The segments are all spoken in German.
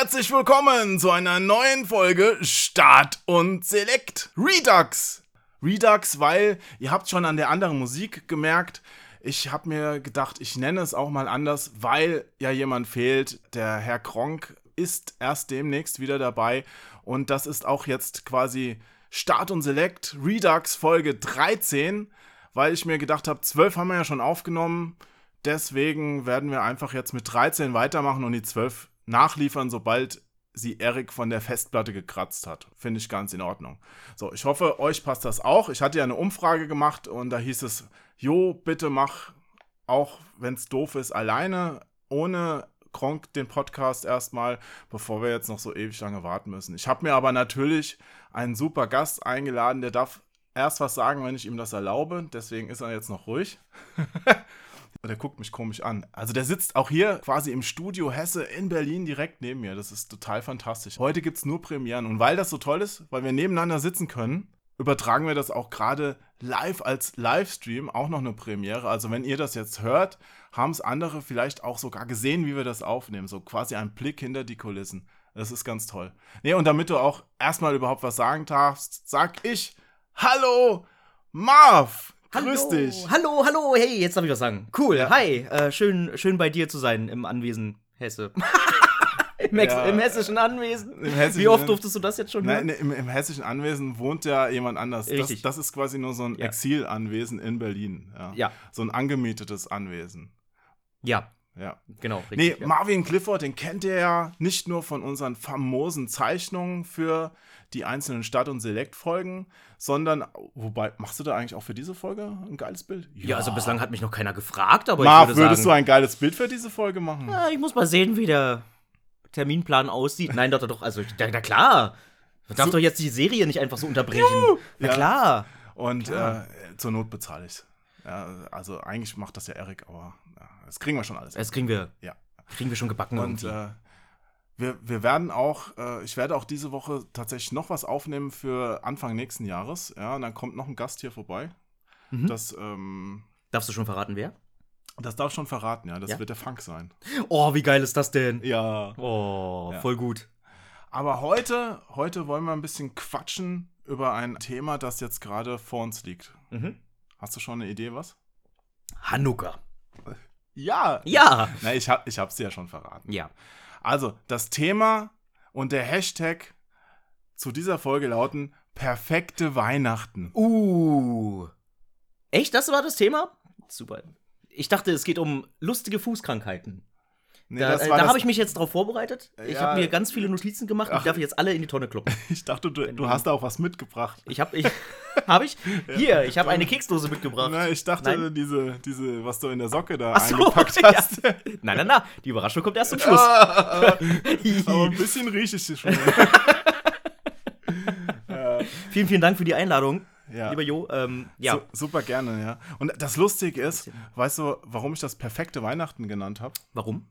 herzlich willkommen zu einer neuen Folge Start und Select Redux. Redux, weil ihr habt schon an der anderen Musik gemerkt, ich habe mir gedacht, ich nenne es auch mal anders, weil ja jemand fehlt. Der Herr Kronk ist erst demnächst wieder dabei und das ist auch jetzt quasi Start und Select Redux Folge 13, weil ich mir gedacht habe, 12 haben wir ja schon aufgenommen. Deswegen werden wir einfach jetzt mit 13 weitermachen und die 12 nachliefern, sobald sie Erik von der Festplatte gekratzt hat. Finde ich ganz in Ordnung. So, ich hoffe, euch passt das auch. Ich hatte ja eine Umfrage gemacht und da hieß es, jo, bitte mach, auch wenn es doof ist, alleine, ohne Kronk den Podcast erstmal, bevor wir jetzt noch so ewig lange warten müssen. Ich habe mir aber natürlich einen super Gast eingeladen, der darf erst was sagen, wenn ich ihm das erlaube. Deswegen ist er jetzt noch ruhig. Der guckt mich komisch an. Also der sitzt auch hier quasi im Studio Hesse in Berlin direkt neben mir. Das ist total fantastisch. Heute gibt es nur Premieren. Und weil das so toll ist, weil wir nebeneinander sitzen können, übertragen wir das auch gerade live als Livestream, auch noch eine Premiere. Also wenn ihr das jetzt hört, haben es andere vielleicht auch sogar gesehen, wie wir das aufnehmen. So quasi ein Blick hinter die Kulissen. Das ist ganz toll. Nee, und damit du auch erstmal überhaupt was sagen darfst, sag ich Hallo Marv! Grüß hallo, dich. Hallo, hallo, hey, jetzt darf ich was sagen. Cool, Ja. hi, äh, schön, schön bei dir zu sein im Anwesen Hesse. Im, Ja. Im hessischen Anwesen. Im hessischen Wie oft durftest du das jetzt schon Nein, hören? im, im hessischen Anwesen wohnt ja jemand anders. Das, Richtig. das ist quasi nur so ein Ja. Exilanwesen in Berlin. Ja. Ja. So ein angemietetes Anwesen. Ja, Ja. genau, Nee, richtig. ja. Marvin Clifford, den kennt ihr ja nicht nur von unseren famosen Zeichnungen für die einzelnen Stadt- und Select-Folgen, sondern, wobei, machst du da eigentlich auch für diese Folge ein geiles Bild? ja, also bislang hat mich noch keiner gefragt, aber Marv, ich würde würdest du ein geiles Bild für diese Folge machen? ah, ich muss mal sehen, wie der Terminplan aussieht. Nein, doch, doch, also, na, na klar. Man darf So- doch jetzt die Serie nicht einfach so unterbrechen. Na Ja. klar. Und Klar. äh, zur Not bezahle ich ja, Also eigentlich macht das ja Erik, aber ja, das kriegen wir schon alles. Das kriegen wir, Ja. kriegen wir schon gebacken Und äh, wir, wir werden auch, äh, ich werde auch diese Woche tatsächlich noch was aufnehmen für Anfang nächsten Jahres. Ja, und dann kommt noch ein Gast hier vorbei. Mhm. Das, ähm, Darfst du schon verraten, wer? das darf ich schon verraten, ja. Das Ja? wird der Funk sein. Oh, wie geil ist das denn? Ja. Oh, Ja. voll gut. Aber heute, heute wollen wir ein bisschen quatschen über ein Thema, das jetzt gerade vor uns liegt. Mhm. Hast du schon eine Idee, was? Hanukkah. Ja. Ja. Na, ich, hab, ich hab's dir ja schon verraten. Ja. Also, das Thema und der Hashtag zu dieser Folge lauten perfekte Weihnachten. Uh. Echt? Das war das Thema? Super. Ich dachte, es geht um lustige Fußkrankheiten. Nee, Da, äh, da habe ich mich jetzt drauf vorbereitet. Ich Ja. habe mir ganz viele Notizen gemacht und Ach. ich darf jetzt alle in die Tonne kloppen. Ich dachte, du, du hast da auch was mitgebracht. Ich habe, ich, habe ich? Hier, ich habe eine Keksdose mitgebracht. Na, ich dachte, Nein. diese, diese, was du in der Socke da Ach so, eingepackt ja. hast. Nein, nein, nein. Die Überraschung kommt erst zum Schluss. Aber ein bisschen rieche ich sie schon. Vielen, vielen Dank für die Einladung, Ja. lieber Jo. Ähm, ja. Su super gerne, ja. Und das Lustige ist, weißt du, warum ich das perfekte Weihnachten genannt habe? Warum?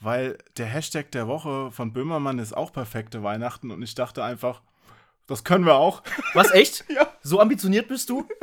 Weil der Hashtag der Woche von Böhmermann ist auch perfekte Weihnachten und ich dachte einfach, das können wir auch. Was, echt? Ja. So ambitioniert bist du?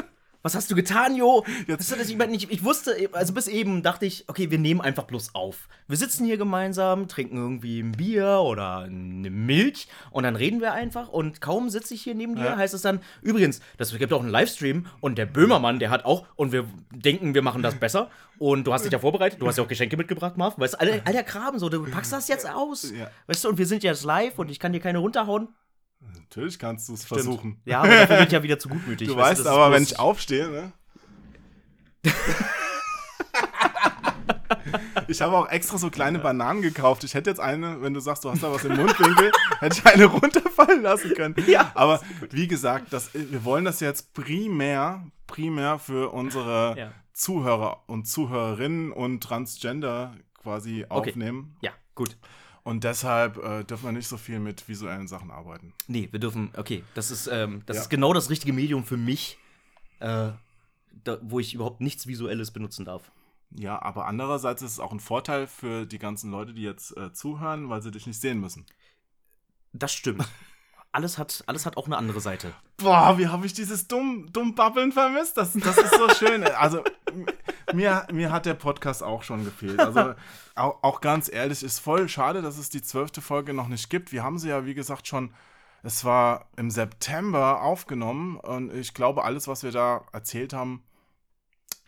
Was hast du getan, Jo? Jetzt- Weißt du, ich, ich, ich wusste, also bis eben dachte ich, okay, wir nehmen einfach bloß auf. Wir sitzen hier gemeinsam, trinken irgendwie ein Bier oder eine Milch und dann reden wir einfach und kaum sitze ich hier neben dir, Ja. heißt es dann, übrigens, das gibt auch einen Livestream und der Böhmermann, der hat auch, und wir denken, wir machen das besser und du hast dich ja vorbereitet, du hast ja auch Geschenke mitgebracht, Marv, weißt du, all, all der Kram so, du packst das jetzt aus, Ja. weißt du, und wir sind jetzt live und ich kann dir keine runterhauen. Natürlich kannst du es versuchen. Ja, aber dafür bin ich ja wieder zu gutmütig. Du weißt weißt ist aber, wenn ich aufstehe, ne? ich habe auch extra so kleine Bananen gekauft. Ich hätte jetzt eine, wenn du sagst, du hast da was im Mundwinkel, hätte ich eine runterfallen lassen können. Ja. Aber wie gesagt, das, wir wollen das jetzt primär, primär für unsere Ja. Zuhörer und Zuhörerinnen und Transgender quasi Okay. aufnehmen. Ja, gut. Und deshalb äh, dürfen wir nicht so viel mit visuellen Sachen arbeiten. Nee, wir dürfen, okay, das ist, ähm, das Ja. ist genau das richtige Medium für mich, äh, da, wo ich überhaupt nichts Visuelles benutzen darf. Ja, aber andererseits ist es auch ein Vorteil für die ganzen Leute, die jetzt äh, zuhören, weil sie dich nicht sehen müssen. Das stimmt. alles, hat, alles hat auch eine andere Seite. Boah, wie habe ich dieses dumm, dumm Babbeln vermisst? Das, das ist so schön. Also, mir, mir hat der Podcast auch schon gefehlt. Also auch, auch ganz ehrlich, ist voll schade, dass es die zwölfte Folge noch nicht gibt. Wir haben sie ja, wie gesagt, schon, es war im September aufgenommen und ich glaube, alles, was wir da erzählt haben,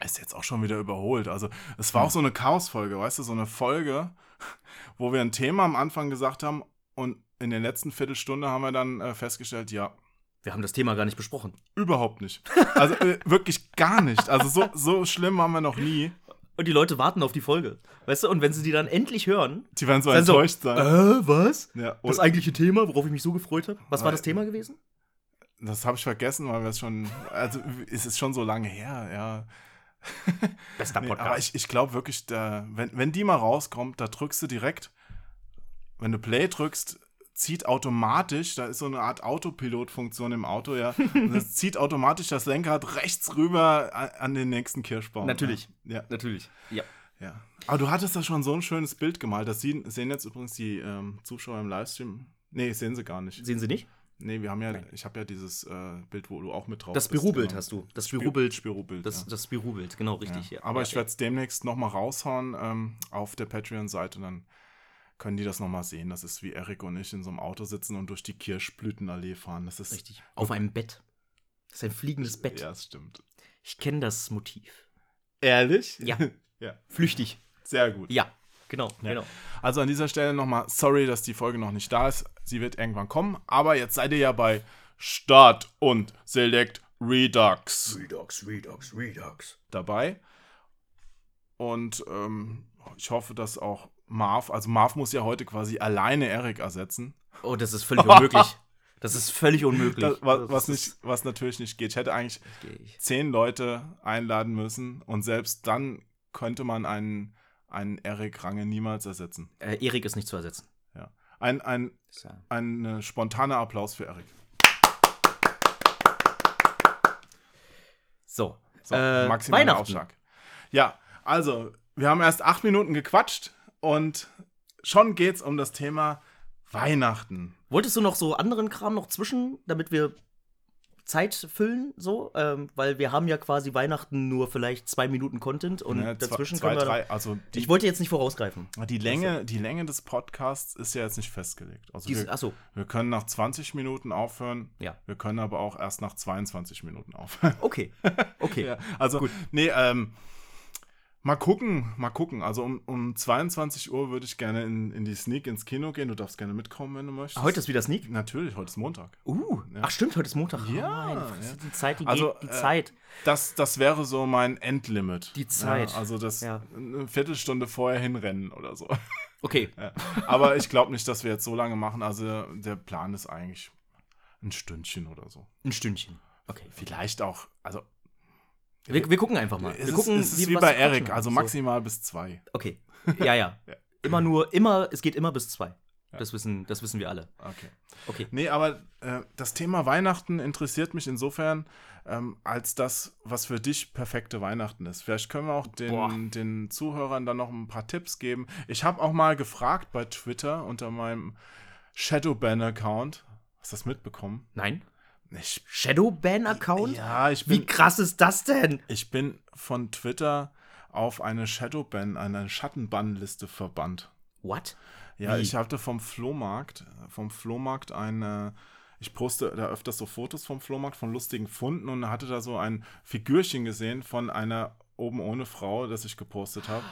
ist jetzt auch schon wieder überholt. Also es war auch so eine Chaos-Folge, weißt du, so eine Folge, wo wir ein Thema am Anfang gesagt haben und in der letzten Viertelstunde haben wir dann äh, festgestellt, ja, Wir haben das Thema gar nicht besprochen. überhaupt nicht. Also äh, wirklich gar nicht. Also so, so schlimm haben wir noch nie. Und die Leute warten auf die Folge. Weißt du, und wenn sie die dann endlich hören, Die werden so Dann so, enttäuscht sein. äh, was? Ja, Das eigentliche Thema, worauf ich mich so gefreut habe. Was war das Thema gewesen? Das habe ich vergessen, weil wir es schon, also es ist schon so lange her, ja. Bester Nee, aber ich, ich glaube wirklich, da, wenn, wenn die mal rauskommt, da drückst du direkt, wenn du Play drückst, zieht automatisch, da ist so eine Art Autopilot-Funktion im Auto, ja. Und das zieht automatisch das Lenkrad rechts rüber an, den nächsten Kirschbaum. Natürlich. Ja, Natürlich. Ja. ja. Aber du hattest da schon so ein schönes Bild gemalt. Das sehen, sehen jetzt übrigens die ähm, Zuschauer im Livestream. Nee, sehen sie gar nicht. Sehen Sie nicht? Nee, wir haben ja, Nein. ich habe ja dieses äh, Bild, wo du auch mit drauf Das bist. Spirou-Bild genau. hast du. Das Spirou-Bild. Spirou-Bild, Das, ja. das Spirou-Bild, genau richtig. Ja. Ja. Aber ja, ich werde es demnächst nochmal raushauen ähm, auf der Patreon-Seite, dann können die das nochmal sehen. Das ist wie Erik und ich in so einem Auto sitzen und durch die Kirschblütenallee fahren. Das ist Richtig. Auf einem Bett. Das ist ein fliegendes Bett. Ja, das stimmt. Ich kenne das Motiv. Ehrlich? Ja. ja. Flüchtig. Sehr gut. Ja. Genau. Ja. genau. Also an dieser Stelle nochmal sorry, dass die Folge noch nicht da ist. Sie wird irgendwann kommen. Aber jetzt seid ihr ja bei Start und Select Redux Redux, Redux, Redux. dabei. Und ähm, ich hoffe, dass auch Marv, also Marv muss ja heute quasi alleine Erik ersetzen. Oh, das ist völlig unmöglich. Das ist völlig unmöglich. Das, was, was, nicht, was natürlich nicht geht. Ich hätte eigentlich zehn Leute einladen müssen und selbst dann könnte man einen, einen Erik Range niemals ersetzen. Äh, Erik ist nicht zu ersetzen. Ja. Ein, ein, ein äh, spontaner Applaus für Erik. So. So, Äh, Weihnachten. Aufschlag. Ja, also, wir haben erst acht Minuten gequatscht und schon geht's um das Thema Weihnachten. Wolltest du noch so anderen Kram noch zwischen, damit wir Zeit füllen, so? Ähm, weil wir haben ja quasi Weihnachten nur vielleicht zwei Minuten Content und Ne, dazwischen zwei, können wir. drei, also die, ich wollte jetzt nicht vorausgreifen. die, Länge, die Länge des Podcasts ist ja jetzt nicht festgelegt. Also Diese, wir, achso, wir können nach 20 Minuten aufhören, ja. wir können aber auch erst nach 22 Minuten aufhören. Okay. Okay. Ja, also, nee, ähm, mal gucken, mal gucken. Also um, um 22 Uhr würde ich gerne in, in die Sneak ins Kino gehen. Du darfst gerne mitkommen, wenn du möchtest. Heute ist wieder Sneak. Natürlich, heute ist Montag. Uh, Ja. ach stimmt, heute ist Montag. Ja, Meine Fresse, ja. Die Zeit, die Also, geht, die äh, Zeit. Das, das wäre so mein Endlimit. Die Zeit. Ja, also das Ja. eine Viertelstunde vorher hinrennen oder so. Okay. Aber ich glaube nicht, dass wir jetzt so lange machen. Also der Plan ist eigentlich ein Stündchen oder so. Ein Stündchen. Okay. Vielleicht auch, also Wir, wir gucken einfach mal. es wir gucken, ist, es ist wie was bei haben. also So. maximal bis zwei. Okay. Ja, ja. Ja. Immer nur, immer, es geht immer bis zwei. Ja. Das, wissen, das wissen wir alle. Okay. Okay. Nee, aber äh, das Thema Weihnachten interessiert mich insofern, ähm, als das, was für dich perfekte Weihnachten ist. Vielleicht können wir auch Boah. den, den Zuhörern dann noch ein paar Tipps geben. Ich habe auch mal gefragt bei Twitter unter meinem Shadowban-Account. Hast du das mitbekommen? Nein? Shadowban-Account? ja, ich Wie bin, krass ist das denn? ich bin von Twitter auf eine Shadowban, eine Schattenbannliste verbannt. What? Ja, Wie? ich hatte vom Flohmarkt, vom Flohmarkt eine, ich poste da öfters so Fotos vom Flohmarkt von lustigen Funden und hatte da so ein Figürchen gesehen von einer oben ohne Frau, das ich gepostet habe.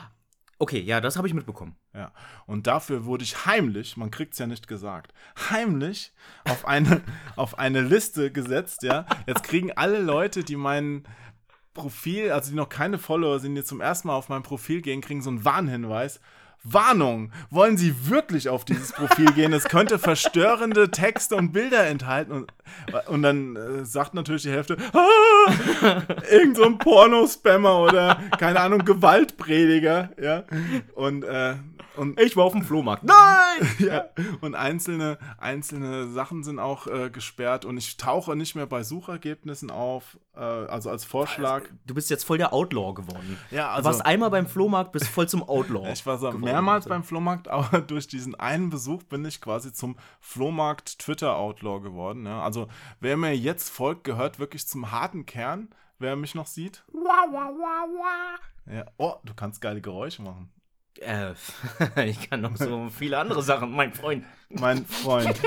Okay, ja, das habe ich mitbekommen. Ja. Und dafür wurde ich heimlich, man kriegt es ja nicht gesagt, heimlich auf eine, auf eine Liste gesetzt, ja. Jetzt kriegen alle Leute, die mein Profil, also die noch keine Follower sind, die zum ersten Mal auf mein Profil gehen, kriegen so einen Warnhinweis. Warnung! Wollen Sie wirklich auf dieses Profil gehen? Es könnte verstörende Texte und Bilder enthalten. Und, und dann äh, sagt natürlich die Hälfte, ah, irgend so ein Pornospammer oder, keine Ahnung, Gewaltprediger. Ja? Und, äh, und Ich war auf dem Flohmarkt. Nein! ja, und einzelne, einzelne Sachen sind auch äh, gesperrt und ich tauche nicht mehr bei Suchergebnissen auf, äh, also als Vorschlag. Du bist jetzt voll der Outlaw geworden. Ja, du also warst einmal beim Flohmarkt, bist voll zum Outlaw. ich war so geworden, mehrmals also. beim Flohmarkt, aber durch diesen einen Besuch bin ich quasi zum Flohmarkt Twitter Outlaw geworden. Ja. Also wer mir jetzt folgt, gehört wirklich zum harten Kern. wer mich noch sieht. Ja. Oh, du kannst geile Geräusche machen. Äh, ich kann noch so viele andere Sachen, mein Freund. Mein Freund.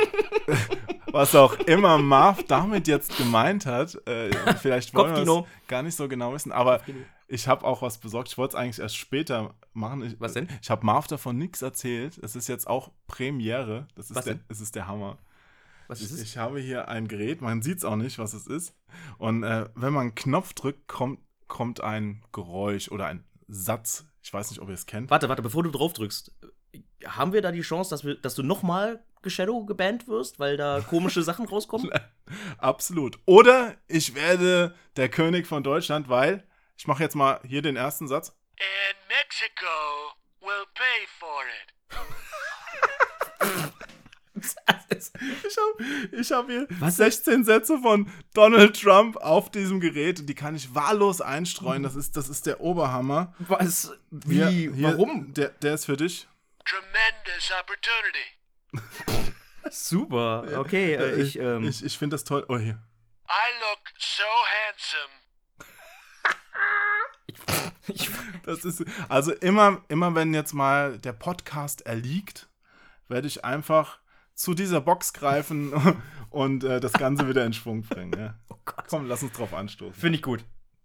Was auch immer Marv damit jetzt gemeint hat, äh, vielleicht wollen wir es gar nicht so genau wissen, aber ich habe auch was besorgt. Ich wollte es eigentlich erst später machen. Ich, Was denn? Ich habe Marv davon nichts erzählt. Es ist jetzt auch Premiere. Das ist, Was der, denn? es ist der Hammer. Was ist es? Ich habe hier ein Gerät, man sieht es auch nicht, was es ist. Und äh, wenn man einen Knopf drückt, kommt, kommt ein Geräusch oder ein Satz. Ich weiß nicht, ob ihr es kennt. Warte, warte, bevor du drauf drückst. Haben wir da die Chance, dass, wir, dass du nochmal Shadow gebannt wirst, weil da komische Sachen rauskommen? Absolut. Oder ich werde der König von Deutschland, weil ich mache jetzt mal hier den ersten Satz. And Mexico will pay for it. Ich habe ich hab hier Was? 16 Sätze von Donald Trump auf diesem Gerät und die kann ich wahllos einstreuen. Das ist, das ist der Oberhammer. Was? Wie? Hier, hier, Warum? Der, der ist für dich. Tremendous opportunity. Super. Okay, äh, ich, ähm, ich, ich finde das toll. Oh, hier. I look so handsome. ich, Das ist, also immer, immer wenn jetzt mal der Podcast erliegt, werde ich einfach zu dieser Box greifen und äh, das Ganze wieder in Schwung bringen. Ja. oh Gott. Komm, lass uns drauf anstoßen. Finde ich gut.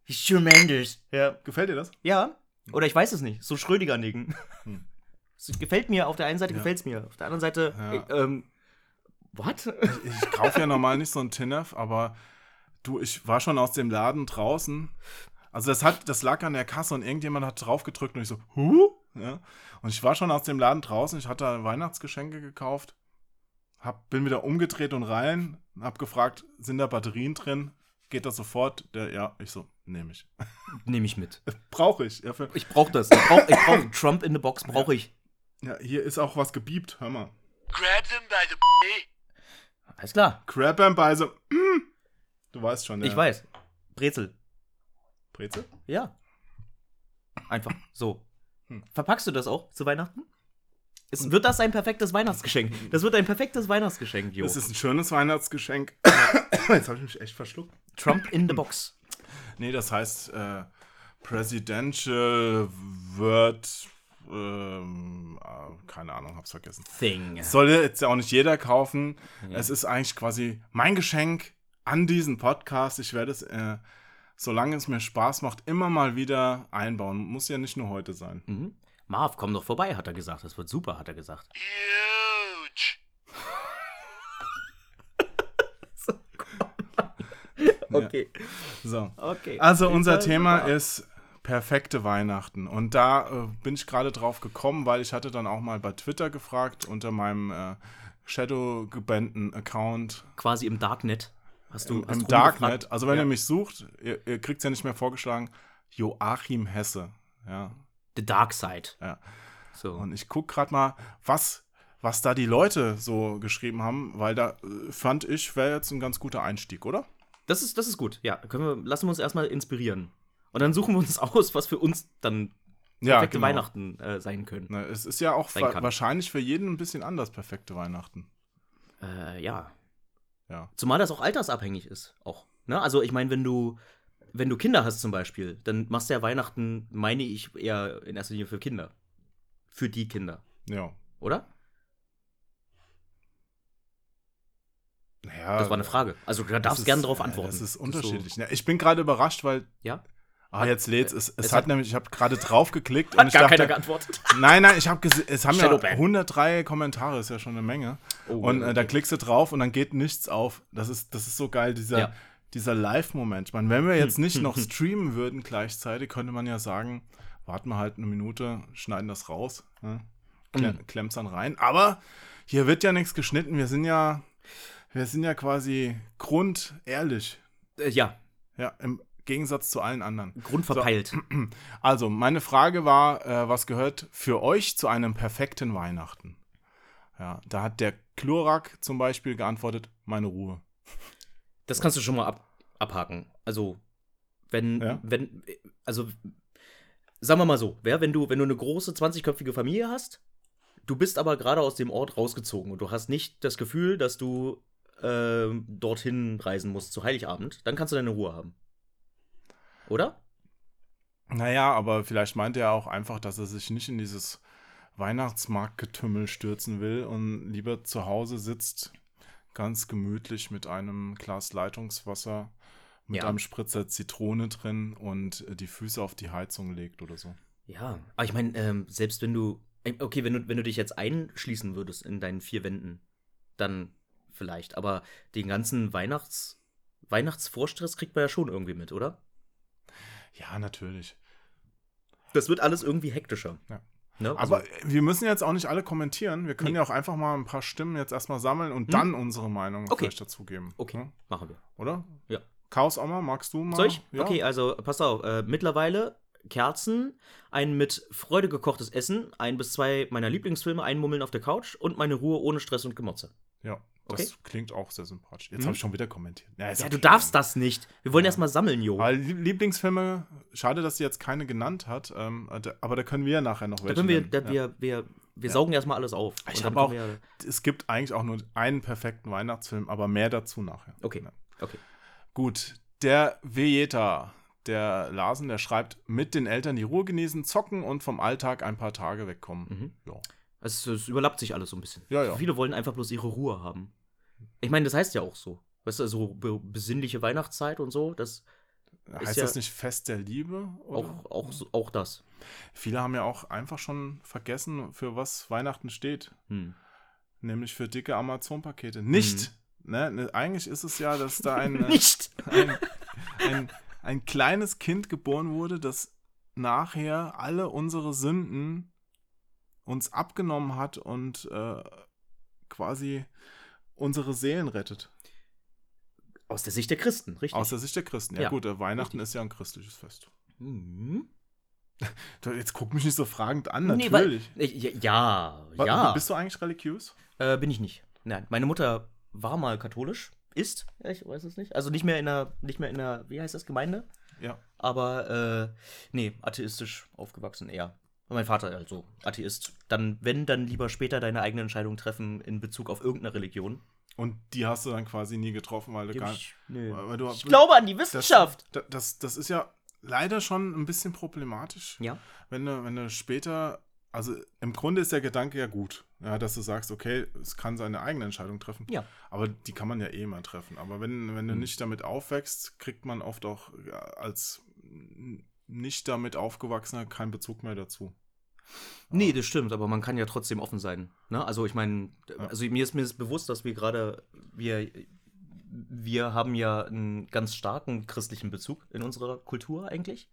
Tremendous. Ja. Gefällt dir das? Ja. Oder ich weiß es nicht. So Schrödinger-Nicken. Hm. Es gefällt mir, auf der einen Seite Ja. gefällt es mir. Auf der anderen Seite, Ja. äh, ähm, what? Ich kaufe ja normal nicht so ein Tinnef, aber du, ich war schon aus dem Laden draußen. Also das hat, das lag an der Kasse und irgendjemand hat drauf gedrückt und ich so, huh? Ja. Und ich war schon aus dem Laden draußen, ich hatte Weihnachtsgeschenke gekauft, hab, bin wieder umgedreht und rein, hab gefragt, sind da Batterien drin? Geht das sofort? Der, ja, ich so, nehme ich. Nehme ich mit. Brauche ich. Ja, für, Ich brauche das. Ich brauche ich brauch Trump in the Box, brauche ich. ja, hier ist auch was gebiebt, hör mal. Grab them by the b. Alles klar. Crab and by the, mm. Du weißt schon, ja. Ich weiß. Brezel. Brezel? Ja. Einfach so. Hm. Verpackst du das auch zu Weihnachten? Es, wird das ein perfektes Weihnachtsgeschenk? Das wird ein perfektes Weihnachtsgeschenk, Jo. Das ist ein schönes Weihnachtsgeschenk. Jetzt habe ich mich echt verschluckt. Trump in the Box. Nee, das heißt äh, Presidential Word. Ähm, äh, keine Ahnung, hab's vergessen. Thing. Soll jetzt ja auch nicht jeder kaufen. Es ist eigentlich quasi mein Geschenk an diesen Podcast. Ich werde es, äh, solange es mir Spaß macht, immer mal wieder einbauen. Muss ja nicht nur heute sein. Mhm. Marv, komm doch vorbei, hat er gesagt. Das wird super, hat er gesagt. Huge. Okay. So. Okay. Also unser Thema super. ist perfekte Weihnachten. Und da äh, bin ich gerade drauf gekommen, weil ich hatte dann auch mal bei Twitter gefragt unter meinem äh, Shadow gebannten Account quasi im Darknet. Hast du im, hast im? Darknet. Also wenn ja. ihr mich sucht, ihr, ihr kriegt es ja nicht mehr vorgeschlagen, Joachim Hesse. Ja, The Dark Side. ja. So. Und ich gucke gerade mal, was, was da die Leute so geschrieben haben, weil da äh, fand ich, wäre jetzt ein ganz guter Einstieg, oder? Das ist, das ist gut. Ja, können wir, lassen wir uns erstmal inspirieren. Und dann suchen wir uns aus, was für uns dann Ja, perfekte genau. Weihnachten äh, sein können. Na, es ist ja auch Sein wa kann. wahrscheinlich für jeden ein bisschen anders perfekte Weihnachten. Äh, ja. Ja. Zumal das auch altersabhängig ist. Auch. Ne? Also ich meine, wenn du, wenn du Kinder hast zum Beispiel, dann machst du ja Weihnachten, meine ich, eher in erster Linie für Kinder. Für die Kinder, Ja. oder? Naja, Das war eine Frage. Also du das darfst gerne darauf ja, antworten. Das ist so- unterschiedlich. Ja, ich bin gerade überrascht, weil. Ja? Ah, jetzt lädt es. Es, es hat, hat- nämlich, ich habe gerade drauf geklickt und Hat ich gar dachte, keiner geantwortet. nein, nein, ich habe gesehen, es haben ja Shadowban. 103 Kommentare, ist ja schon eine Menge. Oh, und äh, da okay. klickst du drauf und dann geht nichts auf. Das ist, das ist so geil, dieser, Ja. Dieser Live-Moment. Ich meine, wenn wir jetzt nicht noch streamen würden gleichzeitig, könnte man ja sagen, warten wir halt eine Minute, schneiden das raus, ne? Klem, Mhm. klemmt's dann rein. Aber hier wird ja nichts geschnitten. Wir sind ja, wir sind ja quasi grundehrlich. Äh, ja, Ja, im Gegensatz zu allen anderen. grundverpeilt. Also, meine Frage war, äh, was gehört für euch zu einem perfekten Weihnachten? Ja, da hat der Klorak zum Beispiel geantwortet, meine Ruhe. Das kannst du schon mal ab, abhaken. Also, wenn, Ja. wenn, also, sagen wir mal so, wer, wenn du, wenn du eine große 20-köpfige Familie hast, du bist aber gerade aus dem Ort rausgezogen und du hast nicht das Gefühl, dass du ähm, dorthin reisen musst zu Heiligabend, dann kannst du deine Ruhe haben. Oder? Naja, aber vielleicht meint er auch einfach, dass er sich nicht in dieses Weihnachtsmarktgetümmel stürzen will und lieber zu Hause sitzt, ganz gemütlich mit einem Glas Leitungswasser, mit Ja. einem Spritzer Zitrone drin und äh, die Füße auf die Heizung legt oder so. Ja, aber ich meine, ähm, selbst wenn du, äh, okay, wenn du, wenn du dich jetzt einschließen würdest in deinen vier Wänden, dann vielleicht. Aber den ganzen Weihnachts, Weihnachtsvorstress kriegt man ja schon irgendwie mit, oder? Ja, natürlich. Das wird alles irgendwie hektischer. Ja. Ne? Also, Aber wir müssen jetzt auch nicht alle kommentieren. Wir können Nee. ja auch einfach mal ein paar Stimmen jetzt erstmal sammeln und dann unsere Meinung Okay. vielleicht dazugeben. okay, Ne? machen wir. Oder? Ja. Chaos Oma, magst du mal? Soll ich? Ja. Okay, also pass auf. Äh, mittlerweile Kerzen, ein mit Freude gekochtes Essen, ein bis zwei meiner Lieblingsfilme, ein Mummeln auf der Couch und meine Ruhe ohne Stress und Gemotze. Ja, das Okay. klingt auch sehr sympathisch. Jetzt Mhm. habe ich schon wieder kommentiert. Ja, Ja, okay. du darfst das nicht. Wir wollen erst mal sammeln, Jo. Aber Lie- Lieblingsfilme, schade, dass sie jetzt keine genannt hat, ähm, da- aber da können wir ja nachher noch Da welche können wir, da, ja. wir, wir, wir saugen erstmal alles auf. Ich Und hab dann auch- wir- Es gibt eigentlich auch nur einen perfekten Weihnachtsfilm, aber mehr dazu nachher. Okay. Ja. Okay. Gut, der Vejeta, der Larsen, der schreibt, mit den Eltern die Ruhe genießen, zocken und vom Alltag ein paar Tage wegkommen. Mhm. Ja. Es, es überlappt sich alles so ein bisschen. Ja, ja. Viele wollen einfach bloß ihre Ruhe haben. Ich meine, das heißt ja auch so. Weißt du, so be besinnliche Weihnachtszeit und so, das Heißt ja- das nicht Fest der Liebe? Oder? auch, auch, auch das. Viele haben ja auch einfach schon vergessen, für was Weihnachten steht. Hm. Nämlich für dicke Amazon-Pakete. Nicht! Ne, ne, eigentlich ist es ja, dass da ein, äh, Nicht! ein, ein, ein kleines Kind geboren wurde, das nachher alle unsere Sünden uns abgenommen hat und äh, quasi unsere Seelen rettet. Aus der Sicht der Christen, richtig. Aus der Sicht der Christen. Ja, Ja, gut, äh, Weihnachten ist ja ein christliches Fest. Mhm. Jetzt guck mich nicht so fragend an, Nee, weil- natürlich. Ich, ja, ja, ja. Bist du eigentlich religiös? Äh, bin ich nicht. Nein, meine Mutter war mal katholisch, ist, ja, ich weiß es nicht. Also nicht mehr in der, nicht mehr in der, wie heißt das, Gemeinde? Ja. Aber, äh, nee, atheistisch aufgewachsen eher. Und mein Vater also Atheist. Dann, wenn, dann lieber später deine eigene Entscheidung treffen in Bezug auf irgendeine Religion. Und die hast du dann quasi nie getroffen, weil du gar weil du, ich glaube an die Wissenschaft. Das, das, das ist ja leider schon ein bisschen problematisch. Ja. Wenn du, wenn du später, also im Grunde ist der Gedanke ja gut, ja, dass du sagst, okay, es kann seine eigene Entscheidung treffen. Ja. Aber die kann man ja eh mal treffen. Aber wenn, wenn du Hm. nicht damit aufwächst, kriegt man oft auch als nicht damit aufgewachsener keinen Bezug mehr dazu. Nee, das stimmt, aber man kann ja trotzdem offen sein. Ne? Also ich meine, also mir ist mir ist bewusst, dass wir gerade, wir, wir haben ja einen ganz starken christlichen Bezug in unserer Kultur eigentlich.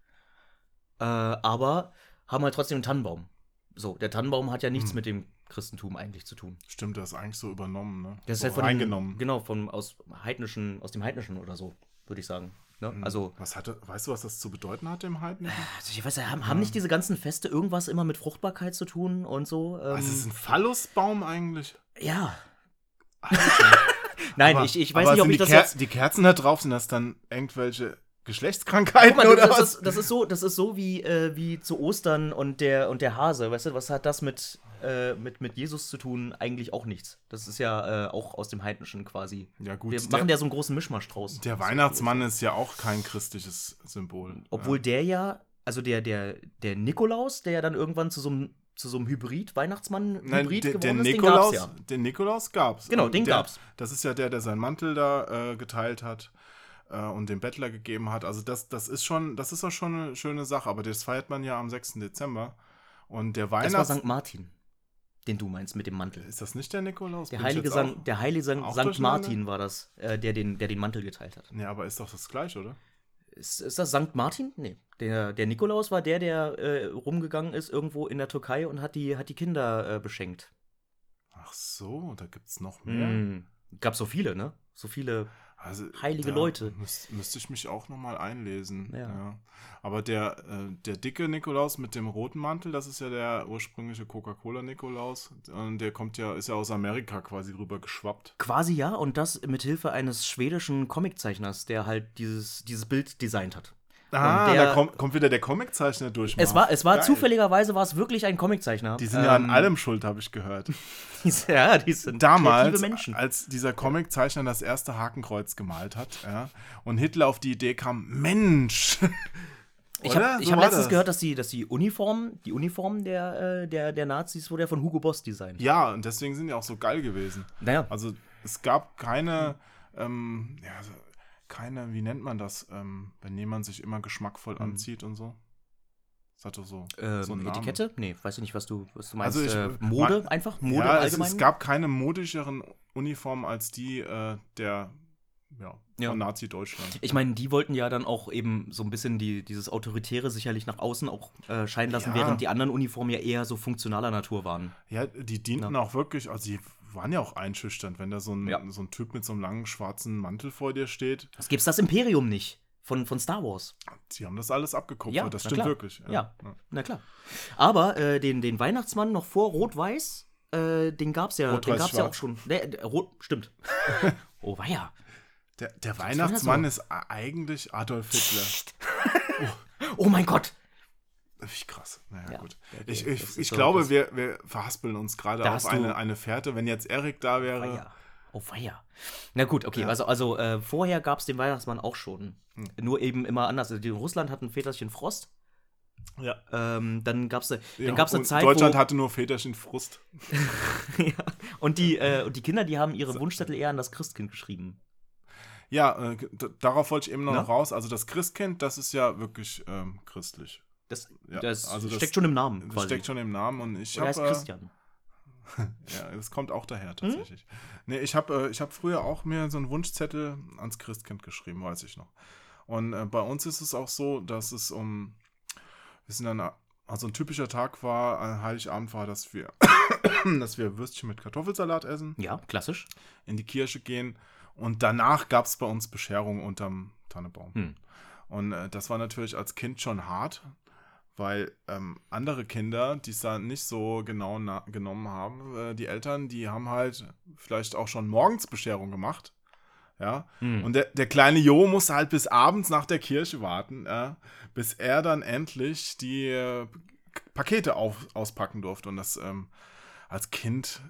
Äh, aber haben halt trotzdem einen Tannenbaum. So, der Tannenbaum hat ja nichts Hm. mit dem Christentum eigentlich zu tun. Stimmt, das ist eigentlich so übernommen, ne? Das ist so halt von reingenommen. Genau, von aus heidnischen, aus dem heidnischen oder so, würde ich sagen. Ne? Mhm. Also, was hatte, weißt du, was das zu bedeuten hat im Heidnischen? also ich weiß haben, haben nicht diese ganzen Feste irgendwas immer mit Fruchtbarkeit zu tun und so? Ähm, Was ist ein Phallusbaum eigentlich? ja. Nein, Aber- ich, ich weiß nicht, ob ich die das Ker jetzt. Die Kerzen da drauf, sind das dann irgendwelche Geschlechtskrankheiten mal, oder das, was? ist, das ist so, das ist so wie, äh, wie zu Ostern und der und der Hase. Weißt du, was hat das mit, äh, mit, mit Jesus zu tun? Eigentlich auch nichts. Das ist ja äh, auch aus dem Heidnischen quasi. ja gut, Wir der, machen ja so einen großen Mischmasch draus. der Weihnachtsmann ist ja auch kein christliches Symbol. Obwohl der ja, also der, der, der Nikolaus, der ja dann irgendwann zu so einem zu so einem Hybrid-Weihnachtsmann-Hybrid geworden der ist, Nikolaus, den gab's ja. den Nikolaus gab's. Genau, den der, gab's. Das ist ja der, der seinen Mantel da äh, geteilt hat äh, und dem Bettler gegeben hat. Also das, das ist schon, das ist auch schon eine schöne Sache. Aber das feiert man ja am 6. Dezember. Und der Das war Weihnachts... St. Martin, den du meinst mit dem Mantel. Ist das nicht der Nikolaus? Der Bin heilige, auch- der heilige Sankt durcheinander? Martin war das, äh, der, den, der den Mantel geteilt hat. Ja, aber ist doch das gleiche, oder? Ist, ist das Sankt Martin? Nee. Der, der Nikolaus war der, der äh, rumgegangen ist irgendwo in der Türkei und hat die, hat die Kinder äh, beschenkt. Ach so, da gibt's noch mehr. Mm. Gab so viele, ne? So viele. Also, Heilige Leute. Müß, müsste ich mich auch nochmal einlesen. Ja. Aber der, äh, der dicke Nikolaus mit dem roten Mantel, das ist ja der ursprüngliche Coca-Cola-Nikolaus. Und der kommt ja, ist ja aus Amerika quasi rüber geschwappt. Quasi ja, und das mit Hilfe eines schwedischen Comiczeichners, der halt dieses, dieses Bild designt hat. Ah, Und der- da kommt, kommt wieder der Comiczeichner durch. Es war, es war Geil. zufälligerweise war es wirklich ein Comiczeichner. Die sind ja an Ähm, allem schuld, habe ich gehört. ja, die sind Damals, Menschen. als dieser Comiczeichner das erste Hakenkreuz gemalt hat, ja, und Hitler auf die Idee kam, Mensch. Ich habe So hab letztens das. gehört, dass die, dass die Uniform, die Uniform der, äh, der, der Nazis wurde ja von Hugo Boss designt. Ja, und deswegen sind die auch so geil gewesen. Naja, Also es gab keine, ähm, ja, keine, wie nennt man das, ähm, wenn jemand sich immer geschmackvoll anzieht und so? Das hat doch so, ähm, so. Etikette? Nee, weiß ich nicht, was du, was du meinst. Also ich- äh, Mode ma- einfach? Mode ja, im es, es gab keine modischeren Uniformen als die äh, der, ja, Ja. Nazi-Deutschland. ich meine, die wollten ja dann auch eben so ein bisschen die, dieses Autoritäre sicherlich nach außen auch äh, scheinen lassen, Ja. während die anderen Uniformen ja eher so funktionaler Natur waren. Ja, die dienten auch wirklich, also die waren ja auch einschüchternd, wenn da so ein, Ja. so ein Typ mit so einem langen schwarzen Mantel vor dir steht. Es gibt's das Imperium nicht von, von Star Wars. Die haben das alles abgekupfert, Ja, das stimmt klar. wirklich. Ja. Na klar. Aber äh, den, den Weihnachtsmann noch vor Rot-Weiß, äh, den gab's ja, Rot, den gab's ja auch schon. Nee, äh, Rot, stimmt. oh weia. Der, der Weihnachtsmann das ist eigentlich Adolf Hitler. Oh mein Gott. Wie krass. Naja, Ja, gut. okay, Ich, ich, ich so glaube, wir, wir verhaspeln uns gerade auf eine, eine Fährte. Wenn jetzt Erik da wäre. Weia. Oh weia. Na gut, okay. Ja. Also, also äh, vorher gab's den Weihnachtsmann auch schon. Hm. Nur eben immer anders. Also, Russland hat ein Väterchen Frost. Ja. Ähm, dann gab's, Ja, dann gab's eine Zeit, Deutschland wo, hatte nur Väterchen Frust. ja, und, die, äh, und die Kinder, die haben ihre Wunschzettel eher an das Christkind geschrieben. Ja, äh, darauf wollte ich eben noch Na? raus. Also das Christkind, das ist ja wirklich ähm, christlich. Das, Ja, das also das- steckt schon im Namen. Das quasi. steckt schon im Namen und ich er heißt habe äh, Christian. ja, das kommt auch Hm? daher tatsächlich. Nee, ich habe äh, ich habe früher auch mir so einen Wunschzettel ans Christkind geschrieben, weiß ich noch. Und äh, bei uns ist es auch so, dass es um wir sind dann also ein typischer Tag war, an Heiligabend war, dass wir dass wir Würstchen mit Kartoffelsalat essen, Ja, klassisch. in die Kirche gehen und danach gab es bei uns Bescherung unterm Tannebaum. Hm. Und äh, das war natürlich als Kind schon hart, weil ähm, andere Kinder, die es da nicht so genau na- genommen haben, äh, die Eltern, die haben halt vielleicht auch schon morgens Bescherung gemacht. Ja. Hm. Und der, der kleine Jo musste halt bis abends nach der Kirche warten, ja, bis er dann endlich die äh, Pakete auf, auspacken durfte. Und das ähm, als Kind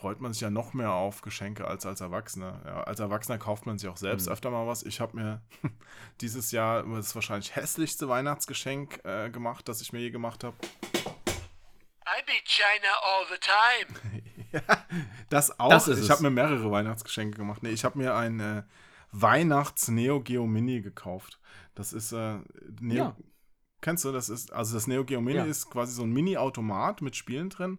freut man sich ja noch mehr auf Geschenke als als Erwachsener. Ja, als Erwachsener kauft man sich auch selbst Mhm. öfter mal was. Ich habe mir dieses Jahr das wahrscheinlich hässlichste Weihnachtsgeschenk äh, gemacht, das ich mir je gemacht habe. I beat China all the time. Das auch. Das ist ich habe mir mehrere Weihnachtsgeschenke gemacht. Nee, ich habe mir ein äh, Weihnachts-Neo Geo Mini gekauft. Das ist äh, Neo. Ja. Kennst du? Das ist also das Neo Geo Mini Ja. ist quasi so ein Mini-Automat mit Spielen drin.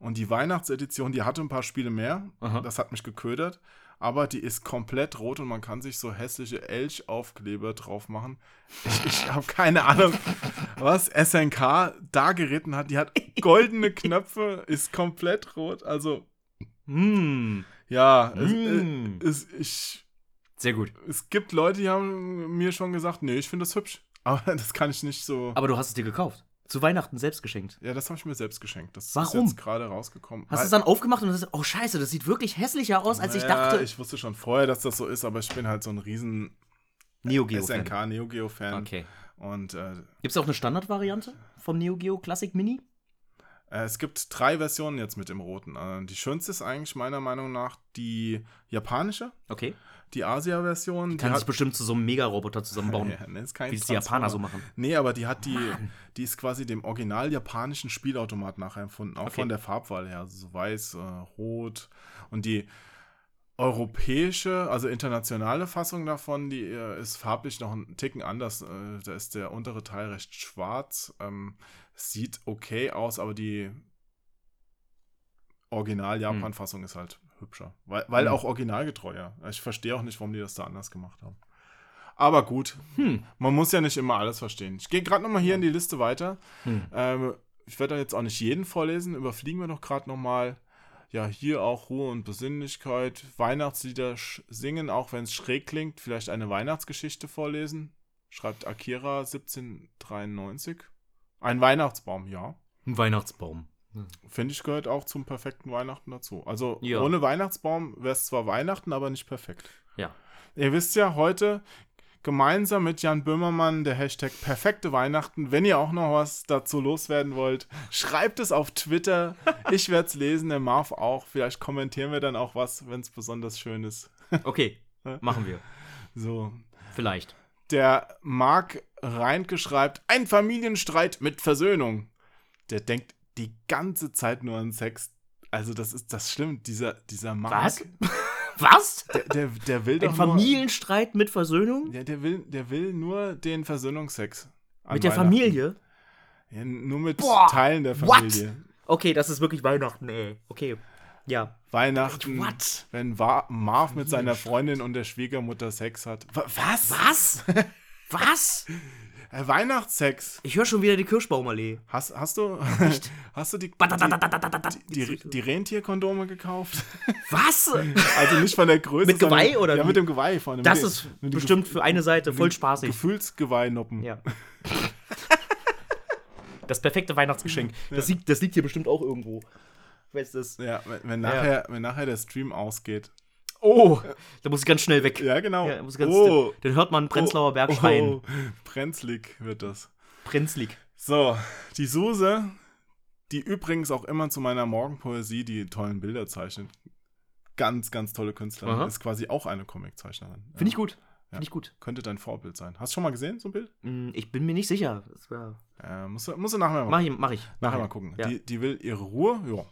Und die Weihnachtsedition, die hatte ein paar Spiele mehr. Aha. Das hat mich geködert. Aber die ist komplett rot und man kann sich so hässliche Elch-Aufkleber drauf machen. Ich, ich habe keine Ahnung, was SNK da geritten hat. Die hat goldene Knöpfe, ist komplett rot. Also, Hm. ja, es, Mm. äh, es, ich, Sehr gut. es gibt Leute, die haben mir schon gesagt, nee, ich finde das hübsch. Aber das kann ich nicht so. Aber du hast es dir gekauft. Zu Weihnachten selbst geschenkt. ja, das habe ich mir selbst geschenkt. Das ist Warum? jetzt gerade rausgekommen. Hast du es dann aufgemacht und hast oh scheiße, das sieht wirklich hässlicher aus, als ich Naja, dachte. Ich wusste schon vorher, dass das so ist, aber ich bin halt so ein riesen Neo Geo. SNK Neo Geo Fan. Okay. Und äh, Gibt es auch eine Standardvariante vom Neo Geo Classic Mini? äh, es gibt drei Versionen jetzt mit dem roten. Äh, die schönste ist eigentlich meiner Meinung nach die japanische, Okay. Die Asia-Version. Die Kann sich hat, bestimmt zu so einem Mega-Roboter zusammenbauen. ja, kein Wie es die Japaner so machen. Nee, aber die hat die, die ist quasi dem original japanischen Spielautomat nachempfunden, auch Okay. von der Farbwahl her, also so weiß, äh, rot und die europäische, also internationale Fassung davon, die äh, ist farblich noch einen Ticken anders. Äh, da ist der untere Teil recht schwarz, ähm, sieht okay aus, aber die Original-Japan-Fassung ist halt hübscher, weil, weil Hm. auch originalgetreu, ja. Ich verstehe auch nicht, warum die das da anders gemacht haben. Aber gut, Hm. man muss ja nicht immer alles verstehen. Ich gehe gerade nochmal hier in die Liste weiter. Hm. Ähm, ich werde da jetzt auch nicht jeden vorlesen. Überfliegen wir doch gerade nochmal. Ja, hier auch Ruhe und Besinnlichkeit. Weihnachtslieder singen, auch wenn es schräg klingt. Vielleicht eine Weihnachtsgeschichte vorlesen. Schreibt Akira 1793. Ein Weihnachtsbaum, ja. Ein Weihnachtsbaum. Finde ich, gehört auch zum perfekten Weihnachten dazu. Also Ja. ohne Weihnachtsbaum wäre es zwar Weihnachten, aber nicht perfekt. Ja. Ihr wisst ja, heute gemeinsam mit Jan Böhmermann der Hashtag perfekte Weihnachten. Wenn ihr auch noch was dazu loswerden wollt, schreibt es auf Twitter. Ich werde es lesen, der Marv auch. Vielleicht kommentieren wir dann auch was, wenn es besonders schön ist. Okay, machen wir. So. Vielleicht. Der Marc Reinke schreibt, ein Familienstreit mit Versöhnung. Der denkt die ganze Zeit nur an Sex. Also das ist, das stimmt, dieser, dieser Marc. Was? Was? Der, der, der will Ein doch Familienstreit mit Versöhnung? ja, der will, der will nur den Versöhnungsex. Mit der. Familie? Ja, nur mit Boah, Teilen der what? Familie. Okay, das ist wirklich Weihnachten, ey. Okay. Ja. Weihnachten, What? wenn Wa Marv mit seiner Freundin und der Schwiegermutter Sex hat. Wa- Was? Was? Was? Äh, Weihnachtssex. Ich höre schon wieder die Kirschbaumallee. Hast, hast du, hast du die, die, Was? die, die Rentierkondome gekauft? Also nicht von der Größe. Mit Geweih sondern- oder Ja, wie? mit dem Geweih vorne. Das Mit ist bestimmt für eine Seite voll spaßig. Gefühlsgeweihnoppen. Ja. Das perfekte Weihnachtsgeschenk. Das, liegt, das liegt hier bestimmt auch irgendwo. Weißt du das? Ja, wenn, wenn, nachher, wenn nachher der Stream ausgeht. Oh, da muss ich ganz schnell weg. Ja, genau. Ja, oh, Dann hört man Prenzlauer Berg oh, schreien. oh, brenzlig wird das. Prenzlig. So, die Suse, die übrigens auch immer zu meiner Morgenpoesie die tollen Bilder zeichnet. Ganz, ganz tolle Künstlerin. Aha. Ist quasi auch eine Comiczeichnerin. Finde ich gut. Ja. Finde ich gut. Könnte dein Vorbild sein. Hast du schon mal gesehen, so ein Bild? Hm, Ich bin mir nicht sicher. Äh, musst, du, musst du nachher mal, Mach ich. Mach ich. nachher mal gucken. Ja. Die, die will ihre Ruhe. Ja.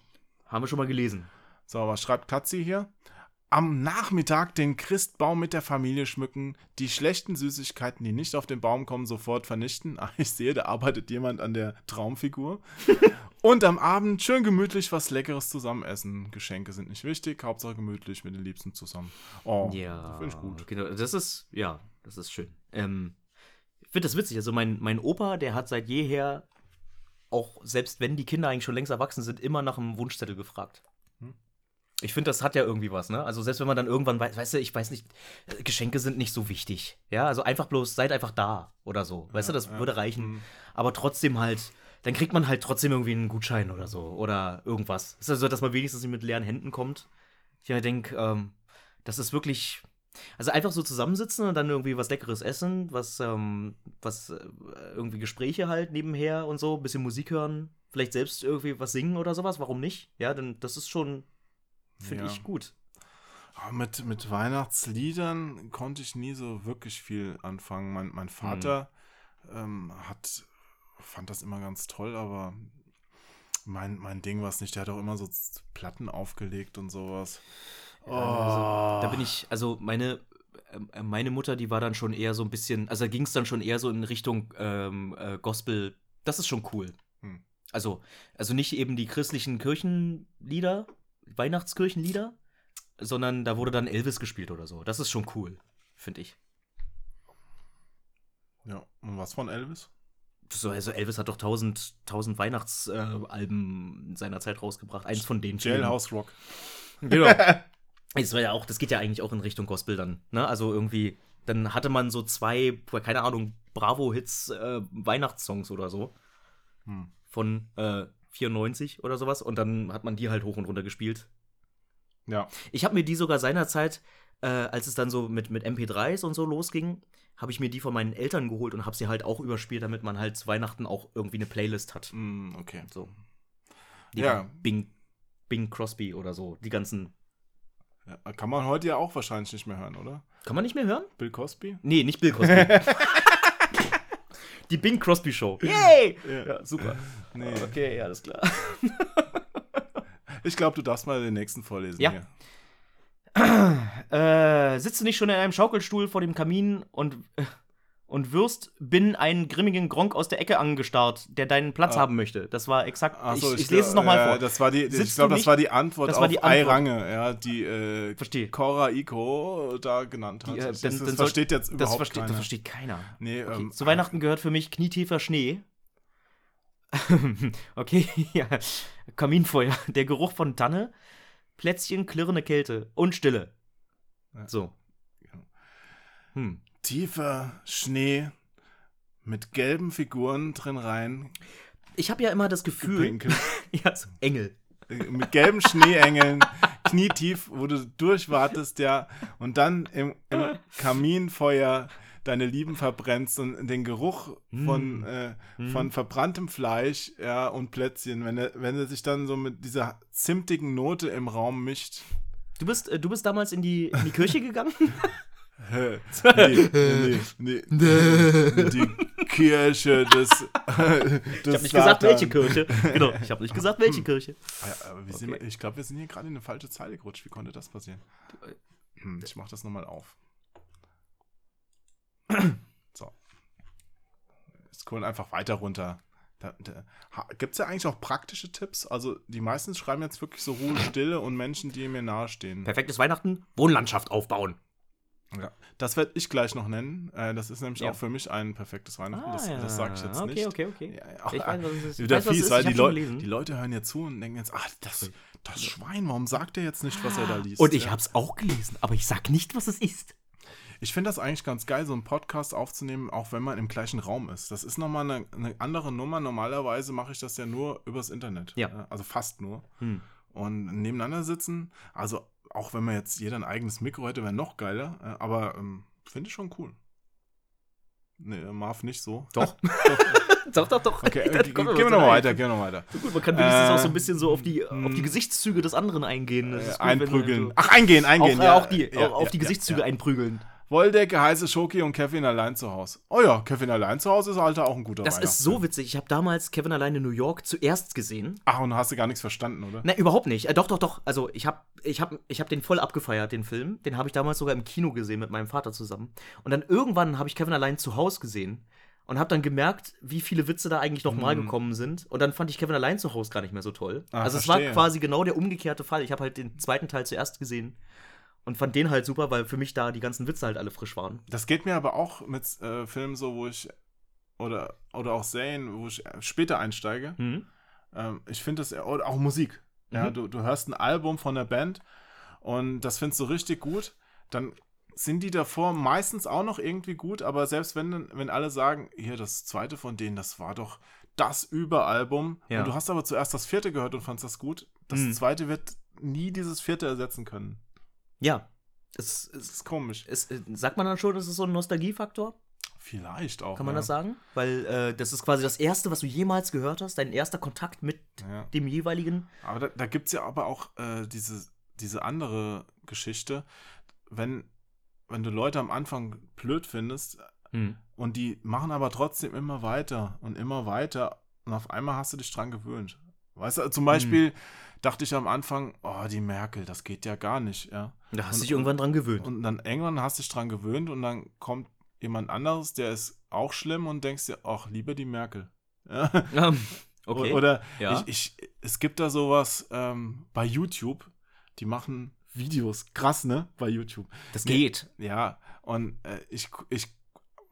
Haben wir schon mal gelesen. So, was schreibt Katzi hier? Am Nachmittag den Christbaum mit der Familie schmücken, die schlechten Süßigkeiten, die nicht auf den Baum kommen, sofort vernichten. Ah, ich sehe, da arbeitet jemand an der Traumfigur. Und am Abend schön gemütlich was Leckeres zusammen essen. Geschenke sind nicht wichtig, Hauptsache gemütlich mit den Liebsten zusammen. Oh, Ja. finde ich gut. Genau, das ist, ja, das ist schön. Ähm, ich finde das witzig. Also mein, mein Opa, der hat seit jeher, auch selbst wenn die Kinder eigentlich schon längst erwachsen sind, immer nach einem Wunschzettel gefragt. Ich finde, das hat ja irgendwie was, ne? Also selbst wenn man dann irgendwann weiß, weißt du, ich weiß nicht, äh, Geschenke sind nicht so wichtig. Ja, also einfach bloß, seid einfach da oder so. Weißt du, das ja. würde reichen. Hm. Aber trotzdem halt, dann kriegt man halt trotzdem irgendwie einen Gutschein oder so. Oder irgendwas. Ist also, dass man wenigstens nicht mit leeren Händen kommt. Ich denke, ähm, das ist wirklich. Also einfach so zusammensitzen und dann irgendwie was Leckeres essen, was, ähm, was äh, irgendwie Gespräche halt nebenher und so, bisschen Musik hören, vielleicht selbst irgendwie was singen oder sowas, warum nicht? Ja, denn das ist schon, finde Ja. ich, gut. Ah, Mit, mit Weihnachtsliedern konnte ich nie so wirklich viel anfangen. Mein, mein Vater ähm, hat, fand das immer ganz toll, aber mein, mein Ding war es nicht. Der hat auch immer so Platten aufgelegt und sowas. Oh. Also, da bin ich, also meine, äh, meine Mutter, die war dann schon eher so ein bisschen, also da ging es dann schon eher so in Richtung ähm, äh, Gospel. Das ist schon cool. Hm. Also, also nicht eben die christlichen Kirchenlieder, Weihnachtskirchenlieder, sondern da wurde dann Elvis gespielt oder so. Das ist schon cool, finde ich. Ja, und was von Elvis? So, also Elvis hat doch tausend, tausend Weihnachtsalben seiner Zeit rausgebracht. Eins von denen. Jailhouse Rock. Genau. Das war ja auch, das geht ja eigentlich auch in Richtung Gospel dann, ne? Also irgendwie, dann hatte man so zwei, keine Ahnung, Bravo-Hits, äh, Weihnachtssongs oder so. Hm. Von äh, 94 oder sowas. Und dann hat man die halt hoch und runter gespielt. Ja. Ich habe mir die sogar seinerzeit, äh, als es dann so mit, mit MP3s und so losging, habe ich mir die von meinen Eltern geholt und habe sie halt auch überspielt, damit man halt zu Weihnachten auch irgendwie eine Playlist hat. Hm, okay. So. Die Ja. Bing, Bing Crosby oder so. Die ganzen. Ja, kann man heute ja auch wahrscheinlich nicht mehr hören, oder? Kann man nicht mehr hören? Bill Cosby? Nee, nicht Bill Cosby. Die Bing Crosby Show. Yay! Ja. Ja, super. Nee. Okay, ja, alles klar. Ich glaube, du darfst mal den nächsten vorlesen Ja. Äh, sitzt du nicht schon in einem Schaukelstuhl vor dem Kamin und, äh, und wirst bin einen grimmigen Gronk aus der Ecke angestarrt, der deinen Platz Ah. haben möchte. Das war exakt. So, ich, ich lese es nochmal vor. Das war die, ich glaube, das war die Antwort das auf war die Antwort. Eirange, ja, die äh, Verstehe. Cora Iko da genannt hat. Die, äh, das dann- das dann soll- versteht jetzt das überhaupt versteht, keiner. Das versteht keiner. nee, Okay, ähm, zu Weihnachten gehört für mich knietiefer Schnee. okay, ja. Kaminfeuer, der Geruch von Tanne, Plätzchen, klirrende Kälte und Stille. Ja. So. Hm. Tiefer Schnee mit gelben Figuren drin rein, Ich habe ja immer das Gefühl, ja, so Engel. Äh, mit gelben Schneeengeln, knietief, wo du durchwartest, ja, und dann im, im Kaminfeuer deine Lieben verbrennst und den Geruch von, Mm. äh, Mm. von verbranntem Fleisch ja, und Plätzchen, wenn er, wenn er sich dann so mit dieser zimtigen Note im Raum mischt. Du bist, äh, du bist damals in die, in die Kirche gegangen? Hä? nee, nee, nee. Die Kirche des. des Ich habe nicht gesagt, welche Kirche. Genau, ich habe nicht gesagt, welche Kirche. Ja, aber wir sind, Okay. ich glaube, wir sind hier gerade in eine falsche Zeile gerutscht. Wie konnte das passieren? Hm, ich mach das nochmal auf. So. Scrollen einfach weiter runter. Gibt es ja eigentlich auch praktische Tipps? Also, die meisten schreiben jetzt wirklich so Ruhe, Stille und Menschen, die mir nahestehen. Perfektes Weihnachten, Wohnlandschaft aufbauen. Ja. Das werde ich gleich noch nennen. Äh, das ist nämlich Ja. auch für mich ein perfektes Weihnachten. das das sage ich jetzt okay, nicht. Okay, okay, Ja, ja. Ich weiß, was es ist. Wieder weiß, was es fies, ist. weil die, Leu gelesen. die Leute hören jetzt zu und denken jetzt, ah, das, das Schwein, warum sagt er jetzt nicht, was er da liest? Und ich Ja. hab's auch gelesen, aber ich sag nicht, was es ist. Ich finde das eigentlich ganz geil, so einen Podcast aufzunehmen, auch wenn man im gleichen Raum ist. Das ist nochmal eine, eine andere Nummer. Normalerweise mache ich das ja nur übers Internet. Ja. Also fast nur. Hm. Und nebeneinander sitzen, also auch wenn man jetzt jeder ein eigenes Mikro hätte, wäre noch geiler. äh, Aber ähm, finde ich schon cool. Nee, Marv nicht so. Doch. doch, doch, doch. Okay, äh, kommt gehen wir noch noch rein. weiter, gehen wir noch weiter. Gut, man kann wenigstens Äh, auch so ein bisschen so auf die, auf die hm. Gesichtszüge des anderen eingehen. Das Äh, ist gut, wenn du einprügeln. so- Ach, eingehen, eingehen. auch, ja, auch, die, ja, auf ja, die ja, Gesichtszüge ja. einprügeln. Wolldecke, heiße Schoki und Kevin allein zu Hause. Oh ja, Kevin allein zu Hause ist Alter auch ein guter Das ist so witzig. Ich habe damals Kevin allein in New York zuerst gesehen. Ach, und hast du gar nichts verstanden, oder? Nein, überhaupt nicht. Äh, doch, doch, doch. Also ich habe ich hab, ich hab den voll abgefeiert, den Film. Den habe ich damals sogar im Kino gesehen mit meinem Vater zusammen. Und dann irgendwann habe ich Kevin allein zu Hause gesehen und habe dann gemerkt, wie viele Witze da eigentlich nochmal Mhm. gekommen sind. Und dann fand ich Kevin allein zu Hause gar nicht mehr so toll. Ah, also es verstehe. war quasi genau der umgekehrte Fall. Ich habe halt den zweiten Teil zuerst gesehen und fand den halt super, weil für mich da die ganzen Witze halt alle frisch waren. Das geht mir aber auch mit äh, Filmen so, wo ich oder, oder auch Serien, wo ich äh, später einsteige. Mhm. Ähm, ich finde das, oder auch Musik. Ja, Mhm. du, du hörst ein Album von der Band und das findest du richtig gut, dann sind die davor meistens auch noch irgendwie gut, aber selbst wenn, wenn alle sagen, hier, das zweite von denen, das war doch das Überalbum, Ja. und du hast aber zuerst das vierte gehört und fandst das gut, das Mhm. zweite wird nie dieses vierte ersetzen können. Ja. Es, es, ist komisch. es, äh, sagt man dann schon, das ist so ein Nostalgiefaktor? Vielleicht auch. Kann man ja. das sagen? Weil äh, das ist quasi das erste, was du jemals gehört hast, dein erster Kontakt mit Ja. dem jeweiligen. Aber da, da gibt es ja aber auch äh, diese, diese andere Geschichte, wenn, wenn du Leute am Anfang blöd findest und die machen aber trotzdem immer weiter und immer weiter und auf einmal hast du dich dran gewöhnt. Weißt du, zum Beispiel dachte ich am Anfang, oh, die Merkel, das geht ja gar nicht, ja. Da hast du dich irgendwann dran gewöhnt. Und dann irgendwann hast du dich dran gewöhnt und dann kommt jemand anderes, der ist auch schlimm und denkst dir, ach, lieber die Merkel. Ja. Ähm, okay. Oder Ja. ich, ich, es gibt da sowas ähm, bei YouTube, die machen Videos. Krass, ne? Bei YouTube. das geht. Ja, und äh, ich, ich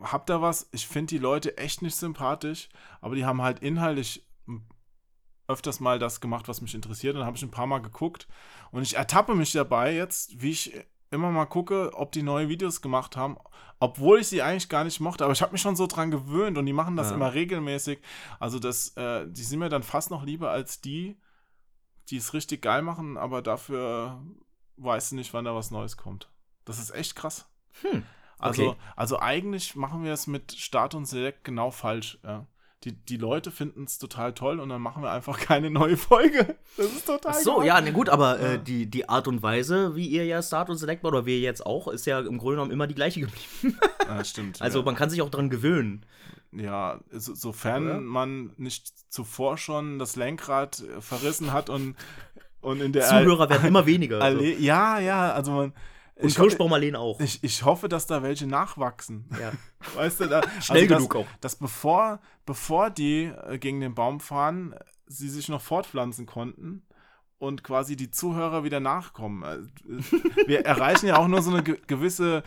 hab da was, ich finde die Leute echt nicht sympathisch, aber die haben halt inhaltlich öfters mal das gemacht, was mich interessiert. Und dann habe ich ein paar Mal geguckt und ich ertappe mich dabei jetzt, wie ich immer mal gucke, ob die neue Videos gemacht haben, obwohl ich sie eigentlich gar nicht mochte. Aber ich habe mich schon so dran gewöhnt und die machen das Ja. immer regelmäßig. Also das, äh, die sind mir dann fast noch lieber als die, die es richtig geil machen, aber dafür weißt du nicht, wann da was Neues kommt. Das ist echt krass. Hm. Also, Okay. also eigentlich machen wir es mit Start und Select genau falsch. Ja. Die, die Leute finden es total toll und dann machen wir einfach keine neue Folge. Das ist total Ach so, gemein. ja, na gut, aber Ja. äh, die, die Art und Weise, wie ihr ja Start und Select macht, oder wir jetzt auch, ist ja im Grunde genommen immer die gleiche geblieben. Ja, stimmt. Also ja. man kann sich auch dran gewöhnen. ja, so, sofern Oder? man nicht zuvor schon das Lenkrad äh, verrissen hat und, und in der Zuhörer werden immer weniger. Also. Ja, ja, also man. Und Kirschbaumarleen auch. ich, ich hoffe, dass da welche nachwachsen. Ja. Weißt du, da, Schnell dass, genug auch. Dass bevor, bevor die äh, gegen den Baum fahren, sie sich noch fortpflanzen konnten und quasi die Zuhörer wieder nachkommen. Äh, Wir erreichen ja auch nur so eine ge gewisse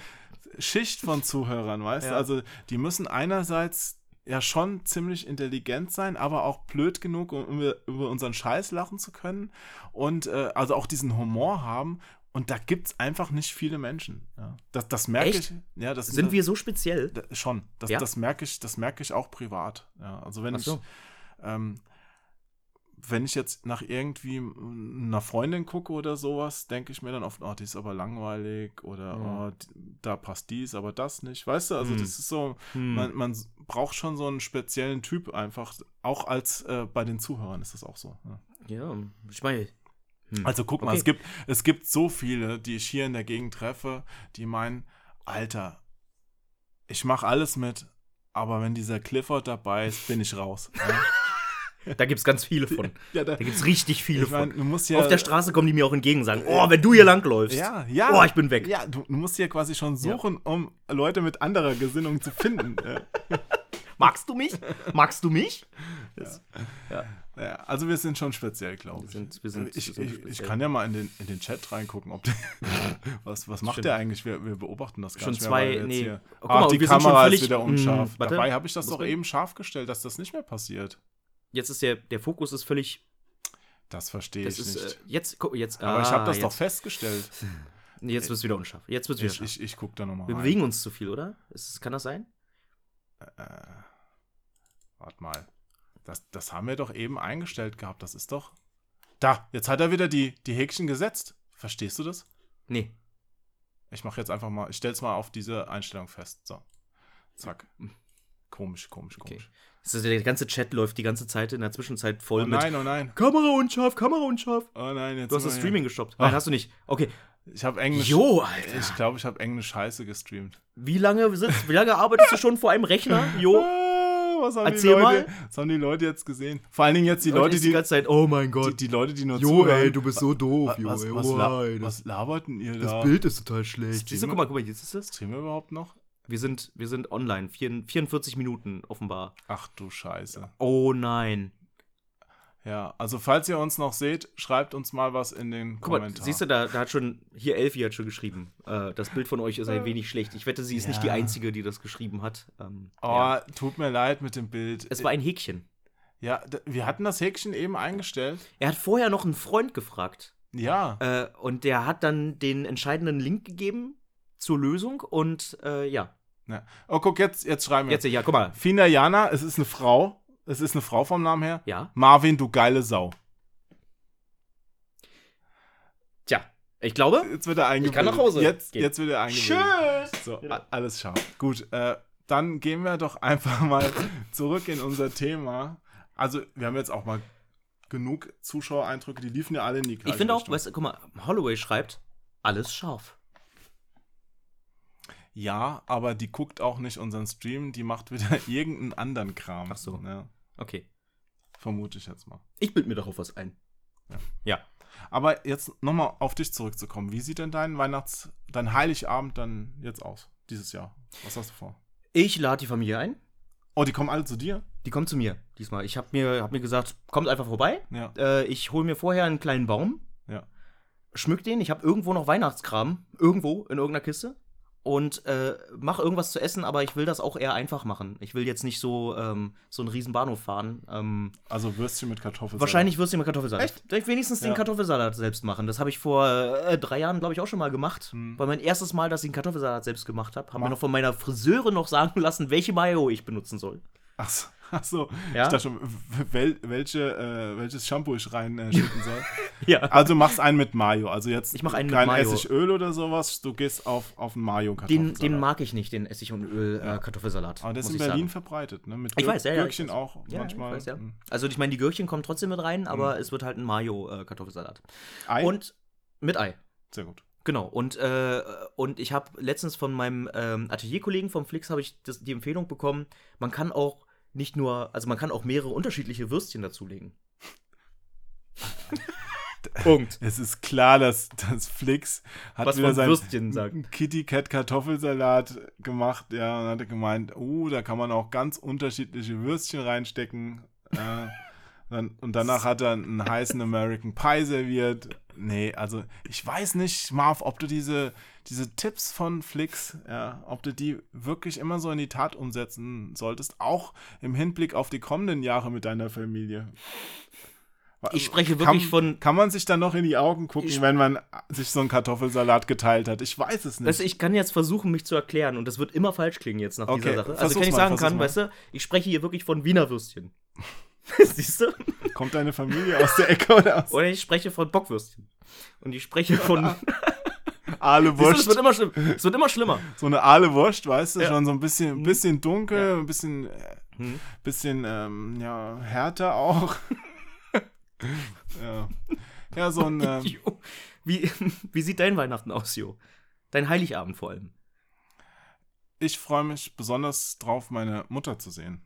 Schicht von Zuhörern, weißt du? Ja. Also die müssen einerseits ja schon ziemlich intelligent sein, aber auch blöd genug, um über, über unseren Scheiß lachen zu können und äh, also auch diesen Humor haben. Und da gibt es einfach nicht viele Menschen. Ja. Das, das merke Echt? ich. Ja, das Sind wir so speziell? da, schon. Das, Ja? das merke ich, das merke ich auch privat. Ja, also wenn so. ich ähm, wenn ich jetzt nach irgendwie einer Freundin gucke oder sowas, denke ich mir dann oft, oh, die ist aber langweilig oder Ja. oh, die- da passt dies, aber das nicht. Weißt du, also Hm. das ist so, Hm. man, man braucht schon so einen speziellen Typ einfach, auch als äh, bei den Zuhörern ist das auch so. Ja. Ja, ich meine. Hm. Also guck mal, Okay. es gibt, es gibt so viele, die ich hier in der Gegend treffe, die meinen, Alter, ich mache alles mit, aber wenn dieser Clifford dabei ist, bin ich raus. Da gibt es ganz viele von. ja da, Da gibt es richtig viele ich mein, von. ja, Auf der Straße kommen die mir auch entgegen und sagen: Oh, wenn du hier langläufst. Ja, ja. Oh, ich bin weg. Ja, du, du musst hier quasi schon suchen, um Leute mit anderer Gesinnung zu finden. ja. Magst du mich? Magst du mich? Ja, also wir sind schon speziell, glaube ich. sind- wir sind- ich, wir sind ich, ich speziell. kann ja mal in den, in den Chat reingucken, ob der, was, was macht Stimmt. der eigentlich? Wir, wir beobachten das gar Schon nicht mehr, zwei- nee. hier- Oh, guck Ach, mal, die wir sind schon Kamera völlig- ist wieder unscharf. Hm, warte. Dabei habe ich das doch eben scharf gestellt, dass das nicht mehr passiert. Jetzt ist der, der Fokus ist völlig. Das verstehe Das ich ist, nicht. äh, jetzt, guck, jetzt. Aber ich habe ah, das doch jetzt, festgestellt. Nee, Jetzt wird es wieder unscharf. Jetzt wird wieder Ich, ich, ich gucke da nochmal Wir rein. bewegen uns zu viel, oder? Ist, kann das sein? Äh, warte mal. Das, das haben wir doch eben eingestellt gehabt. Das ist doch. Da, jetzt hat er wieder die, die Häkchen gesetzt. Verstehst du das? Nee. Ich mache jetzt einfach mal, ich stell's mal auf diese Einstellung fest. So. Zack. Komisch, komisch, Okay. komisch. Das ist, der ganze Chat läuft die ganze Zeit in der Zwischenzeit voll Oh mit nein, oh nein. Kamera unscharf, Kamera unscharf. Oh nein, jetzt Du hast das Streaming hier. gestoppt. Ach. Nein, hast du nicht. Okay. Ich habe Englisch. Jo, Alter. Ich glaube, ich habe Englisch Scheiße gestreamt. Wie lange sitzt, wie lange arbeitest du schon vor einem Rechner? Jo. Was haben Erzähl die Leute, mal. Was haben die Leute jetzt gesehen? Vor allen Dingen jetzt die Und Leute, die die, ganze Zeit, oh mein die, Gott. die Leute, die nur Jo, zuhören. ey, du bist so doof, was, Jo, was, ey. was, Oh, la was laberten ihr da? das Bild ist total schlecht. Streamen- Siehst du, guck mal, guck mal, jetzt ist es. Streamen wir überhaupt noch? Wir sind, wir sind online. Vier- 44 Minuten offenbar. Ach du Scheiße. Oh nein. Ja, also falls ihr uns noch seht, schreibt uns mal was in den Guck mal, Kommentaren. siehst du, da, da hat schon, hier Elfi hat schon geschrieben. Äh, das Bild von euch ist ein wenig schlecht. Ich wette, sie ist nicht die Ja. Einzige, die das geschrieben hat. Ähm, Oh, ja. tut mir leid mit dem Bild. Es war ein Häkchen. ja, wir hatten das Häkchen eben eingestellt. Er hat vorher noch einen Freund gefragt. Ja. Äh, und der hat dann den entscheidenden Link gegeben zur Lösung und äh, ja. ja. Oh, guck, jetzt, jetzt schreiben wir. Jetzt, ja, guck mal. Fina Jana, es ist eine Frau. Es ist eine Frau vom Namen her. Ja. Marvin, du geile Sau. Tja, ich glaube. Jetzt wird er eingebildet. kann nach Hause Jetzt, gehen. jetzt wird er eingebildet. Tschüss! So, a- alles scharf. Gut, äh, dann gehen wir doch einfach mal zurück in unser Thema. Also, wir haben jetzt auch mal genug Zuschauereindrücke, die liefen ja alle in die gleiche Ich finde auch, weißt du, guck mal, Holloway schreibt, alles scharf. Ja, aber die guckt auch nicht unseren Stream, die macht wieder irgendeinen anderen Kram. Ach so. Ja, Okay. vermute ich jetzt mal. Ich bild mir darauf was ein. Ja. Ja. Aber jetzt nochmal auf dich zurückzukommen. Wie sieht denn dein Weihnachts-, dein Heiligabend dann jetzt aus, dieses Jahr? Was hast du vor? Ich lade die Familie ein. Oh, die kommen alle zu dir? Die kommt zu mir diesmal. Ich habe mir, hab mir gesagt, kommt einfach vorbei. Ja. Äh, ich hole mir vorher einen kleinen Baum, Ja. schmück den. Ich habe irgendwo noch Weihnachtskram, irgendwo in irgendeiner Kiste. Und äh, mach irgendwas zu essen, aber ich will das auch eher einfach machen. Ich will jetzt nicht so, ähm, so einen riesen Bahnhof fahren. Ähm, Also Würstchen mit Kartoffeln. wahrscheinlich wirst du mit Kartoffelsalat. Echt? Vielleicht wenigstens den Ja. Kartoffelsalat selbst machen. Das habe ich vor äh, drei Jahren, glaube ich, auch schon mal gemacht. Hm. Weil mein erstes Mal, dass ich einen Kartoffelsalat selbst gemacht habe, habe Mach- mir noch von meiner Friseurin noch sagen lassen, welche Mayo ich benutzen soll. Ach so. Ach so. Ja? Ich dachte schon, wel, welche, äh, welches Shampoo ich rein äh, soll. Ja. Also machst einen mit Mayo. Also jetzt Ich mach einen mit kein Mayo. Essigöl oder sowas. Du gehst auf, auf einen mayo Den, den mag ich nicht, den Essig- und Ja. Öl-Kartoffelsalat. Aber der ist in Berlin sagen. verbreitet, ne? Mit Ich Gür- weiß, ja, ja, Gürkchen ich weiß. auch Ja, manchmal. ich weiß, ja. Hm. Also ich meine, die Gürkchen kommen trotzdem mit rein, aber es wird halt ein Mayo-Kartoffelsalat. Ei? Und mit Ei. Sehr gut. Genau. Und, äh, und ich habe letztens von meinem ähm, Atelierkollegen vom Flix habe ich das, die Empfehlung bekommen, man kann auch nicht nur, also man kann auch mehrere unterschiedliche Würstchen dazulegen. Punkt. Es ist klar, dass das Flix hat Was wieder von sein Würstchen sagt. Kitty Cat Kartoffelsalat gemacht, ja, und hatte gemeint, oh, da kann man auch ganz unterschiedliche Würstchen reinstecken. Äh, dann, und danach hat er einen heißen American Pie serviert. Nee, also ich weiß nicht, Marv, ob du diese, diese Tipps von Flix, ja, ob du die wirklich immer so in die Tat umsetzen solltest, auch im Hinblick auf die kommenden Jahre mit deiner Familie. Ich spreche wirklich kann, von- Kann man sich dann noch in die Augen gucken, Ich- wenn man sich so einen Kartoffelsalat geteilt hat? Ich weiß es nicht. Also ich kann jetzt versuchen, mich zu erklären und das wird immer falsch klingen jetzt nach Okay, dieser Sache. Also wenn ich mal, sagen kann, mal. weißt du, ich spreche hier wirklich von Wiener Würstchen. Siehst du? Kommt deine Familie aus der Ecke oder aus? Oder ich spreche von Bockwürstchen. Und ich spreche von. Aale Siehst du, es wird immer schlimm. Es wird immer schlimmer. So eine Aale Wurst, weißt du, Ja. schon so ein bisschen, ein bisschen dunkel, ein bisschen, äh, Hm. bisschen, ähm, ja, härter auch. ja. ja, so ein, ähm. Wie, wie sieht dein Weihnachten aus, Jo? Dein Heiligabend vor allem. ich freue mich besonders drauf, meine Mutter zu sehen.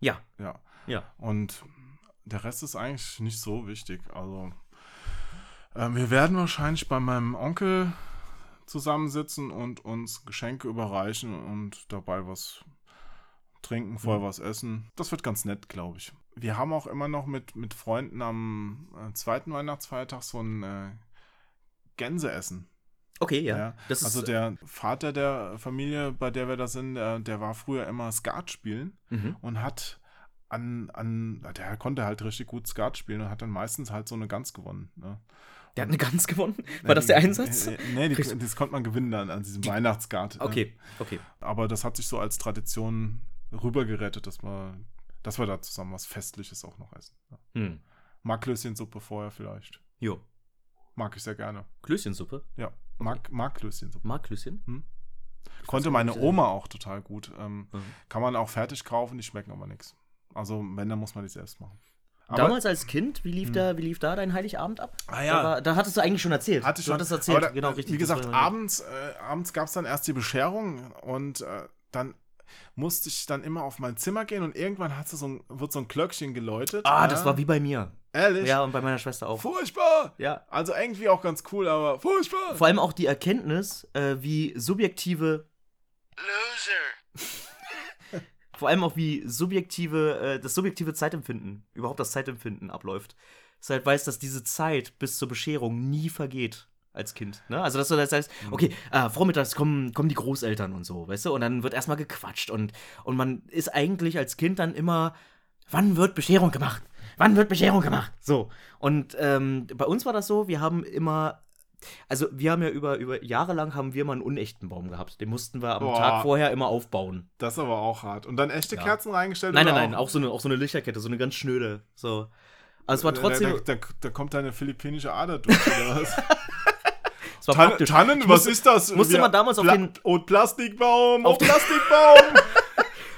Ja. Ja. Ja. Und der Rest ist eigentlich nicht so wichtig. Also, wir werden wahrscheinlich bei meinem Onkel zusammensitzen und uns Geschenke überreichen und dabei was trinken, vorher was essen. Das wird ganz nett, glaube ich. Wir haben auch immer noch mit, mit Freunden am äh, zweiten Weihnachtsfeiertag so ein äh, Gänseessen. Okay, ja. Ja, Das ist, also der Vater der Familie, bei der wir da sind, der, der war früher immer Skat spielen Mhm. und hat an, an, der konnte halt richtig gut Skat spielen und hat dann meistens halt so eine Gans gewonnen. Ne? Der hat eine Gans gewonnen. War das der Einsatz? äh, Nee, die, das konnte man gewinnen dann an diesem Weihnachtsskat. ne? Okay, okay. Aber das hat sich so als Tradition rübergerettet, dass wir, dass wir da zusammen was Festliches auch noch essen. Ja. Hm. Marklöschensuppe vorher vielleicht. Jo. Mag ich sehr gerne. Klößchensuppe. Ja, mag, mag Klößchensuppe. Marklöschen. Konnte gar meine nicht, äh, Oma auch total gut. Ähm, Mhm. Kann man auch fertig kaufen, die schmecken aber nichts. Also, wenn, dann muss man die selbst machen. Aber Damals als Kind, wie lief, da, wie lief da dein Heiligabend ab? Ah ja. Da, war, da hattest du eigentlich schon erzählt. hatte du schon. hattest erzählt, da, genau, richtig. Wie gesagt, abends, äh, abends gab es dann erst die Bescherung und äh, dann musste ich dann immer auf mein Zimmer gehen und irgendwann hat so ein, wird so ein Glöckchen geläutet. Ah, ja. das war wie bei mir. Ehrlich? Ja, und bei meiner Schwester auch. Furchtbar! Ja. Also irgendwie auch ganz cool, aber furchtbar! Vor allem auch die Erkenntnis, äh, wie subjektive, Loser. Vor allem auch wie subjektive, äh, das subjektive Zeitempfinden, überhaupt das Zeitempfinden abläuft. Dass du halt weißt, dass diese Zeit bis zur Bescherung nie vergeht als Kind. Ne? Also, dass du das heißt, okay, äh, vormittags kommen, kommen die Großeltern und so, weißt du, und dann wird erstmal gequatscht und, und man ist eigentlich als Kind dann immer, wann wird Bescherung gemacht? Wann wird Bescherung gemacht? So. Und ähm, bei uns war das so, wir haben immer. Also wir haben ja über, über Jahre lang haben wir mal einen unechten Baum gehabt. Den mussten wir am Boah. Tag vorher immer aufbauen. Das ist aber auch hart. Und dann echte Ja. Kerzen reingestellt? Nein, nein, nein, auch so eine, auch so eine Lichterkette, so eine ganz schnöde. So. Also es war Da, trotzdem, da, da, da kommt deine philippinische Ader durch, oder was? es war Tan praktisch. Tannen, Ich was musste- ist das? musste Wir- man damals auf Pla den- Und Plastikbaum, Auf den- Plastikbaum!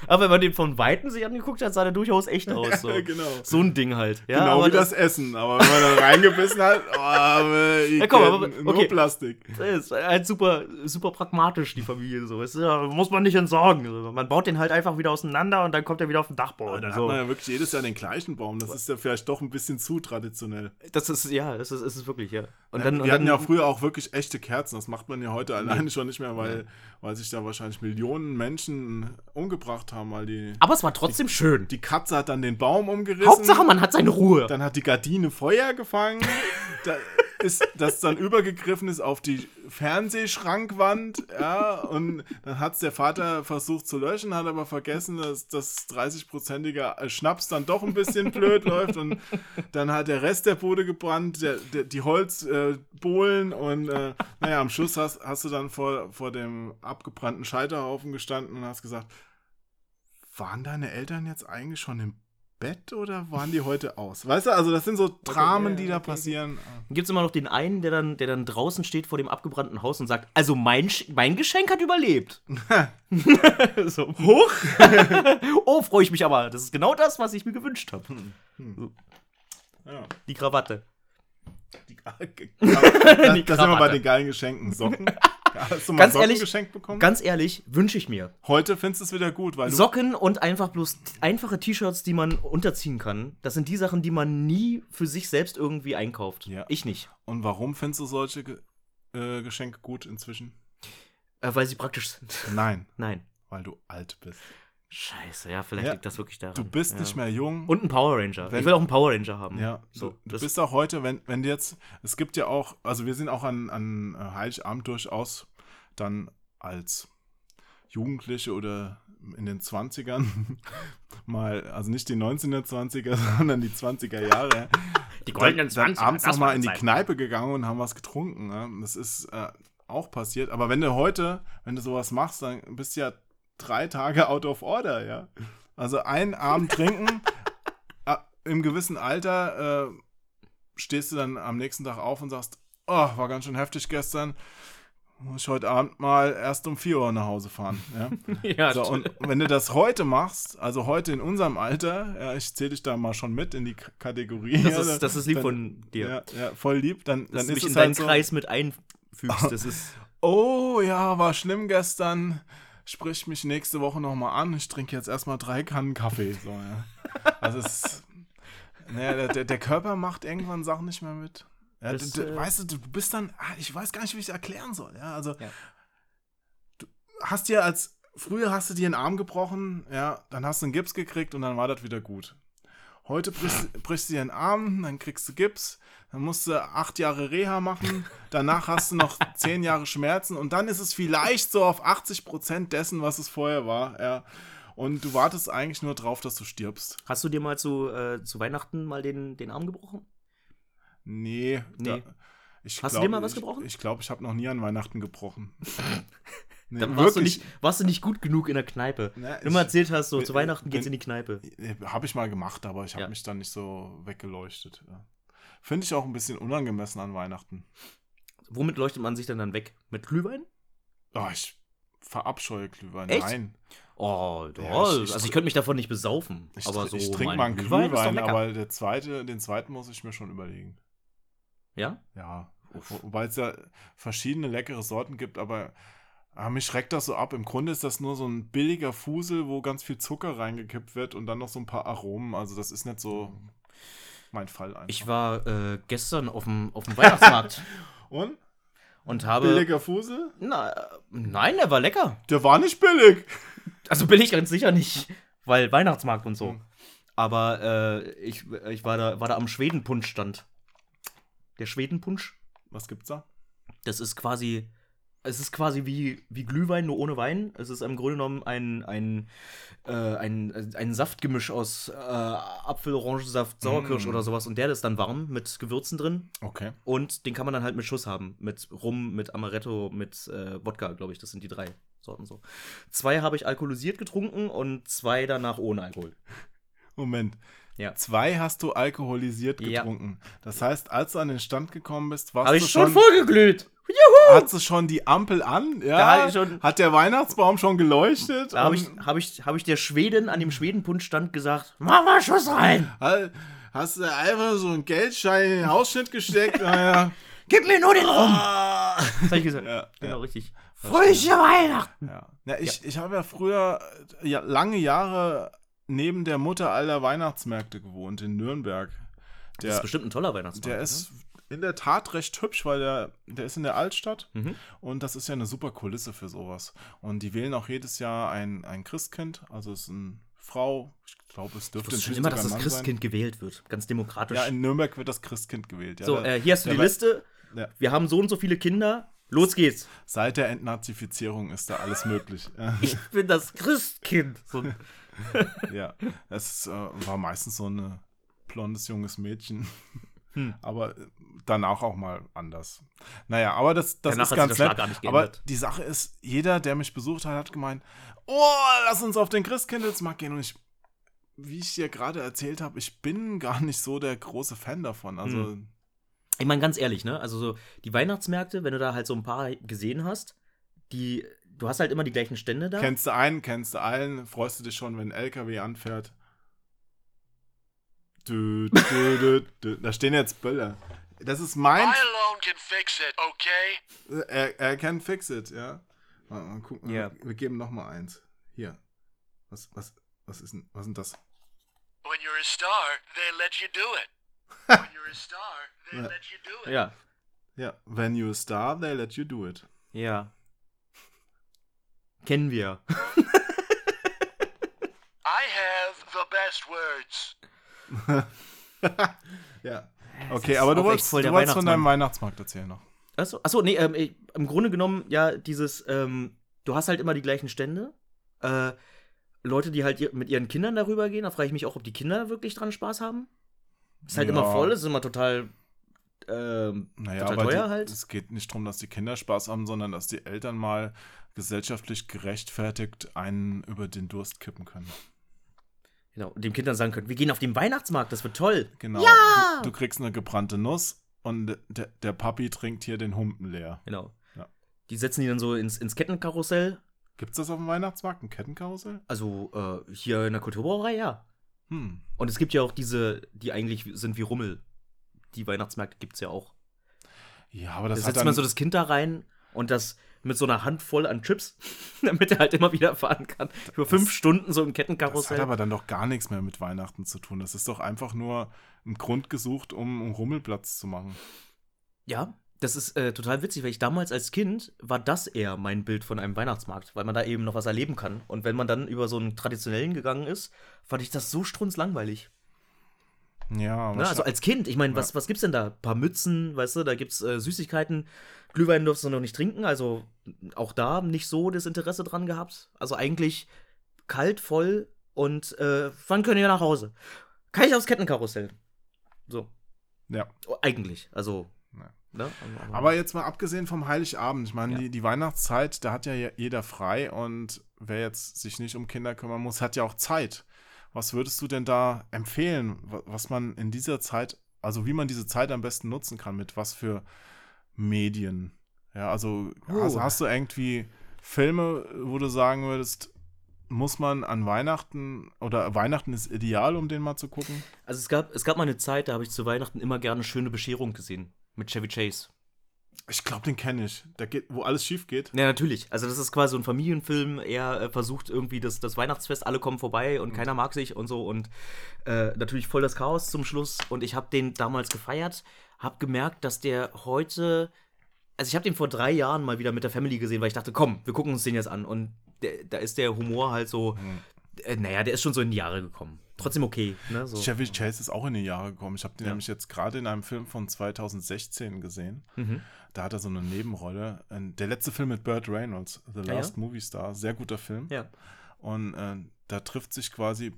Aber wenn man den von Weitem sich angeguckt hat, sah der durchaus echt aus. So, genau. so ein Ding halt. Ja, genau wie das, Essen. Aber wenn man dann reingebissen hat, oh, ich Ja, komm, aber- okay. nur Plastik. Das ist halt super, super pragmatisch, die Familie. So. Das ist ja, muss man nicht entsorgen. Man baut den halt einfach wieder auseinander und dann kommt er wieder auf den Dachboden. dann So. hat man ja wirklich jedes Jahr den gleichen Baum. Das ist ja vielleicht doch ein bisschen zu traditionell. Das ist, ja, das ist, ist es wirklich, ja. Und dann, Wir und hatten dann ja früher auch wirklich echte Kerzen. Das macht man ja heute alleine schon nicht mehr, weil, weil sich da wahrscheinlich Millionen Menschen umgebracht haben, weil die, aber es war trotzdem schön. die Katze hat dann den Baum umgerissen. Hauptsache, man hat seine Ruhe. Dann hat die Gardine Feuer gefangen. da ist das dann übergegriffen ist auf die Fernsehschrankwand, ja, und dann hat es der Vater versucht zu löschen, hat aber vergessen, dass das 30-prozentige Schnaps dann doch ein bisschen blöd läuft und dann hat der Rest der Bude gebrannt, der, der, die Holzbohlen äh, und äh, naja, am Schluss hast, hast du dann vor, vor dem abgebrannten Scheiterhaufen gestanden und hast gesagt, waren deine Eltern jetzt eigentlich schon im Bett oder waren die heute aus? Weißt du, also das sind so Dramen, ja, die da okay, passieren. Dann gibt es immer noch den einen, der dann, der dann draußen steht vor dem abgebrannten Haus und sagt, also mein, mein Geschenk hat überlebt. so. Hoch! Oh, freue ich mich aber. Das ist genau das, was ich mir gewünscht habe. Ja. Die Krawatte. Die, da, da Die sind wir bei Krawatte. den geilen Geschenken. Socken. Hast du mal Ganz Socken ehrlich, geschenkt bekommen? Ganz ehrlich, wünsche ich mir. Heute findest du es wieder gut, weil Socken und einfach bloß einfache T-Shirts, die man unterziehen kann. Das sind die Sachen, die man nie für sich selbst irgendwie einkauft. Ja. Ich nicht. Und warum findest du solche äh, Geschenke gut inzwischen? Äh, weil sie praktisch sind. Nein, Nein. weil du alt bist. Scheiße, ja, vielleicht Ja. liegt das wirklich daran. Du bist ja. nicht mehr jung. Und ein Power Ranger. Wenn- ich will auch einen Power Ranger haben. Ja, so. du, bist auch heute, wenn, wenn du jetzt, es gibt ja auch, also wir sind auch an, an äh, Heiligabend durchaus dann als Jugendliche oder in den 20ern mal, also nicht die 1920er, sondern die 20er Jahre. Die goldenen dann, dann 20er, abends nochmal in die. Kneipe gegangen und haben was getrunken. Ja? Das ist äh, auch passiert. Aber wenn du heute, wenn du sowas machst, dann bist du ja drei Tage out of order, ja. Also einen Abend trinken, äh, im gewissen Alter äh, stehst du dann am nächsten Tag auf und sagst, oh, war ganz schön heftig gestern. Muss ich heute Abend mal erst um 4 Uhr nach Hause fahren. Ja? ja, So, und wenn du das heute machst, also heute in unserem Alter, ja, ich zähle dich da mal schon mit in die K Kategorie. das, ja, ist, das ist lieb dann- von dir. Ja, ja, voll lieb. Dann, dass dann du ist mich in es deinen halt so, Kreis mit einfügst. Das ist. oh ja, war schlimm gestern. Sprich mich nächste Woche nochmal an. Ich trinke jetzt erstmal drei Kannen Kaffee. So, ja. Also es ist, naja, der, der, der Körper macht irgendwann Sachen nicht mehr mit. Ja, Das, du, du, äh, weißt du, du bist dann, ah, ich weiß gar nicht, wie ich es erklären soll. Ja, also Ja. du hast dir als, früher hast du dir einen Arm gebrochen, ja, dann hast du einen Gips gekriegt und dann war das wieder gut. Heute brichst, brichst du dir einen Arm, dann kriegst du Gips, dann musst du acht Jahre Reha machen, danach hast du noch zehn Jahre Schmerzen und dann ist es vielleicht so auf 80 Prozent dessen, was es vorher war, ja. Und du wartest eigentlich nur drauf, dass du stirbst. Hast du dir mal zu, äh, zu Weihnachten mal den, den Arm gebrochen? Nee. Nee. Da, ich Hast du glaub, dir mal was ich, gebrochen? Ich glaube, ich habe noch nie an Weihnachten gebrochen. nee, Dann warst du, nicht, warst du nicht gut genug in der Kneipe. Na, Wenn du mal ich- erzählt hast, so zu Weihnachten geht's in die Kneipe. Habe ich mal gemacht, aber ich habe Ja. mich dann nicht so weggeleuchtet. Ja. Finde ich auch ein bisschen unangemessen an Weihnachten. Womit leuchtet man sich denn dann weg? Mit Glühwein? Oh, ich verabscheue Glühwein. Echt? Nein. Oh, doch. Ja, ich- ich also ich könnte mich davon nicht besaufen. Ich, aber so ich trinke mal einen Glühwein Glühwein, aber der zweite, den zweiten muss ich mir schon überlegen. Ja? Ja. Wo- Wobei es ja verschiedene leckere Sorten gibt, aber ah, mich schreckt das so ab. Im Grunde ist das nur so ein billiger Fusel, wo ganz viel Zucker reingekippt wird und dann noch so ein paar Aromen. Also das ist nicht so mein Fall einfach. Ich war äh, gestern auf dem, auf dem Weihnachtsmarkt und? und habe. Billiger Fusel? Na, äh, nein, der war lecker. Der war nicht billig. Also billig ganz sicher nicht, weil Weihnachtsmarkt und so. Hm. Aber äh, ich, ich war, da, war da am Schwedenpunschstand. Der Schwedenpunsch, Was gibt's da? das ist quasi. Es ist quasi wie, wie Glühwein, nur ohne Wein. Es ist im Grunde genommen ein, ein, äh, ein, ein Saftgemisch aus äh, Apfel, Orangensaft, Sauerkirsch Mm. oder sowas. Und der ist dann warm mit Gewürzen drin. Okay. Und den kann man dann halt mit Schuss haben. Mit Rum, mit Amaretto, mit äh, Wodka, glaube ich. Das sind die drei Sorten so. Zwei habe ich alkoholisiert getrunken und zwei danach ohne Alkohol. Moment. Ja. Zwei hast du alkoholisiert Ja. getrunken. Das heißt, als du an den Stand gekommen bist, warst Habe du ich schon schon, vorgeglüht. Hat sie schon die Ampel an? Ja. Hat der Weihnachtsbaum schon geleuchtet? Da habe ich, hab ich, hab ich der Schwedin an dem Schwedenpunschstand gesagt, mach mal Schuss rein. Hast du einfach so einen Geldschein in den Ausschnitt gesteckt? naja. Gib mir nur den Rum. Ah. Das habe ich gesagt. Ja, genau, ja. richtig. Fröhliche Weihnachten. Ja. ja ich ich habe ja früher ja, lange Jahre neben der Mutter aller Weihnachtsmärkte gewohnt in Nürnberg. Das Der, ist bestimmt ein toller Weihnachtsmarkt. der ist in der Tat recht hübsch, weil der, der ist in der Altstadt Mhm. und das ist ja eine super Kulisse für sowas. Und die wählen auch jedes Jahr ein, ein Christkind, also es ist eine Frau, ich glaube, es Ich dürfte wusste schon immer, dass das Christkind gewählt wird. Ganz demokratisch. sein. Ja, in Nürnberg wird das Christkind gewählt. Ja, so, äh, hier hast du die Liste. Ja. Wir haben so und so viele Kinder. Los geht's. Seit der Entnazifizierung ist da alles möglich. Ich bin das Christkind. So, Ja, es äh, war meistens so ein blondes junges Mädchen. Hm. Aber äh, danach auch mal anders. Naja, aber das, das Danach ist ganz nett. Aber die Sache ist, jeder, der mich besucht hat, hat gemeint, oh, lass uns auf den Christkindlesmarkt gehen. Und ich, wie ich dir gerade erzählt habe, ich bin gar nicht so der große Fan davon. Also, Hm. ich meine, ganz ehrlich, ne? Also so die Weihnachtsmärkte, wenn du da halt so ein paar gesehen hast, die, du hast halt immer die gleichen Stände da. kennst du einen, kennst du allen, freust du dich schon, wenn ein LKW anfährt. Dü, dü, dü. Da stehen jetzt Böller. Das ist mein I alone can fix it, okay? Er, er kann fix it, ja. Mal, mal gucken. Ja. Wir geben noch mal eins. Hier. Was, was, was ist denn, was sind das? When you're a star, they let you do it. when you're a star, they Ja. let you do it. Ja. Ja. When you a star, they let you do it. Ja. Kennen wir. I have the best words. ja. Okay, aber du wolltest, voll du wolltest von deinem Weihnachtsmarkt erzählen noch. Achso, achso nee, ähm, ich, im Grunde genommen, ja, dieses, ähm, du hast halt immer die gleichen Stände. Äh, Leute, die halt mit ihren Kindern darüber gehen, da frage ich mich auch, ob die Kinder wirklich dran Spaß haben. Ist halt Ja. immer voll, ist immer total, ähm, Naja, total aber teuer die, halt. es geht nicht darum, dass die Kinder Spaß haben, sondern dass die Eltern mal gesellschaftlich gerechtfertigt einen über den Durst kippen können. Genau. Und dem Kind dann sagen können, wir gehen auf den Weihnachtsmarkt, das wird toll. Genau. Ja! Du, du kriegst eine gebrannte Nuss und der, der Papi trinkt hier den Humpen leer. Genau. Ja. Die setzen die dann so ins, ins Kettenkarussell. Gibt's das auf dem Weihnachtsmarkt, ein Kettenkarussell? Also äh, hier in der Kulturbrauerei, ja. Hm. Und es gibt ja auch diese, die eigentlich sind wie Rummel. Die Weihnachtsmärkte gibt es ja auch. Ja, aber Da das hat setzt man so das Kind da rein und das mit so einer Handvoll an Chips, damit er halt immer wieder fahren kann. Über fünf Stunden so im das hat Kettenkarussell. aber dann doch gar nichts mehr mit Weihnachten zu tun. Das ist doch einfach nur ein Grund gesucht, um einen Rummelplatz zu machen. Ja, das ist äh, total witzig, weil ich damals als Kind war das eher mein Bild von einem Weihnachtsmarkt, weil man da eben noch was erleben kann. Und wenn man dann über so einen traditionellen gegangen ist, fand ich das so strunzlangweilig. Ja, aber Ne? Also als Kind, ich meine, was, Ja. was gibt's denn da? Ein paar Mützen, weißt du, da gibt's äh, Süßigkeiten. Glühwein durfst du noch nicht trinken, also auch da nicht so das Interesse dran gehabt. Also eigentlich kalt, voll und äh, wann können wir nach Hause? Kann ich aufs Kettenkarussell? So, ja. oh, eigentlich, also. Ja. Ne? Aber jetzt mal abgesehen vom Heiligabend, ich meine, Ja. die, die Weihnachtszeit, da hat ja je- jeder frei und wer jetzt sich nicht um Kinder kümmern muss, hat ja auch Zeit. Was würdest du denn da empfehlen, wa- was man in dieser Zeit, also wie man diese Zeit am besten nutzen kann, mit was für Medien? Ja, also Oh. hast, hast du irgendwie Filme, wo du sagen würdest, muss man an Weihnachten oder Weihnachten ist ideal, um den mal zu gucken? Also es gab, es gab mal eine Zeit, da habe ich zu Weihnachten immer gerne schöne Bescherung gesehen. Mit Chevy Chase. Ich glaube, den kenne ich. Da geht, wo alles schief geht. Ja, natürlich. Also das ist quasi so ein Familienfilm. Er äh, versucht irgendwie das, das Weihnachtsfest, alle kommen vorbei und keiner mag sich und so. Und äh, natürlich voll das Chaos zum Schluss. Und ich habe den damals gefeiert, habe gemerkt, dass der heute... Also ich habe den vor drei Jahren mal wieder mit der Family gesehen, weil ich dachte, komm, wir gucken uns den jetzt an. Und der, da ist der Humor halt so... Äh, naja, der ist schon so in die Jahre gekommen. Trotzdem okay. Ne? So. Chevy Chase ist auch in die Jahre gekommen. Ich habe den Ja. nämlich jetzt gerade in einem Film von 2016 gesehen. Mhm. Da hat er so eine Nebenrolle. Der letzte Film mit Burt Reynolds, The ja? Last Movie Star, sehr guter Film. Ja. Und äh, da trifft sich quasi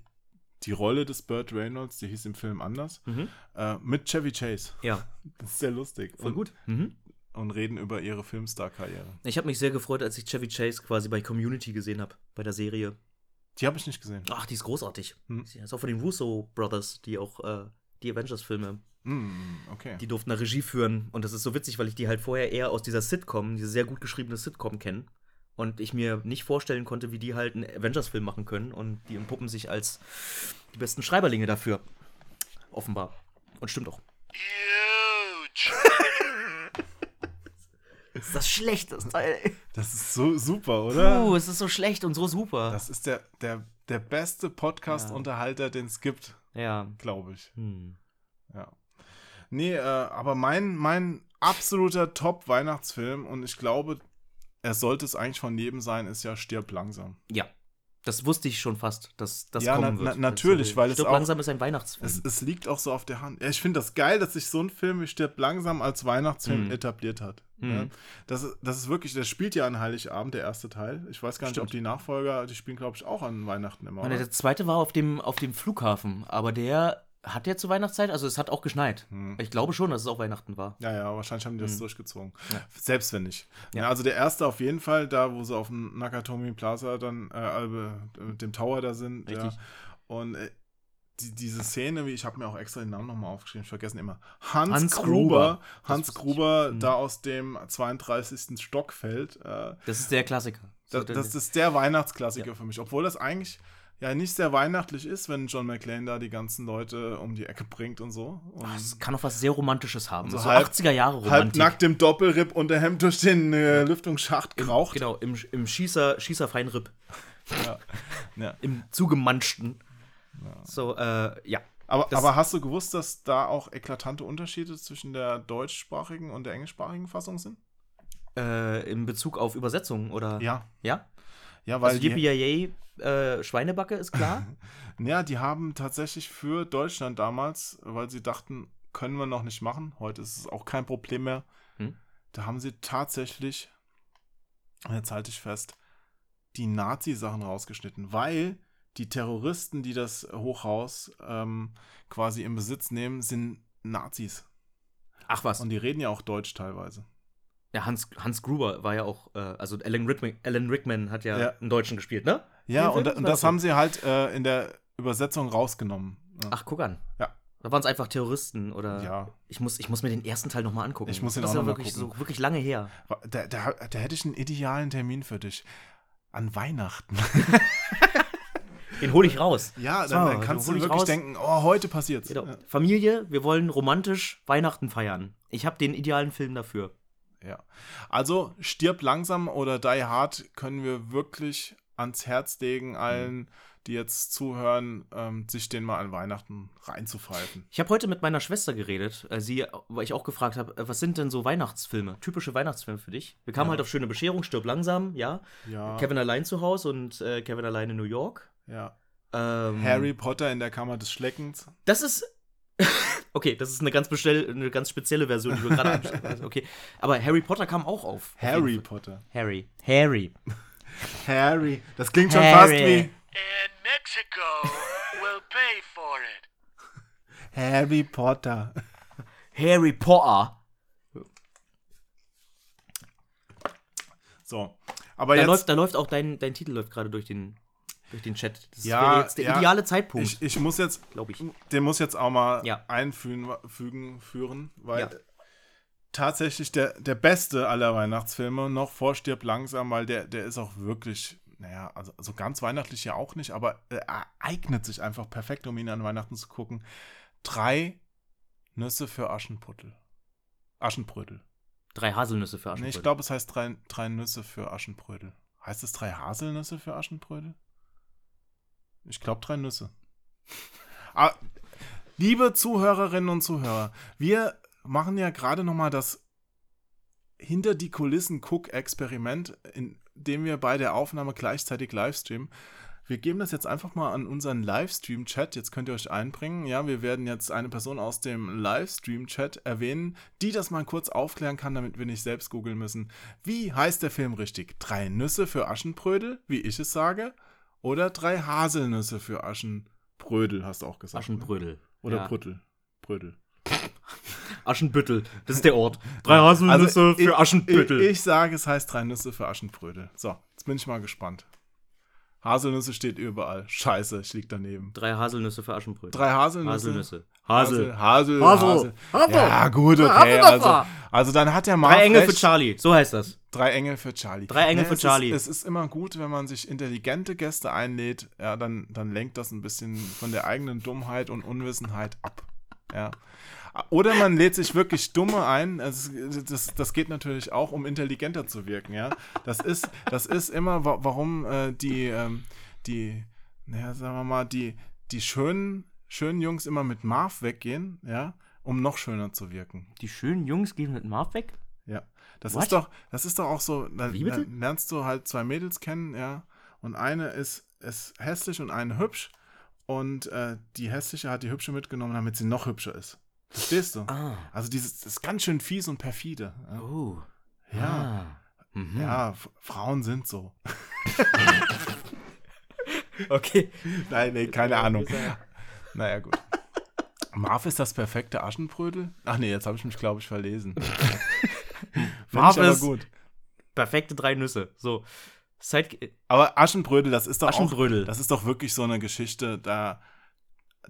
die Rolle des Burt Reynolds, die hieß im Film anders, Mhm. äh, mit Chevy Chase. Ja, Das ist sehr lustig. voll und, gut. Mhm. Und reden über ihre Filmstar-Karriere. Ich habe mich sehr gefreut, als ich Chevy Chase quasi bei Community gesehen habe, bei der Serie. Die habe ich nicht gesehen. Ach, die ist großartig. Hm. Die ist auch von den Russo Brothers, die auch äh, die Avengers-Filme, Mm, okay. die durften da Regie führen. Und das ist so witzig, weil ich die halt vorher eher aus dieser Sitcom, diese sehr gut geschriebene Sitcom kenne. Und ich mir nicht vorstellen konnte, wie die halt einen Avengers-Film machen können. Und die entpuppen sich als die besten Schreiberlinge dafür. Offenbar. Und stimmt auch. Huge. Das ist das schlechteste Teil. Das ist so super, oder? Puh, es ist so schlecht und so super. Das ist der, der, der beste Podcast-Unterhalter, den es gibt, ja. glaube ich. Hm. Ja. Nee, äh, aber mein, mein absoluter Top-Weihnachtsfilm, und ich glaube, er sollte es eigentlich von jedem sein, ist ja Stirb langsam. Ja. Das wusste ich schon fast, dass das Ja, kommen na- wird. na- natürlich, weil es Stirb auch- langsam ist ein Weihnachtsfilm. Es, es liegt auch so auf der Hand. Ja, ich finde das geil, dass sich so ein Film wie Stirb langsam als Weihnachtsfilm Mhm. etabliert hat. Mhm. Ja, das, ist- das ist wirklich, das spielt ja an Heiligabend, der erste Teil. Ich weiß gar nicht, ob Stimmt. die Nachfolger, die spielen, glaube ich, auch an Weihnachten immer. Der zweite war auf dem, auf dem Flughafen, aber der hat ja zur Weihnachtszeit, also es hat auch geschneit. Hm. Ich glaube schon, dass es auch Weihnachten war. Ja, ja, wahrscheinlich haben die das Mhm. durchgezogen. Ja. Selbst wenn nicht. Ja. Ja. also der erste auf jeden Fall, da wo sie auf dem Nakatomi Plaza dann äh, äh, mit dem Tower da sind. Richtig. Ja. Und äh, die, diese Szene, wie ich habe mir auch extra den Namen nochmal aufgeschrieben, ich vergesse ihn immer. Hans, Hans Gruber, Gruber. Das Hans wusste ich. Gruber, Mhm. da aus dem 32. Stock fällt. Äh, Das ist der Klassiker. So, das, der- das ist der Weihnachtsklassiker Ja. für mich, obwohl das eigentlich ja nicht sehr weihnachtlich ist, wenn John McClane da die ganzen Leute um die Ecke bringt und so. Und es kann auch was sehr Romantisches haben. So So, halb- 80er Jahre Romantik. halbnackt im Doppelripp Unterhemd durch den äh, Lüftungsschacht geraucht. Genau, im, im Schießer, Schießerfreien Ripp. Ja. Ja. Im zugemanschten. So, äh, ja. Aber, aber hast du gewusst, dass da auch eklatante Unterschiede zwischen der deutschsprachigen und der englischsprachigen Fassung sind? Äh, in Bezug auf Übersetzungen, oder? Ja. Ja? Ja, weil Also die, Yippie äh, Schweinebacke ist klar. ja, die haben tatsächlich für Deutschland damals, weil sie dachten, können wir noch nicht machen, heute ist es auch kein Problem mehr, Hm? da haben sie tatsächlich, jetzt halte ich fest, die Nazi-Sachen rausgeschnitten, weil die Terroristen, die das Hochhaus ähm, quasi in Besitz nehmen, sind Nazis. Ach was. Und die reden ja auch Deutsch teilweise. Ja, Hans, Hans Gruber war ja auch, äh, also Alan Rickman, Alan Rickman hat ja, Ja. einen Deutschen gespielt, ne? Ja, und, und das haben sie halt äh, in der Übersetzung rausgenommen. Ja. Ach, guck an. Ja. Da waren es einfach Terroristen oder. Ja. Ich muss, ich muss mir den ersten Teil nochmal angucken. Ich muss ihn das auch ist ja wirklich gucken. so wirklich lange her. Da, da, da hätte ich einen idealen Termin für dich. An Weihnachten. Den hole ich raus. Ja, So, dann, dann den kannst du wirklich raus. denken, oh, heute passiert's. Genau. Ja. Familie, wir wollen romantisch Weihnachten feiern. Ich habe den idealen Film dafür. Ja. Also, stirb langsam oder die hard können wir wirklich ans Herz legen, allen, die jetzt zuhören, ähm, sich den mal an Weihnachten reinzupfeifen. Ich habe heute mit meiner Schwester geredet, äh, sie, weil ich auch gefragt habe, äh, was sind denn so Weihnachtsfilme, typische Weihnachtsfilme für dich? Wir kamen Ja. halt auf schöne Bescherung, stirb langsam, ja. Ja. Kevin allein zu Hause und äh, Kevin allein in New York. Ja. Ähm, Harry Potter in der Kammer des Schleckens. Das ist. okay, das ist eine ganz, bestell, eine ganz spezielle Version, die du gerade ansprichst. Okay. Aber Harry Potter kam auch auf. Harry. Potter. Harry. Harry. Harry. Das klingt schon Harry. fast wie And Mexico will pay for it. Harry Potter. Harry Potter. So. Aber Da jetzt. läuft, da läuft auch dein, dein Titel läuft gerade durch den, durch den Chat. Das Ja, wäre jetzt der ja. ideale Zeitpunkt, ich, ich muss jetzt, glaube ich. den muss jetzt auch mal Ja. einfügen, fügen, führen, weil Ja. tatsächlich der, der beste aller Weihnachtsfilme noch vor Stirb langsam, weil der, der ist auch wirklich, naja, also, also ganz weihnachtlich ja auch nicht, aber er eignet sich einfach perfekt, um ihn an Weihnachten zu gucken. Drei Nüsse für Aschenputtel. Aschenbrödel. Drei Haselnüsse für Nee, Aschenbrödel. ich glaube, es heißt drei, drei Nüsse für Aschenbrödel. Heißt es drei Haselnüsse für Aschenbrödel? Ich glaube, drei Nüsse. Aber, liebe Zuhörerinnen und Zuhörer, wir machen ja gerade noch mal das hinter die Kulissen Cook-Experiment, in dem wir bei der Aufnahme gleichzeitig livestreamen. Wir geben das jetzt einfach mal an unseren Livestream-Chat. Jetzt könnt ihr euch einbringen. Ja, wir werden jetzt eine Person aus dem Livestream-Chat erwähnen, die das mal kurz aufklären kann, damit wir nicht selbst googeln müssen. Wie heißt der Film richtig? Drei Nüsse für Aschenbrödel, wie ich es sage? Oder drei Haselnüsse für Aschenbrödel, hast du auch gesagt. ne? Aschenbrödel. Oder ja. Brüttel. Brödel. Aschenbüttel. Das ist der Ort. Drei Haselnüsse Also, ich- für Aschenbüttel. Ich, ich sage, es heißt drei Nüsse für Aschenbrödel. So, jetzt bin ich mal gespannt. Haselnüsse steht überall. Scheiße, ich lieg daneben. Drei Haselnüsse für Aschenbrödel. Drei Haselnüsse. Haselnüsse. Hasel. Hasel. Hasel. Hasel. Hasel. Ja, gut, okay. Also, also dann hat der Marv Drei Engel für recht. Charlie. So heißt das. Drei Engel für Charlie. Drei Engel Nee, für es Charlie. Ist, es ist immer gut, wenn man sich intelligente Gäste einlädt, ja, dann, dann lenkt das ein bisschen von der eigenen Dummheit und Unwissenheit ab. Ja. Oder man lädt sich wirklich Dumme ein. Also, das, das geht natürlich auch, um intelligenter zu wirken, ja. Das ist, das ist immer, wa warum äh, die, ähm, die, naja, sagen wir mal, die, die schönen, schönen Jungs immer mit Marv weggehen, ja, um noch schöner zu wirken. Die schönen Jungs gehen mit Marv weg? Ja, das What? ist doch, das ist doch auch so, dann, Wie bitte? dann lernst du halt zwei Mädels kennen, ja, und eine ist, ist hässlich und eine hübsch und äh, die hässliche hat die hübsche mitgenommen, damit sie noch hübscher ist. Verstehst du? Ah. Also dieses, das ist ganz schön fies und perfide. Ja, Oh. ja, Ah. Mhm. ja Frauen sind so. Okay. Nein, nee, keine Ahnung. Naja, gut. Marv ist das perfekte Aschenbrödel? Ach nee, jetzt habe ich mich, glaube ich, verlesen. Marv ist- gut. Perfekte drei Nüsse. So. Seit Aber Aschenbrödel, das ist doch Aschenbrödel. auch, das ist doch wirklich so eine Geschichte, da,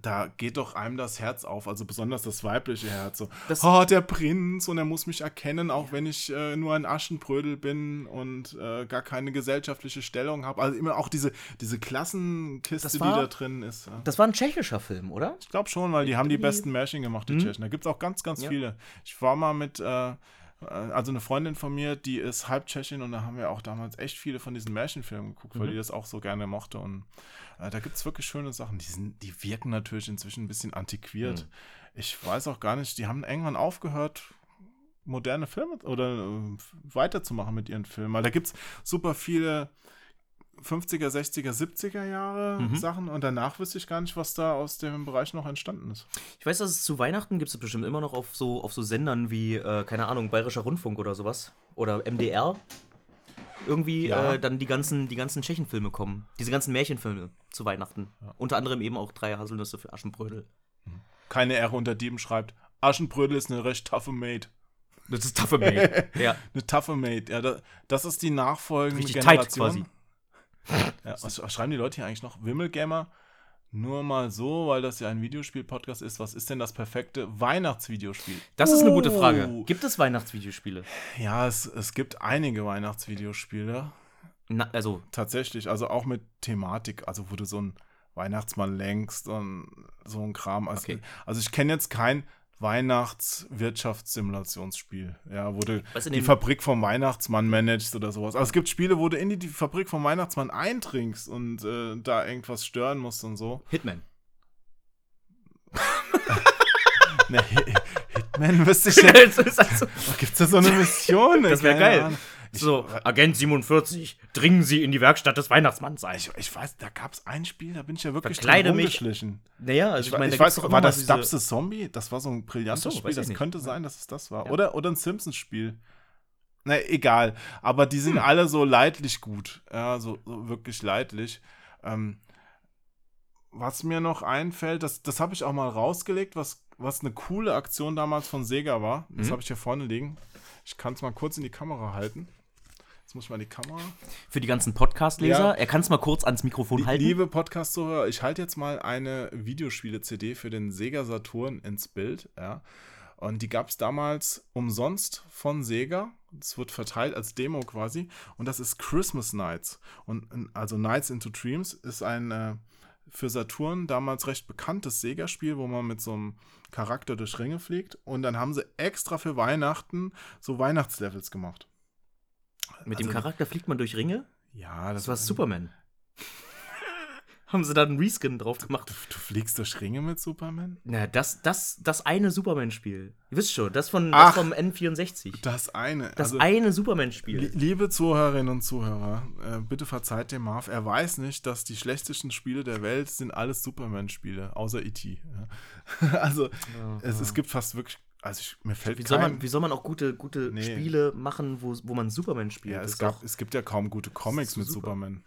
da geht doch einem das Herz auf, also besonders das weibliche Herz. So, Das- oh, der Prinz und er muss mich erkennen, auch wenn ich äh, nur ein Aschenbrödel bin und äh, gar keine gesellschaftliche Stellung habe. Also immer auch diese, diese Klassenkiste, Das die war- da drin ist. Ja. Das war ein tschechischer Film, oder? Ich glaube schon, weil die haben die besten Märchen gemacht, die Mhm. Tschechen. Da gibt es auch ganz, ganz Ja. viele. Ich war mal mit, äh, also eine Freundin von mir, die ist halb Tschechin und da haben wir auch damals echt viele von diesen Märchenfilmen geguckt, weil Mhm. die das auch so gerne mochte. Und äh, da gibt es wirklich schöne Sachen. Die, sind, die wirken natürlich inzwischen ein bisschen antiquiert. Mhm. Ich weiß auch gar nicht, die haben irgendwann aufgehört, moderne Filme oder äh, weiterzumachen mit ihren Filmen. Weil da gibt es super viele 50er, 60er, 70er Jahre Mhm. Sachen und danach wüsste ich gar nicht, was da aus dem Bereich noch entstanden ist. Ich weiß, dass es zu Weihnachten gibt es bestimmt immer noch auf so, auf so Sendern wie, äh, keine Ahnung, Bayerischer Rundfunk oder sowas. Oder MDR. Irgendwie Ja. äh, dann die ganzen, die ganzen Tschechenfilme kommen. Diese ganzen Märchenfilme zu Weihnachten. Unter anderem eben auch drei Haselnüsse für Aschenbrödel. Keine Ehre unter Dieben schreibt, Aschenbrödel ist eine recht toughe Maid. Das ist Taffe Mate. ja. Eine toughe Maid, ja, da, das ist die nachfolgende Richtig tight Generation. quasi. Ja, was, was schreiben die Leute hier eigentlich noch? Wimmelgamer? Nur mal so, weil das ja ein Videospiel-Podcast ist. Was ist denn das perfekte Weihnachtsvideospiel? Das ist eine gute Frage. Oh. Gibt es Weihnachtsvideospiele? Ja, es, es gibt einige Weihnachtsvideospiele. Na, also, Tatsächlich. Also auch mit Thematik. Also, wo du so einen Weihnachtsmann lenkst und so ein Kram. Also, Okay. also ich kenne jetzt kein Weihnachtswirtschaftssimulationsspiel, ja, wo du die Fabrik vom Weihnachtsmann managst oder sowas. Aber es gibt Spiele, wo du in die, die Fabrik vom Weihnachtsmann eindringst und äh, da irgendwas stören musst und so. Hitman. Hi- Hitman wüsste ich nicht. also, Gibt's da so eine Mission? Das wär Keine geil. Ahnung. Ich, so, Agent 47, dringen Sie in die Werkstatt des Weihnachtsmanns ein. ich, ich weiß, da gab's ein Spiel, da bin ich ja wirklich Verkleide mich. Naja, also Ich, ich, meine, ich weiß, doch war das Stubbs the Zombie? Das war so ein brillantes so, Spiel. ich Das nicht. könnte sein, dass es das war. Ja. Oder, oder ein Simpsons-Spiel. Na, egal. Aber die Hm. sind alle so leidlich gut. Ja, so, so wirklich leidlich. Ähm, was mir noch einfällt, das, das habe ich auch mal rausgelegt, was, was eine coole Aktion damals von Sega war. Das Mhm. habe ich hier vorne liegen. Ich kann es mal kurz in die Kamera halten. Jetzt muss ich mal die Kamera. Für die ganzen Podcast-Leser, Ja. er kann es mal kurz ans Mikrofon halten. Liebe Podcast-Zuhörer, ich halte jetzt mal eine Videospiele-CD für den Sega Saturn ins Bild. Ja. Und die gab es damals umsonst von Sega. Es wird verteilt als Demo quasi. Und das ist Christmas Nights. Und also Nights into Dreams ist ein äh, für Saturn damals recht bekanntes Sega-Spiel, wo man mit so einem Charakter durch Ringe fliegt. Und dann haben sie extra für Weihnachten so Weihnachtslevels gemacht. Mit dem also- Charakter fliegt man durch Ringe. Ja, Das war Superman. Haben sie da einen Reskin drauf gemacht? Du, du fliegst durch Ringe mit Superman? Na, das, das, das eine Superman-Spiel. Ihr wisst schon, das, von, Ach. das vom N64. Das eine. Das also- eine Superman-Spiel. Liebe Zuhörerinnen und Zuhörer, äh, bitte verzeiht dem Marv. Er weiß nicht, dass die schlechtesten Spiele der Welt sind alles Superman-Spiele, außer E.T. Ja. also, es, es gibt fast wirklich. Also, ich, mir fällt Wie soll, kein. man, wie soll man auch gute, gute Nee. Spiele machen, wo, wo man Superman spielt? ja, es, gab, es gibt ja kaum gute Comics so mit super. Superman.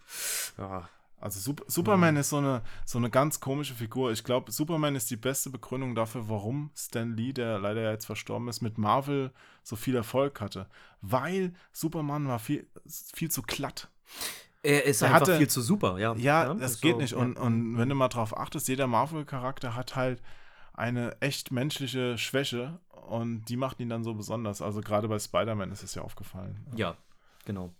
ja. Also Sup Superman ist so eine, so eine ganz komische Figur. Ich glaube, Superman ist die beste Begründung dafür, warum Stan Lee, der leider ja jetzt verstorben ist, mit Marvel so viel Erfolg hatte. Weil Superman war viel, viel zu glatt. Er ist Er einfach hatte- viel zu super, ja. Ja, ist das geht so, nicht. ja. Und, und wenn du mal drauf achtest, jeder Marvel-Charakter hat halt eine echt menschliche Schwäche und die macht ihn dann so besonders. Also gerade bei Spider-Man ist es ja aufgefallen. Ja, genau.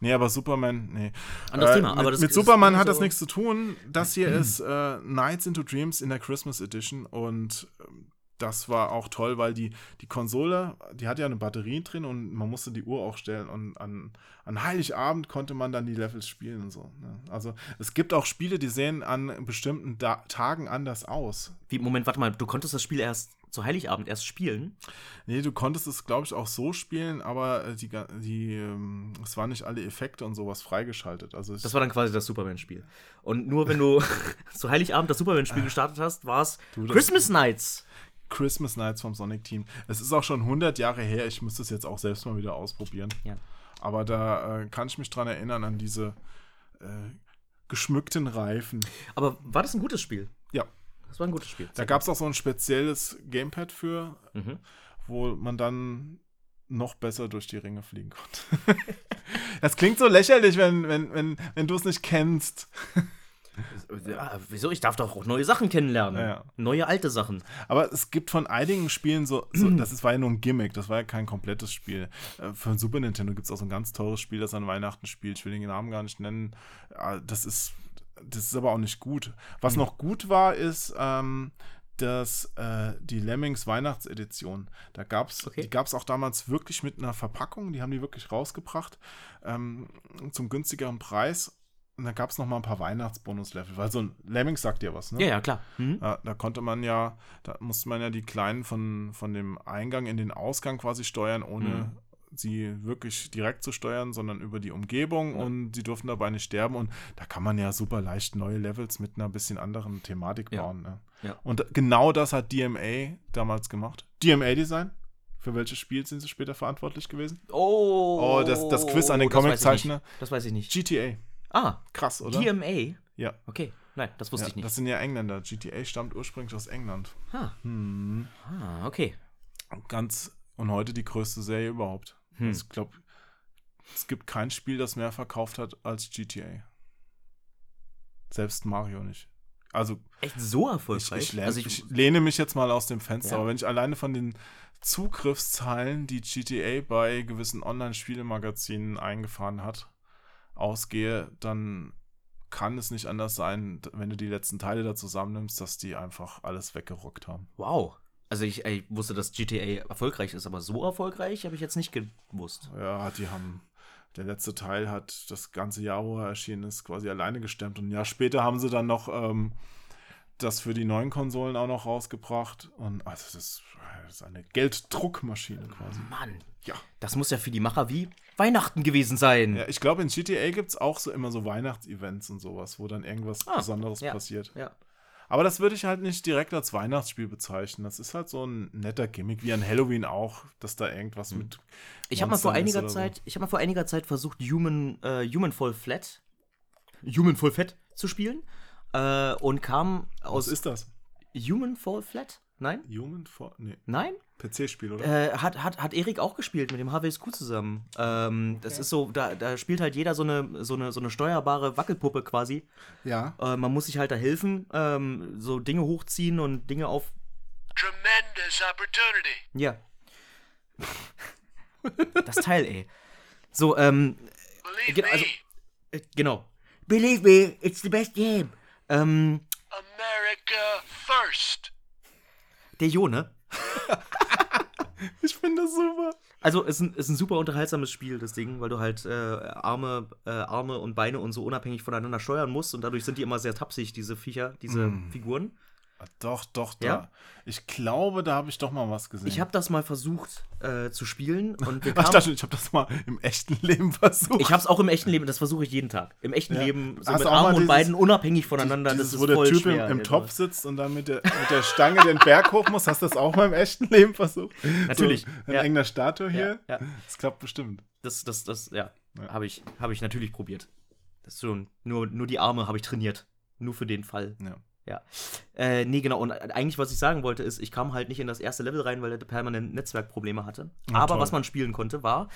Nee, aber Superman, nee. Anderes Äh, Thema, Mit, aber das mit Superman nicht hat das nichts zu tun. Das hier ist äh, Nights into Dreams in der Christmas Edition und ähm, das war auch toll, weil die, die Konsole, die hat ja eine Batterie drin und man musste die Uhr auch stellen und an, an Heiligabend konnte man dann die Levels spielen und so. Ne? Also es gibt auch Spiele, die sehen an bestimmten da Tagen anders aus. Wie, Moment, warte mal, du konntest das Spiel erst zu Heiligabend erst spielen? Nee, du konntest es, glaube ich, auch so spielen, aber äh, die, die, ähm, es waren nicht alle Effekte und sowas freigeschaltet. Also Das war dann quasi das Superman-Spiel. Und nur wenn du zu Heiligabend das Superman-Spiel gestartet hast, war es Christmas Nights. Christmas Nights vom Sonic Team. Es ist auch schon 100 Jahre her. Ich müsste es jetzt auch selbst mal wieder ausprobieren. Ja. Aber da äh, kann ich mich dran erinnern an diese äh, geschmückten Reifen. Aber war das ein gutes Spiel? Ja, Das war ein gutes Spiel. da gab es auch so ein spezielles Gamepad für, Mhm. wo man dann noch besser durch die Ringe fliegen konnte. das klingt so lächerlich, wenn, wenn, wenn, wenn du es nicht kennst. Ja, wieso? Ich darf doch auch neue Sachen kennenlernen. Ja, ja. Neue alte Sachen. Aber es gibt von einigen Spielen so, so das ist, war ja nur ein Gimmick, das war ja kein komplettes Spiel. Äh, Für Super Nintendo gibt es auch so ein ganz teures Spiel, das an Weihnachten spielt. Ich will den Namen gar nicht nennen. Ja, Das ist, das ist aber auch nicht gut. Was Mhm. noch gut war, ist ähm, dass äh, die Lemmings Weihnachtsedition. Da gab's, Okay. die gab es auch damals wirklich mit einer Verpackung, die haben die wirklich rausgebracht ähm, zum günstigeren Preis. Und da gab es noch mal ein paar Weihnachtsbonus-Level, weil so ein Lemmings sagt dir was, ne? Ja, ja, klar. Mhm. Ja, da konnte man ja, da musste man ja die Kleinen von, von dem Eingang in den Ausgang quasi steuern, ohne Mhm. sie wirklich direkt zu steuern, sondern über die Umgebung Ja. und sie durften dabei nicht sterben. Und da kann man ja super leicht neue Levels mit einer bisschen anderen Thematik Ja. bauen. Ne? Ja. Und genau das hat DMA damals gemacht. DMA-Design. Für welches Spiel sind sie später verantwortlich gewesen? Oh, Oh, das- das Quiz an den Comiczeichner. Das weiß ich nicht. GTA. Ah, Krass, oder? DMA? Ja. Okay, nein, das wusste ja. ich nicht. Das sind ja Engländer. GTA stammt ursprünglich aus England. ah. Hm. ah, okay. ganz und heute die größte Serie überhaupt. Hm. Also ich glaube, es gibt kein Spiel, das mehr verkauft hat als GTA. Selbst Mario nicht. Also Echt so ich, erfolgreich? ich, lehne, also ich, lehne mich jetzt mal aus dem Fenster, Ja. aber wenn ich alleine von den Zugriffszahlen, die GTA bei gewissen Online-Spielemagazinen eingefahren hat, ausgehe, dann kann es nicht anders sein, wenn du die letzten Teile da zusammennimmst, dass die einfach alles weggerockt haben. wow. Also ich, ich wusste, dass GTA erfolgreich ist, aber so erfolgreich habe ich jetzt nicht gewusst. Ja, die haben. Der letzte Teil hat das ganze Jahr, wo er erschienen ist, quasi alleine gestemmt. Und ein Jahr später haben sie dann noch ähm, das für die neuen Konsolen auch noch rausgebracht. Und also das, das ist eine Gelddruckmaschine quasi. Mann, Ja. das muss ja für die Macher wie Weihnachten gewesen sein. Ja, ich glaube, in GTA gibt es auch so immer so Weihnachtsevents und sowas, wo dann irgendwas Ah, Besonderes ja. passiert. Ja. Aber das würde ich halt nicht direkt als Weihnachtsspiel bezeichnen. Das ist halt so ein netter Gimmick, wie an Halloween auch, dass da irgendwas mit. Hm. Ich habe mal vor einiger oder so. Zeit, ich habe mal vor einiger Zeit versucht, Human, äh, Human Fall Flat, Human Fall Fat zu spielen äh, und kam Was aus ist das? Human Fall Flat? Nein? Human for. Nee, Nein? PC-Spiel, oder? Äh, hat, hat, hat Erik auch gespielt mit dem HWSQ zusammen. Ähm, das ist so, da, da spielt halt jeder so eine, so, eine, so eine steuerbare Wackelpuppe quasi. ja. Äh, man muss sich halt da helfen, ähm, so Dinge hochziehen und Dinge auf. Tremendous opportunity. Ja. das Teil, ey. So, ähm, Believe Genau, me, also- äh, genau. Believe me, it's the best game. Ähm, America first. der Jo, ne? Ich finde das super. Also, es ist ein, ist ein super unterhaltsames Spiel, das Ding, weil du halt äh, Arme, äh, Arme und Beine und so unabhängig voneinander steuern musst und dadurch sind die immer sehr tapsig, diese Viecher, diese Figuren. Doch, doch, da. Ja? Ich glaube, da habe ich doch mal was gesehen. Ich habe das mal versucht äh, zu spielen und wir Ach, ich kamen, dachte, ich habe das mal im echten Leben versucht. ich hab's auch im echten Leben, das versuche ich jeden Tag. Im echten Ja. Leben, so Hast mit Armen und Beinen unabhängig voneinander, Dieses, das ist wo der Typ schwer. im, im. Topf sitzt und dann mit der, mit der Stange den Berg hoch muss. Hast du das auch mal im echten Leben versucht? Natürlich, So, in ja. irgendeiner Statue hier? Ja. Das klappt bestimmt. Das, das, das, ja, habe ich, hab ich natürlich probiert. Das schon, nur, nur die Arme habe ich trainiert. Nur für den Fall. Ja. Ja. Äh, nee, genau. Und eigentlich, was ich sagen wollte, ist, ich kam halt nicht in das erste Level rein, weil er permanent Netzwerkprobleme hatte. Ja, Aber toll. was man spielen konnte, war,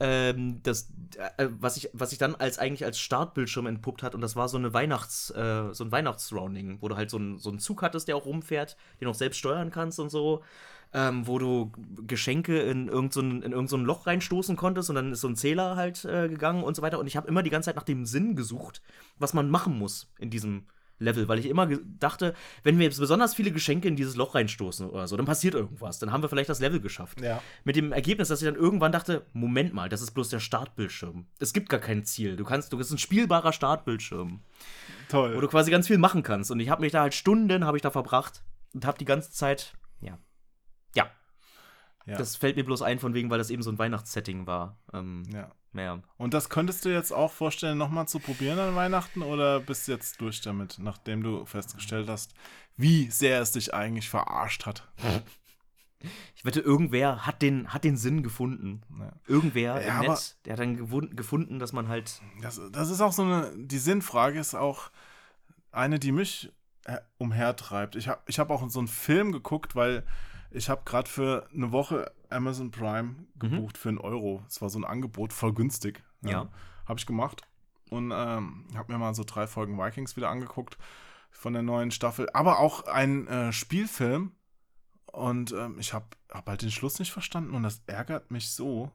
ähm, das, äh, was, ich, was sich dann als eigentlich als Startbildschirm entpuppt hat. Und das war so eine Weihnachts, äh, so ein Weihnachtsrounding, wo du halt so, ein, so einen Zug hattest, der auch rumfährt, den auch selbst steuern kannst und so. Ähm, wo du Geschenke in irgendein so in irgend so ein Loch reinstoßen konntest und dann ist so ein Zähler halt äh, gegangen und so weiter. Und ich habe immer die ganze Zeit nach dem Sinn gesucht, was man machen muss in diesem Level, weil ich immer dachte, wenn wir jetzt besonders viele Geschenke in dieses Loch reinstoßen oder so, dann passiert irgendwas. Dann haben wir vielleicht das Level geschafft. Ja. Mit dem Ergebnis, dass ich dann irgendwann dachte, Moment mal, das ist bloß der Startbildschirm. Es gibt gar kein Ziel. Du kannst, du bist ein spielbarer Startbildschirm, Toll. wo du quasi ganz viel machen kannst. Und ich habe mich da halt Stunden habe ich da verbracht und habe die ganze Zeit, ja, ja. Ja. Das fällt mir bloß ein von wegen, weil das eben so ein Weihnachtssetting war. Ähm, ja. ja. Und das könntest du jetzt auch vorstellen, nochmal zu probieren an Weihnachten oder bist du jetzt durch damit, nachdem du festgestellt hast, wie sehr es dich eigentlich verarscht hat? Ich wette, irgendwer hat den, hat den Sinn gefunden. Ja. Irgendwer Ja, im Netz, der hat dann gefunden, dass man halt. Das, das ist auch so eine, die Sinnfrage ist auch eine, die mich äh, umhertreibt. Ich habe ich hab auch so einen Film geguckt, weil ich habe gerade für eine Woche Amazon Prime gebucht für einen Euro. Es war so ein Angebot, voll günstig. Ja. Habe ich gemacht und ähm, habe mir mal so drei Folgen Vikings wieder angeguckt von der neuen Staffel. Aber auch ein äh, Spielfilm und ähm, ich habe hab halt den Schluss nicht verstanden und das ärgert mich so.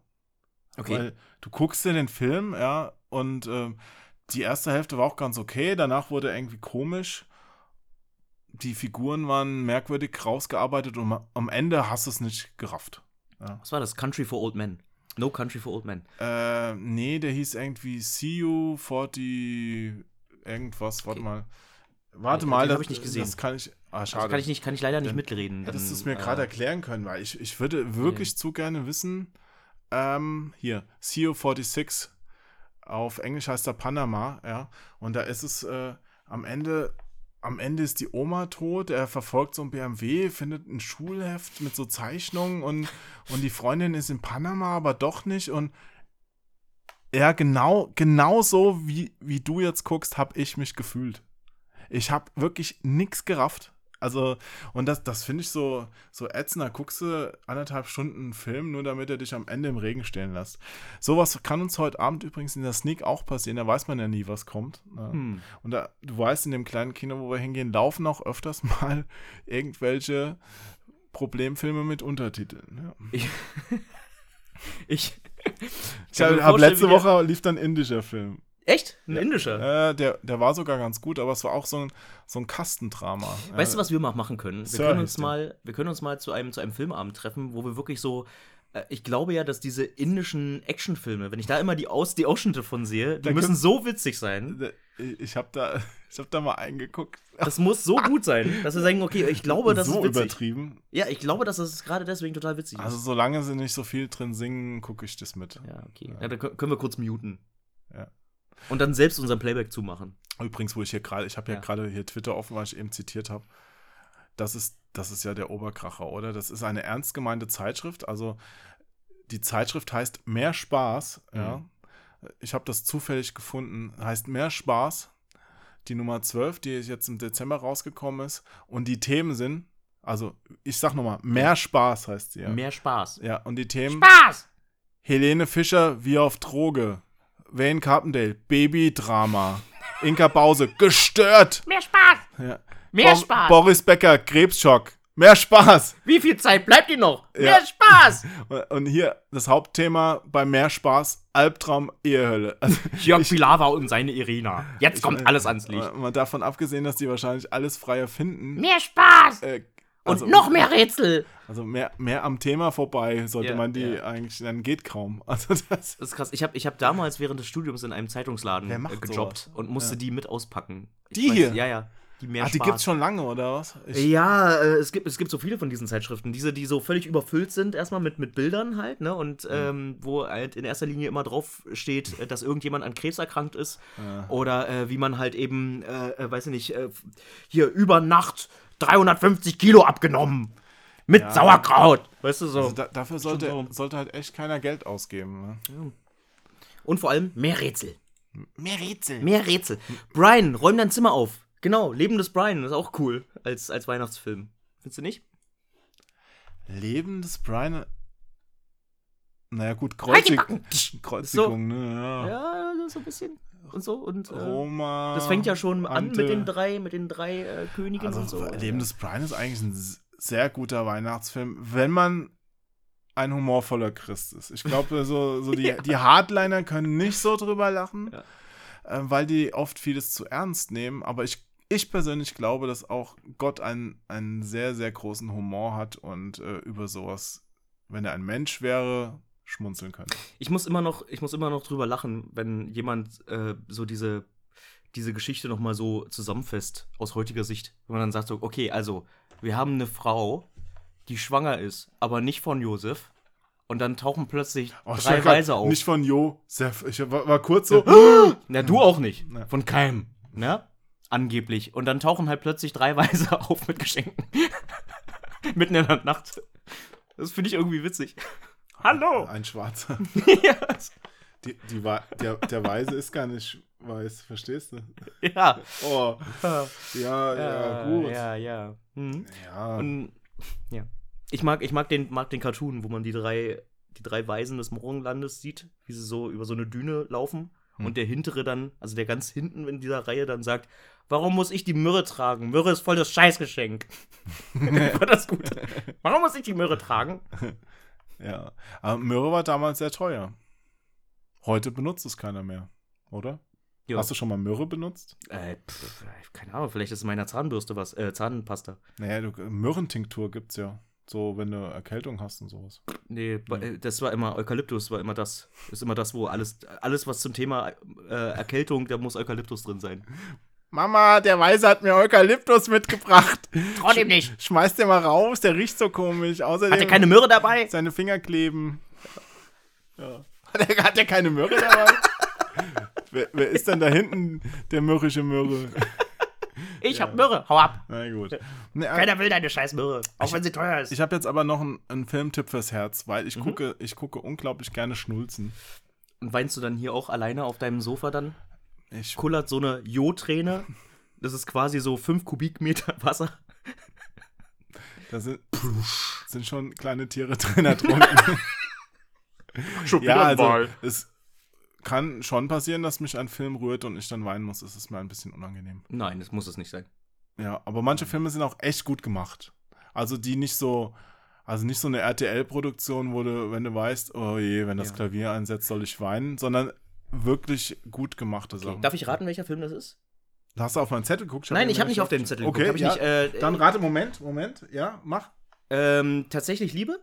Weil du guckst dir den Film, ja, und ähm, die erste Hälfte war auch ganz okay, danach wurde er irgendwie komisch. Die Figuren waren merkwürdig rausgearbeitet und am Ende hast du es nicht gerafft. Was war das? Country for Old Men. No Country for Old Men. Äh, nee, der hieß irgendwie See You 40 irgendwas, warte Okay. mal. Warte mal, das, ich nicht gesehen. das kann ich. Ah, Also schade. kann ich, nicht, kann ich leider nicht Dann mitreden. Hättest du es mir gerade äh, erklären können, weil ich, ich würde wirklich zu gerne wissen, ähm, hier, CO46, auf Englisch heißt er Panama, ja, und da ist es äh, am Ende, am Ende ist die Oma tot, er verfolgt so ein BMW, findet ein Schulheft mit so Zeichnungen und, und die Freundin ist in Panama, aber doch nicht und ja, genau, genau so, wie, wie du jetzt guckst, habe ich mich gefühlt. Ich habe wirklich nichts gerafft. Also, und das, das finde ich so, so ätzend. Da guckst du anderthalb Stunden einen Film, nur damit er dich am Ende im Regen stehen lässt. Sowas kann uns heute Abend übrigens in der Sneak auch passieren. Da weiß man ja nie, was kommt. Ne? Hm. Und da, du weißt, in dem kleinen Kino, wo wir hingehen, laufen auch öfters mal irgendwelche Problemfilme mit Untertiteln. Ja. Ich, ich, Ich habe letzte Woche lief dann ein indischer Film. Echt? Ein indischer? Äh, der, der war sogar ganz gut, aber es war auch so ein, so ein Kastendrama. Weißt du, was wir mal machen können? Wir Sir können uns mal, wir können uns mal zu einem, zu einem Filmabend treffen, wo wir wirklich so. äh, Ich glaube ja, dass diese indischen Actionfilme, wenn ich da immer die, Aus, die Ausschnitte von sehe, die Da müssen können- so witzig sein. Ich habe da, ich hab da mal eingeguckt. Das muss so gut sein, dass wir sagen, okay, ich glaube, das so ist witzig. übertrieben. Ja, ich glaube, dass es gerade deswegen total witzig Also ist. solange sie nicht so viel drin singen, gucke ich das mit. Ja, okay. Ja, dann kö- können wir kurz muten. Ja. Und dann selbst unseren Playback zumachen. Übrigens, wo ich hier gerade, ich habe ja, Ja. gerade hier Twitter offen, weil ich eben zitiert habe. Das ist, das ist ja der Oberkracher, oder? Das ist eine ernst gemeinte Zeitschrift. Also die Zeitschrift heißt Mehr Spaß. Ja. Mhm. Ich habe das zufällig gefunden. Heißt Mehr Spaß. Die Nummer 12, die jetzt im Dezember rausgekommen ist. Und die Themen sind, also ich sag nochmal, Mehr Spaß heißt sie. Ja. Mehr Spaß. ja, und die Themen. Spaß! Helene Fischer wie auf Droge. Wayne Carpendale, Babydrama. Inka Bause, gestört. Mehr Spaß! Ja. Mehr Bo- Spaß! Boris Becker, Krebsschock. Mehr Spaß. Wie viel Zeit bleibt Ihnen noch? Ja. Mehr Spaß! Und hier das Hauptthema bei Mehr Spaß, Albtraum, Ehehölle. Also, Jörg Pilawa und seine Irina. Jetzt kommt alles ans Licht. Mal davon abgesehen, dass die wahrscheinlich alles frei erfinden. Mehr Spaß! Äh, Und also, noch mehr Rätsel! Also mehr, mehr am Thema vorbei sollte Ja, man die ja. eigentlich, dann geht kaum. Also das, Das ist krass. Ich habe ich hab damals während des Studiums in einem Zeitungsladen äh, gejobbt sowas? und musste Ja. die mit auspacken. Ich Die hier? Ja, ja. Die mehr ach, die Spaß. gibt's schon lange, oder was? Ich, Ja, äh, es, gibt, es gibt so viele von diesen Zeitschriften. Diese, die so völlig überfüllt sind, erstmal mit, mit Bildern halt, ne? Und ähm, wo halt in erster Linie immer drauf steht, äh, dass irgendjemand an Krebs erkrankt ist. Oder äh, wie man halt eben, äh, äh, weiß ich nicht, hier über Nacht 350 Kilo abgenommen. Mit Sauerkraut. Weißt du so. Also da, dafür sollte, so. sollte halt echt keiner Geld ausgeben. Ne? Und vor allem mehr Rätsel. Mehr Rätsel. Mehr Rätsel. Brian, räum dein Zimmer auf. Genau, Lebendes Brian ist auch cool als, als Weihnachtsfilm. Findest du nicht? Leben des Brian. Naja, gut, Halt Kreuzig. Kreuzigung, ne? Ja. Ja, so ein bisschen. Und so. Und äh, Roma. das fängt ja schon an Ante. mit den drei, mit den drei äh, Königen Also, und so. Leben des Brian ist eigentlich ein sehr guter Weihnachtsfilm, wenn man ein humorvoller Christ ist. Ich glaube, so, so die, die Hardliner können nicht so drüber lachen, Ja. äh, weil die oft vieles zu ernst nehmen. Aber ich, ich persönlich glaube, dass auch Gott einen, einen sehr, sehr großen Humor hat und äh, über sowas, wenn er ein Mensch wäre, schmunzeln könnte. Ich muss immer noch, ich muss immer noch drüber lachen, wenn jemand äh, so diese, diese Geschichte noch mal so zusammenfasst aus heutiger Sicht. Wenn man dann sagt so, okay, also wir haben eine Frau, die schwanger ist, aber nicht von Josef. Und dann tauchen plötzlich Oh, drei Weise auf. Nicht von Josef. Ich war, war kurz so. Na, du auch nicht. Ja. Von keinem. Ne? Angeblich. Und dann tauchen halt plötzlich drei Weise auf mit Geschenken. Mitten in der Nacht. Das finde ich irgendwie witzig. Hallo! Ein Schwarzer. ja. Die, die, der, der Weise ist gar nicht weiß, verstehst du? ja. Oh, ja, ja, gut. Ja, ja. Mhm. Ja, Und ja. Ich mag, ich mag den, mag den Cartoon, wo man die drei, die drei Weisen des Morgenlandes sieht, wie sie so über so eine Düne laufen. Hm. Und der hintere dann, also der ganz hinten in dieser Reihe dann sagt, warum muss ich die Myrrhe tragen? Myrrhe ist voll das Scheißgeschenk. war das gut? Warum muss ich die Myrrhe tragen? Ja. Aber Möhre war damals sehr teuer. Heute benutzt es keiner mehr, oder? Jo. Hast du schon mal Möhre benutzt? Äh, pff, keine Ahnung, vielleicht ist in meiner Zahnbürste was, äh, Zahnpasta. Naja, du, Möhrentinktur gibt's ja. So, wenn du Erkältung hast und sowas. Nee, ba- äh, das war immer Eukalyptus, war immer das. Ist immer das, wo alles, alles was zum Thema äh, Erkältung, da muss Eukalyptus drin sein. Mama, der Weise hat mir Eukalyptus mitgebracht. Trotzdem nicht. Schmeiß den mal raus, der riecht so komisch. Außerdem Hat er keine Myrrhe dabei? seine Finger kleben. Ja. Hat er, hat er keine Möhre dabei? wer, wer ist denn da hinten der mürrische Möhre? Ich hab Myrrhe, hau ab. Na gut. Ne, äh, Keiner will deine scheiß Myrrhe, auch wenn sie teuer ist. Ich habe jetzt aber noch einen, einen Filmtipp fürs Herz, weil Mhm. ich gucke, ich gucke unglaublich gerne Schnulzen. Und weinst du dann hier auch alleine auf deinem Sofa dann? Ich, Kullert so eine Jodträne. Das ist quasi so 5 Kubikmeter Wasser. Da sind, sind schon kleine Tiere drin ertrunken. Schon ja, also es kann schon passieren, dass mich ein Film rührt und ich dann weinen muss. Es ist mir ein bisschen unangenehm. Nein, das muss es nicht sein. Ja, aber manche Filme sind auch echt gut gemacht. Also die nicht so, also nicht so eine RTL-Produktion, wo du, wenn du weißt, oh je, wenn das Ja. Klavier einsetzt, soll ich weinen, sondern wirklich gut gemachte Okay. Sachen. Darf ich raten, welcher Film das ist? Hast du auf meinen Zettel geguckt? Nein, ich habe nicht auf den Zettel Okay, geguckt. Ich ja. nicht, äh, Dann rate, Moment, Moment, ja, mach. ähm, tatsächlich Liebe?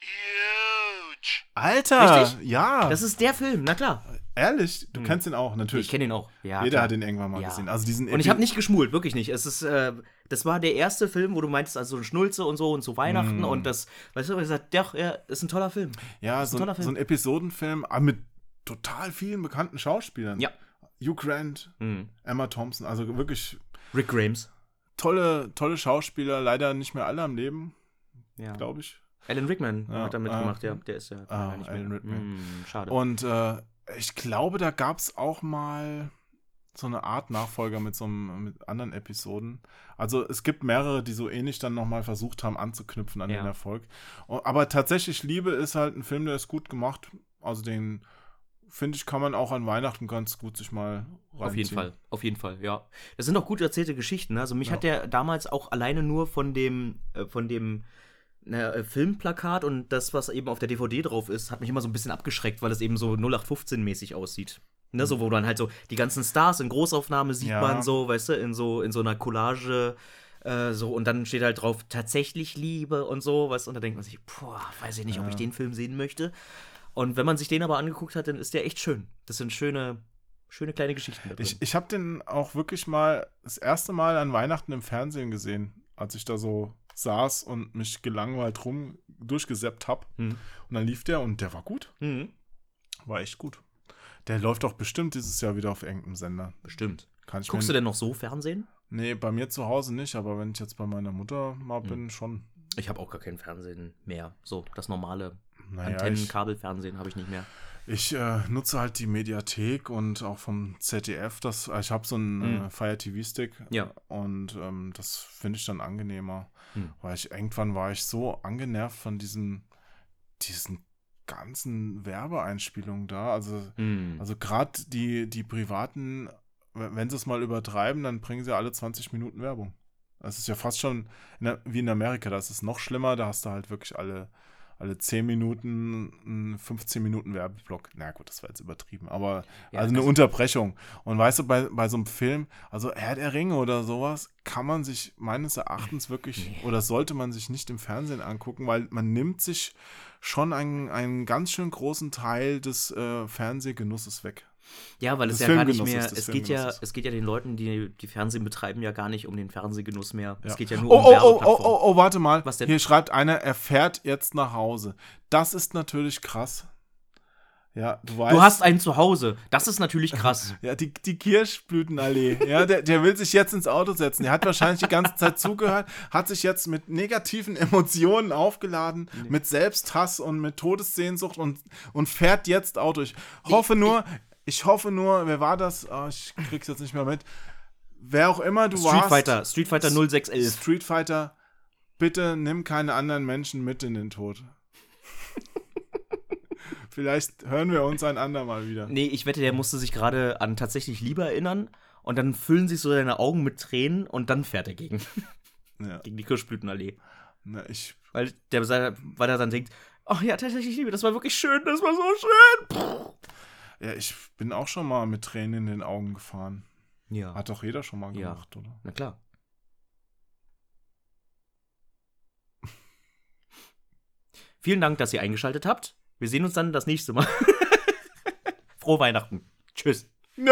Huge. Alter, Richtig? ja, Das ist der Film, na klar. ehrlich, du Hm. kennst ihn auch, natürlich. Ich kenne ihn auch. Ja, Jeder klar. hat ihn irgendwann mal Ja. gesehen. Also diesen Und ich habe nicht geschmult, wirklich nicht. Es ist, äh, das war der erste Film, wo du meintest, also so ein Schnulze und so und zu Weihnachten Mm. und das, weißt du, ich gesagt, doch, ja, ist ein toller Film. Ja, ist ein so, toller ein- Film. so ein Episodenfilm, aber mit total vielen bekannten Schauspielern. Ja. Hugh Grant, Mhm. Emma Thompson, also wirklich Rick Grimes. tolle, tolle Schauspieler, leider nicht mehr alle am Leben, Ja. glaube ich. Alan Rickman Ja, hat da mitgemacht, ja. Der ist ja Ah, nicht Alan mehr. Rickman. Hm, schade. Und äh, ich glaube, da gab es auch mal so eine Art Nachfolger mit so einem, mit anderen Episoden. Also es gibt mehrere, die so ähnlich dann nochmal versucht haben anzuknüpfen an Ja. den Erfolg. Aber tatsächlich Liebe ist halt ein Film, der ist gut gemacht. Also den finde ich, kann man auch an Weihnachten ganz gut sich mal reinziehen. Auf jeden Fall, auf jeden Fall, ja. Das sind auch gut erzählte Geschichten. ne? Also mich Ja. hat der damals auch alleine nur von dem, äh, von dem na, äh, Filmplakat und das, was eben auf der DVD drauf ist, hat mich immer so ein bisschen abgeschreckt, weil es eben so 0815-mäßig aussieht. Ne, so, wo dann halt so die ganzen Stars in Großaufnahme sieht Ja. man so, weißt du, in so, in so einer Collage, äh, so, und dann steht halt drauf, tatsächlich Liebe und so, weißt du, und da denkt man sich, boah, weiß ich nicht, ob Ja. ich den Film sehen möchte. Und wenn man sich den aber angeguckt hat, dann ist der echt schön. Das sind schöne, schöne kleine Geschichten. Ich, ich habe den auch wirklich mal das erste Mal an Weihnachten im Fernsehen gesehen, als ich da so saß und mich gelangweilt rum durchgesäppt habe. Hm. Und dann lief der und der war gut. Mhm. War echt gut. Der läuft doch bestimmt dieses Jahr wieder auf irgendeinem Sender. Bestimmt. Kann ich Guckst du denn noch so Fernsehen? Nee, bei mir zu Hause nicht, aber wenn ich jetzt bei meiner Mutter mal Hm. bin, schon. Ich habe auch gar kein Fernsehen mehr. So, das normale Naja, Antennen, ich, Kabelfernsehen habe ich nicht mehr. ich äh, nutze halt die Mediathek und auch vom ZDF. Das, ich habe so einen Hm. äh, Fire TV-Stick Ja. und ähm, das finde ich dann angenehmer. Hm. Weil ich irgendwann war ich so angenervt von diesem, diesen ganzen Werbeeinspielungen da. Also, Mhm. also gerade die, die privaten, wenn sie es mal übertreiben, dann bringen sie alle 20 Minuten Werbung. Das ist ja fast schon in, wie in Amerika, da ist es noch schlimmer, da hast du halt wirklich alle, alle 10 Minuten einen 15 Minuten Werbeblock. Na gut, das war jetzt übertrieben, aber Ja, also eine Unterbrechung. Und weißt du, bei, bei so einem Film, also Herr der Ringe oder sowas, kann man sich meines Erachtens wirklich Nee. oder sollte man sich nicht im Fernsehen angucken, weil man nimmt sich schon einen, einen ganz schön großen Teil des äh, Fernsehgenusses weg. Ja, weil es des ja gar nicht mehr, es geht ja, es geht ja den Leuten, die die Fernsehen betreiben, ja gar nicht um den Fernsehgenuss mehr. Ja. Es geht ja nur Oh, um oh, oh, oh, oh, oh, warte mal. Was denn? Hier schreibt einer, er fährt jetzt nach Hause. Das ist natürlich krass. Ja, du weißt. Du hast ein Zuhause. Das ist natürlich krass. Ja, die, die Kirschblütenallee. Ja, der, der will sich jetzt ins Auto setzen. Der hat wahrscheinlich die ganze Zeit zugehört, hat sich jetzt mit negativen Emotionen aufgeladen, mit Selbsthass und mit Todessehnsucht und, und fährt jetzt Auto. Ich hoffe nur, ich hoffe nur, wer war das? Ah, ich krieg's jetzt nicht mehr mit. Wer auch immer du Street warst. Fighter, Street Fighter 0611. Street Fighter, bitte nimm keine anderen Menschen mit in den Tod. Vielleicht hören wir uns ein andermal wieder. Nee, ich wette, der musste sich gerade an tatsächlich Liebe erinnern und dann füllen sich so seine Augen mit Tränen und dann fährt er gegen, Ja, gegen die Kirschblütenallee. na, ich, Weil der, weil er dann denkt, ach ja, tatsächlich Liebe, das war wirklich schön, das war so schön. Ja, ich bin auch schon mal mit Tränen in den Augen gefahren. Ja, Hat doch jeder schon mal Ja. gemacht, oder? na klar. Vielen Dank, dass ihr eingeschaltet habt. Wir sehen uns dann das nächste Mal. Frohe Weihnachten. Tschüss. und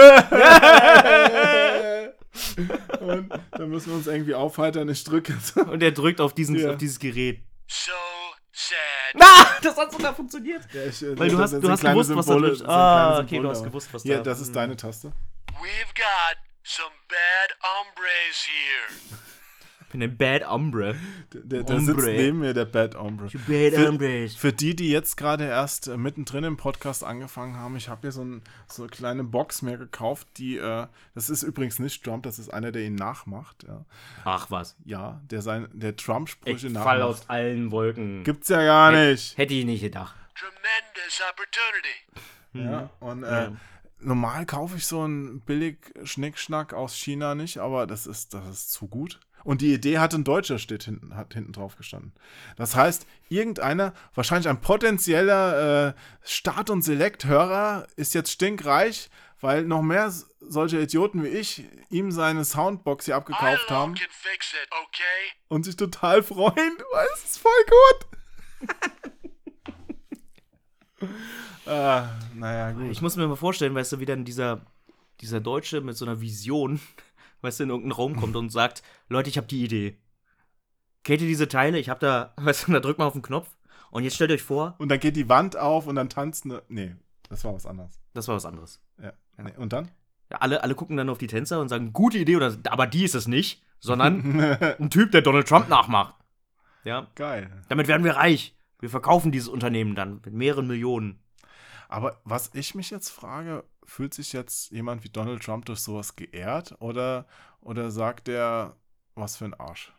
dann müssen wir uns irgendwie aufheitern. Ich drücke jetzt. Und er drückt auf, diesen, Ja. auf dieses Gerät. So sad. Na, das hat sogar funktioniert. Ja, ich, äh, Weil du hast, du hast gewusst, was da Symbole- drin kleine Ah, okay, Symbole, du hast gewusst, was da das ist deine Taste. We've got some bad hombres here. Bin ein Bad Ombre. Der, der sitzt Hombre. neben mir, der Bad Ombre. Bad Für- Ombres. Für die, die jetzt gerade erst äh, mittendrin im Podcast angefangen haben, ich habe hier so, ein, so eine kleine Box mir gekauft, die, äh, das ist übrigens nicht Trump, das ist einer, der ihn nachmacht. Ja, Ach was. ja der, sein, der Trump-Sprüche fall nachmacht. aus allen Wolken. Gibt's ja gar nicht. Hätte ich nicht gedacht. Tremendous opportunity. Ja, und äh, Ja. normal kaufe ich so einen billig Schnickschnack aus China nicht, aber das ist, das ist zu gut. Und die Idee hat ein Deutscher steht hinten, hat hinten drauf gestanden. Das heißt, irgendeiner, wahrscheinlich ein potenzieller äh, Start- und Select-Hörer ist jetzt stinkreich, weil noch mehr solche Idioten wie ich ihm seine Soundbox hier abgekauft haben it, okay? und sich total freuen, weil es ist voll gut. ah, naja, gut. Ich muss mir mal vorstellen, weißt du, wie dann dieser, dieser Deutsche mit so einer Vision, weißt du, in irgendeinen Raum kommt und sagt, Leute, ich habe die Idee. Kennt ihr diese Teile? Ich habe da, weißt du, da drückt man auf den Knopf und jetzt stellt euch vor, Und dann geht die Wand auf und dann tanzt eine. Nee, das war was anderes. das war was anderes. Ja. Nee. Und dann? Ja, alle, alle gucken dann auf die Tänzer und sagen, gute Idee, oder, aber die ist es nicht, sondern ein Typ, der Donald Trump nachmacht. Ja, Geil. damit werden wir reich. Wir verkaufen dieses Unternehmen dann mit mehreren Millionen. Aber was ich mich jetzt frage, fühlt sich jetzt jemand wie Donald Trump durch sowas geehrt oder, oder sagt der, was für ein Arsch,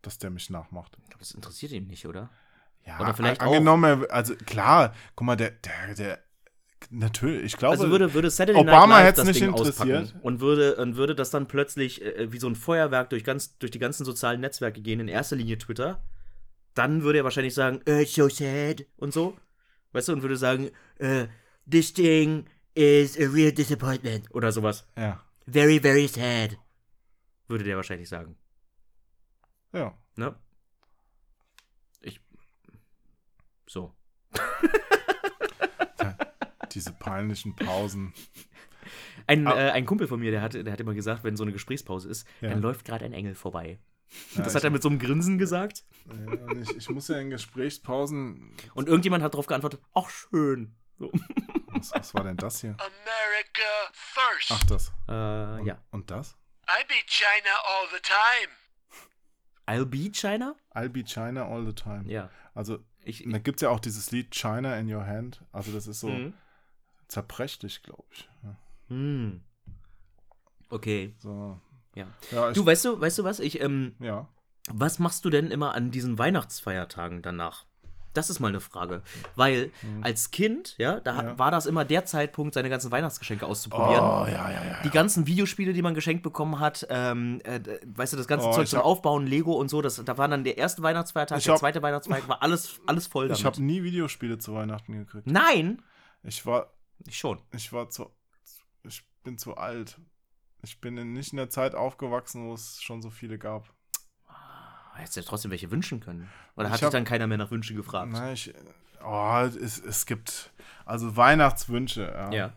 dass der mich nachmacht? Ich glaube, das interessiert ihn nicht, oder? Ja, Oder vielleicht an- angenommen, er- also klar, guck mal, der, der, der, natürlich, ich glaube, Also würde, würde Saturday Obama hätt's das nicht Ding interessiert. und würde, und würde das dann plötzlich äh, wie so ein Feuerwerk durch, ganz, durch die ganzen sozialen Netzwerke gehen, in erster Linie Twitter, dann würde er wahrscheinlich sagen, äh, it's so sad und so. Weißt du, und würde sagen, äh, this thing is a real disappointment oder sowas. ja, Very, very sad. Würde der wahrscheinlich sagen. ja. Ne? Ich. So. Diese peinlichen Pausen. Ein, Ah. äh, ein Kumpel von mir, der hat, der hat immer gesagt, wenn so eine Gesprächspause ist, Ja. dann läuft gerade ein Engel vorbei. Ja, das hat er mit so einem Grinsen gesagt. Ja, und ich, ich muss ja in Gesprächspausen. Und irgendjemand hat darauf geantwortet, ach schön. So. Was, was war denn das hier? America first. Ach, das. Äh, Und, ja. Und das? I beat China all the time. I'll be China? I'll be China all the time. Ja. Also, Ich, da gibt es ja auch dieses Lied China in Your Hand. Also, das ist so Mhm. zerbrechlich, glaube ich. Ja, Hm. Okay, so. Ja. Ja, Du, weißt du, weißt du was? Ich, ähm, ja. was machst du denn immer an diesen Weihnachtsfeiertagen danach? Das ist mal eine Frage. Weil als Kind, ja, da Mhm. Ja. war das immer der Zeitpunkt, seine ganzen Weihnachtsgeschenke auszuprobieren. Oh, ja, ja, ja. Die ganzen Videospiele, die man geschenkt bekommen hat, ähm, äh, weißt du, das ganze Oh, Zeug zum hab- Aufbauen, Lego und so, das, da war dann der erste Weihnachtsfeiertag, der hab- zweite Weihnachtsfeiertag, war alles, alles voll damit. Ich habe nie Videospiele zu Weihnachten gekriegt. Nein! Ich war, Ich schon. ich war zu, ich bin zu alt. Ich bin in, nicht in der Zeit aufgewachsen, wo es schon so viele gab. Hättest du ja trotzdem welche wünschen können. Oder Ich hat dich hab- dann keiner mehr nach Wünschen gefragt? Nein, ich, oh, es, es gibt also Weihnachtswünsche. Ja. Ja.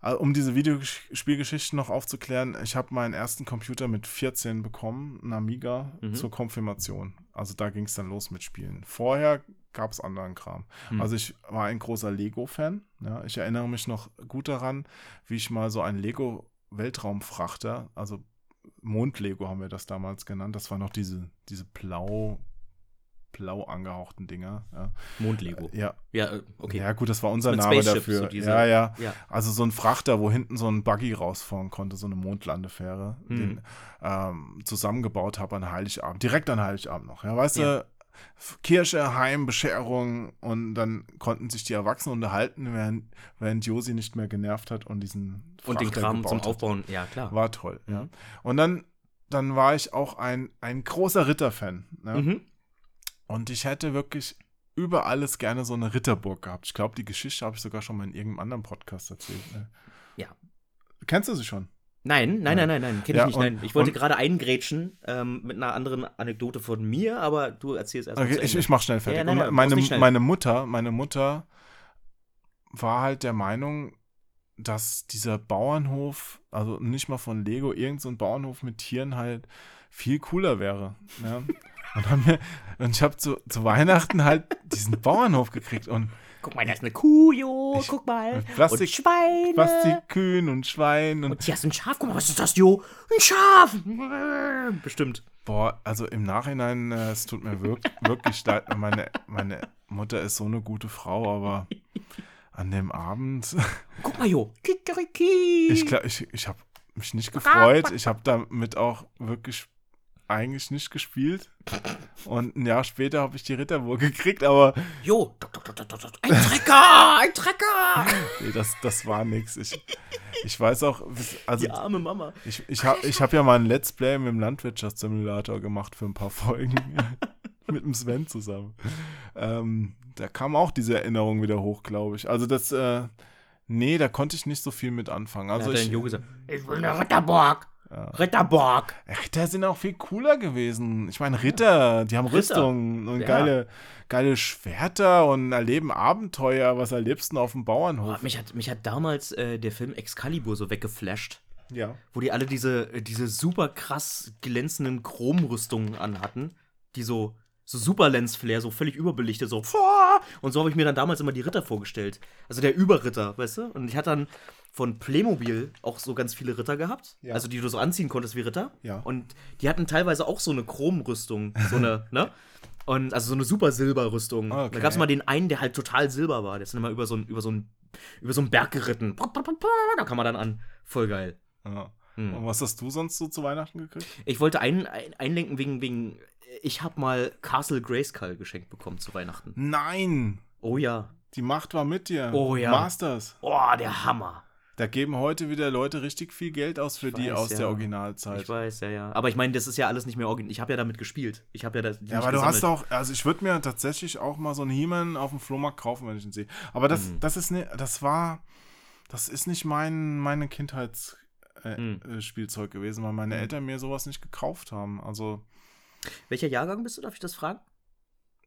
Also, um diese Videospielgeschichten noch aufzuklären, ich habe meinen ersten Computer mit 14 bekommen, einen Amiga, Mhm. zur Konfirmation. Also da ging es dann los mit Spielen. Vorher gab es anderen Kram. Mhm. Also ich war ein großer Lego-Fan. Ja. Ich erinnere mich noch gut daran, wie ich mal so einen Lego-Weltraumfrachter, also Mond-Lego haben wir das damals genannt. Das war noch diese, diese blau, blau angehauchten Dinger. Ja, Mondlego. ja. Ja, äh, okay. ja gut, das war unser Mit Name Spaceships, dafür. so diese- ja, ja. Ja. Also so ein Frachter, wo hinten so ein Buggy rausfahren konnte, so eine Mondlandefähre, Mhm. den ähm, zusammengebaut habe an Heiligabend, direkt an Heiligabend noch. Ja, weißt Ja. du, Kirche, Heim, Bescherung und dann konnten sich die Erwachsenen unterhalten, während, während Josi nicht mehr genervt hat und diesen Und den Frachter Kram zum hat. Aufbauen, ja klar. War toll, ja. Mhm. Und dann, dann war ich auch ein, ein großer Ritterfan. Ja? Mhm. Und ich hätte wirklich über alles gerne so eine Ritterburg gehabt. Ich glaube, die Geschichte habe ich sogar schon mal in irgendeinem anderen Podcast erzählt. Ne? Ja. Kennst du sie schon? Nein, nein, nein, nein, nein, kenn Ja, ich nicht. und- nein. Ich wollte und- gerade eingrätschen ähm, mit einer anderen Anekdote von mir, aber du erzählst erst mal Okay, ich, ich mach schnell fertig. Ja, nein, nein, Und du meine, nicht schnell. meine Mutter, meine Mutter war halt der Meinung, dass dieser Bauernhof, also nicht mal von Lego, irgendein so ein Bauernhof mit Tieren halt viel cooler wäre. Ja? Und, haben wir, und ich habe zu, zu Weihnachten halt diesen Bauernhof gekriegt und Guck mal, da ist eine Kuh, Jo. Guck mal. Plastik- und Schweine. Plastikkühen und Schwein und Und hier ist ein Schaf. Guck mal, was ist das, Jo? Ein Schaf. Bestimmt. Boah, also im Nachhinein, äh, es tut mir wirk wirklich leid. Meine, meine Mutter ist so eine gute Frau, aber an dem Abend, Guck mal, Jo. Kikeriki. ich glaube, ich, ich habe mich nicht gefreut. Ich habe damit auch wirklich eigentlich nicht gespielt. Und ein Jahr später habe ich die Ritterburg gekriegt, aber Jo. Ein Trecker. Ein Trecker. nee, das, das war nix. Ich, ich weiß auch, also Die arme Mama. ich, ich habe ich hab ja mal ein Let's Play mit dem Landwirtschaftssimulator gemacht für ein paar Folgen. mit dem Sven zusammen. Ähm, da kam auch diese Erinnerung wieder hoch, glaube ich. Also das, äh, nee, da konnte ich nicht so viel mit anfangen. Also ich, gesagt, ich will eine Ritterburg. Ritterburg. Ritter sind auch viel cooler gewesen. Ich meine, Ritter, die haben Ritter. Rüstung und Ja. geile, geile Schwerter und erleben Abenteuer. Was erlebst du auf dem Bauernhof? mich, hat, mich hat damals äh, der Film Excalibur so weggeflasht. Ja. wo die alle diese, äh, diese super krass glänzenden Chromrüstungen anhatten, die so, so super Lensflare, so völlig überbelichtet, so und so habe ich mir dann damals immer die Ritter vorgestellt. Also der Überritter, weißt du? Und ich hatte dann von Playmobil auch so ganz viele Ritter gehabt, Ja. also die du so anziehen konntest wie Ritter. Ja. Und die hatten teilweise auch so eine Chromrüstung, so eine, ne? Und also so eine super Silberrüstung. Okay. Da gab es mal den einen, der halt total silber war. Der ist dann immer über so einen über so einen, über so einen Berg geritten. Da kam man dann an. Voll geil. ja. Hm. Und was hast du sonst so zu Weihnachten gekriegt? Ich wollte ein, ein, einlenken wegen, wegen, ich habe mal Castle Grayskull geschenkt bekommen zu Weihnachten. Nein! Oh ja. Die Macht war mit dir. Oh ja. Masters. Oh, der Hammer. Da geben heute wieder Leute richtig viel Geld aus für Ich die weiß, aus ja. der Originalzeit. Ich weiß, ja, ja. Aber ich meine, das ist ja alles nicht mehr original. Ich habe ja damit gespielt. Ich habe ja das. Ja, aber du hast auch, also ich würde mir tatsächlich auch mal so einen He-Man auf dem Flohmarkt kaufen, wenn ich ihn sehe. Aber das, Mhm. das ist ne, das war, das ist nicht mein, meine Kindheitsspielzeug äh, Mhm. äh, gewesen, weil meine Mhm. Eltern mir sowas nicht gekauft haben. Also Welcher Jahrgang bist du? Darf ich das fragen?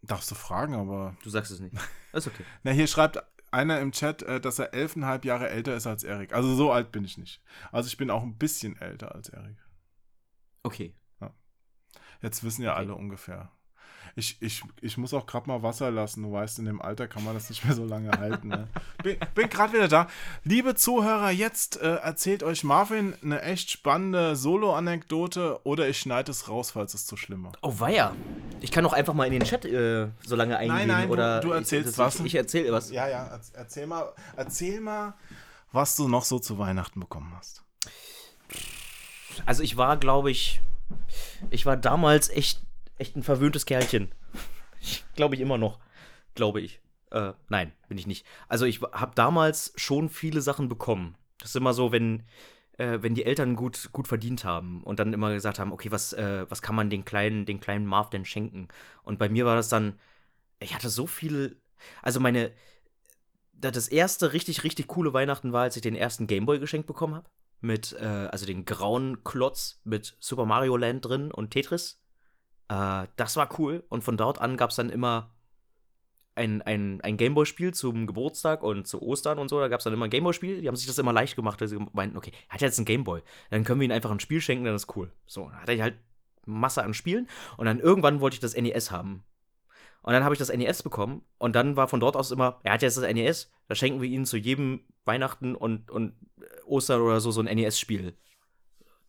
darfst du fragen, aber. Du sagst es nicht. Ist okay. Na, hier schreibt einer im Chat, äh, dass er elfeinhalb Jahre älter ist als Erik. Also so alt bin ich nicht. Also ich bin auch ein bisschen älter als Erik. Okay. Jetzt wissen ja alle ungefähr. Ich, ich, ich muss auch gerade mal Wasser lassen. Du weißt, in dem Alter kann man das nicht mehr so lange halten. Ne? Bin, bin gerade wieder da. Liebe Zuhörer, jetzt äh, erzählt euch Marvin eine echt spannende Solo-Anekdote oder ich schneide es raus, falls es zu schlimm wird. Oh, weia. Ich kann auch einfach mal in den Chat äh, so lange eingehen. nein, du- oder du erzählst ich, was. Ich, ich erzähle was. Ja, ja, erz- erzähl mal, erzähl mal, was du noch so zu Weihnachten bekommen hast. Also ich war, glaube ich, ich war damals echt, echt ein verwöhntes Kerlchen. Glaube ich immer noch, glaube ich. Äh, nein, bin ich nicht. Also ich habe damals schon viele Sachen bekommen. Das ist immer so, wenn, äh, wenn die Eltern gut, gut verdient haben und dann immer gesagt haben, okay, was, äh, was kann man den kleinen, den kleinen Marv denn schenken? Und bei mir war das dann, ich hatte so viel, also meine, da- das erste richtig, richtig coole Weihnachten war, als ich den ersten Gameboy geschenkt bekommen habe. Mit, äh, also den grauen Klotz mit Super Mario Land drin und Tetris. Äh, das war cool. Und von dort an gab es dann immer ein, ein, ein Gameboy-Spiel zum Geburtstag und zu Ostern und so. Da gab es dann immer ein Gameboy-Spiel. Die haben sich das immer leicht gemacht, weil sie meinten, okay, er hat jetzt einen Gameboy. Dann können wir ihm einfach ein Spiel schenken, dann ist cool. So, dann hatte ich halt Masse an Spielen. Und dann irgendwann wollte ich das NES haben. Und dann habe ich das NES bekommen. Und dann war von dort aus immer, er hat jetzt das NES, da schenken wir ihm zu jedem Weihnachten und, und Ostern oder so so ein NES-Spiel.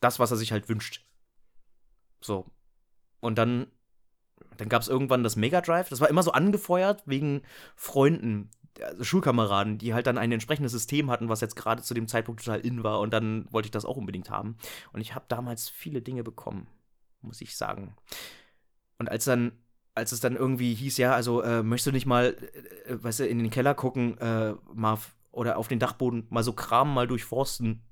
Das, was er sich halt wünscht. So. Und dann, dann gab es irgendwann das Mega Drive. Das war immer so angefeuert wegen Freunden, also Schulkameraden, die halt dann ein entsprechendes System hatten, was jetzt gerade zu dem Zeitpunkt total in war. Und dann wollte ich das auch unbedingt haben. Und ich habe damals viele Dinge bekommen, muss ich sagen. Und als dann, als es dann irgendwie hieß, ja, also äh, möchtest du nicht mal, äh, weißt du, in den Keller gucken, äh, Marv, oder auf den Dachboden mal so Kram mal durchforsten.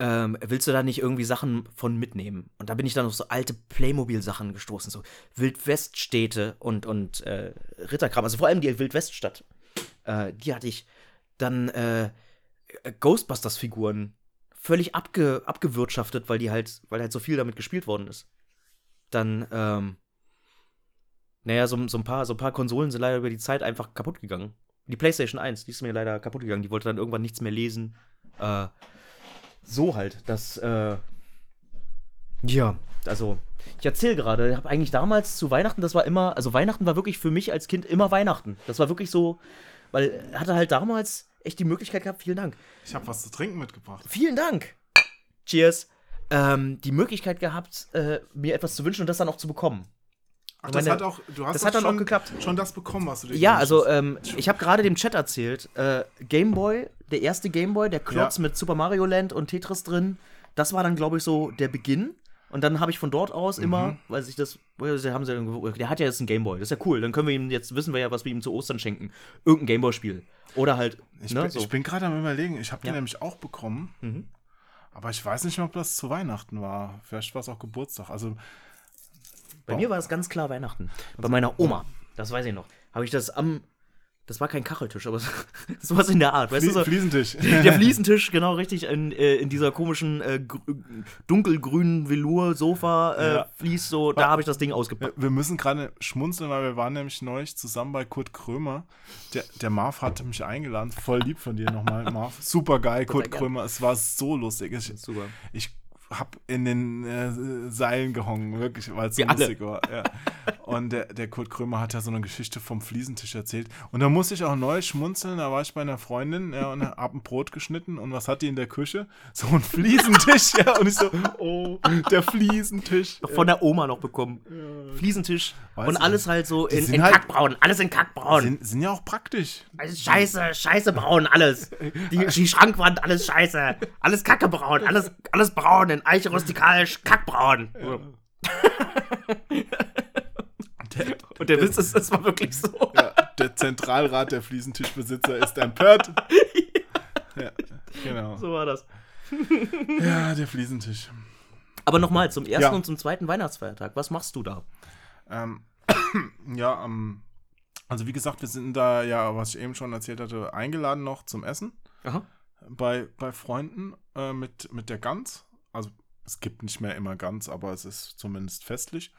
Ähm, willst du da nicht irgendwie Sachen von mitnehmen? Und da bin ich dann auf so alte Playmobil-Sachen gestoßen, so Wildweststädte und, und äh, Ritterkram, also vor allem die Wildweststadt. Äh, die hatte ich. Dann äh, Ghostbusters-Figuren. Völlig abge, abgewirtschaftet, weil die halt, weil halt so viel damit gespielt worden ist. Dann, ähm, naja, so, so, ein paar, so ein paar Konsolen sind leider über die Zeit einfach kaputt gegangen. Die PlayStation 1, die ist mir leider kaputt gegangen. Die wollte dann irgendwann nichts mehr lesen. Äh, so halt, das, äh, ja, also, Ich erzähle gerade, ich habe eigentlich damals zu Weihnachten, das war immer, also Weihnachten war wirklich für mich als Kind immer Weihnachten. Das war wirklich so, weil er hatte halt damals echt die Möglichkeit gehabt, vielen Dank. Ich habe was zu trinken mitgebracht. Vielen Dank. Cheers. Ähm, die Möglichkeit gehabt, äh, mir etwas zu wünschen und das dann auch zu bekommen. Ach, meine, das hat auch, du hast das hat dann auch schon, geklappt. schon das bekommen, was du dir Ja, also ähm, ich habe gerade dem Chat erzählt, äh, Gameboy, der erste Gameboy, der Klotz Ja. mit Super Mario Land und Tetris drin, das war dann, glaube ich, so der Beginn. Und dann habe ich von dort aus Mhm. immer, weil sich das, haben sie, der hat ja jetzt einen Gameboy, das ist ja cool. Dann können wir ihm jetzt wissen wir ja, was wir ihm zu Ostern schenken, irgendein Gameboy-Spiel oder halt, Ich, ne, bin, so. bin gerade am überlegen, ich habe den Ja. nämlich auch bekommen, Mhm. aber ich weiß nicht mehr, ob das zu Weihnachten war. Vielleicht war es auch Geburtstag. Also, Bei mir war es ganz klar Weihnachten. Bei meiner Oma, das weiß ich noch, habe ich das am, das war kein Kacheltisch, aber sowas in der Art, weißt du Flie so. Fliesentisch. Der Fliesentisch, genau richtig, in, äh, in dieser komischen äh, gr- dunkelgrünen Velour-Sofa äh, Ja. So, da habe ich das Ding ausgepackt. Wir müssen gerade schmunzeln, weil wir waren nämlich neulich zusammen bei Kurt Krömer. Der, der Marv hatte mich eingeladen. Voll lieb von dir nochmal, Marv. Super geil, Kurt. Krömer. Es war so lustig. Ich, Super. ich hab in den äh, Seilen gehongen, wirklich, weil es so lustig war. Ja. Und der, der Kurt Krömer hat ja so eine Geschichte vom Fliesentisch erzählt. Und da musste ich auch neu schmunzeln. Da war ich bei einer Freundin ja, und hab ein Brot geschnitten. Und was hat die in der Küche? So ein Fliesentisch. ja. Und ich so, oh, der Fliesentisch. Von der Oma noch bekommen. Fliesentisch Weiß und alles halt so in, in halt- Kackbraun. Alles in Kackbraun. Sind, sind ja auch praktisch. Alles scheiße, scheiße braun, alles. Die, die Schrankwand, alles scheiße. Alles kackebraun, alles, alles braun, in Eiche rustikal, kackbraun. Der, Und der Witz ist, das war wirklich so. ja, der Zentralrat der Fliesentischbesitzer ist empört. Ja, genau. So war das. Ja, der Fliesentisch. Aber nochmal, zum ersten Ja. und zum zweiten Weihnachtsfeiertag, was machst du da? Ähm, ja, ähm, also wie gesagt, wir sind da ja, was ich eben schon erzählt hatte, eingeladen noch zum Essen Aha. bei, bei Freunden äh, mit, mit der Gans. Also es gibt nicht mehr immer Gans, aber es ist zumindest festlich.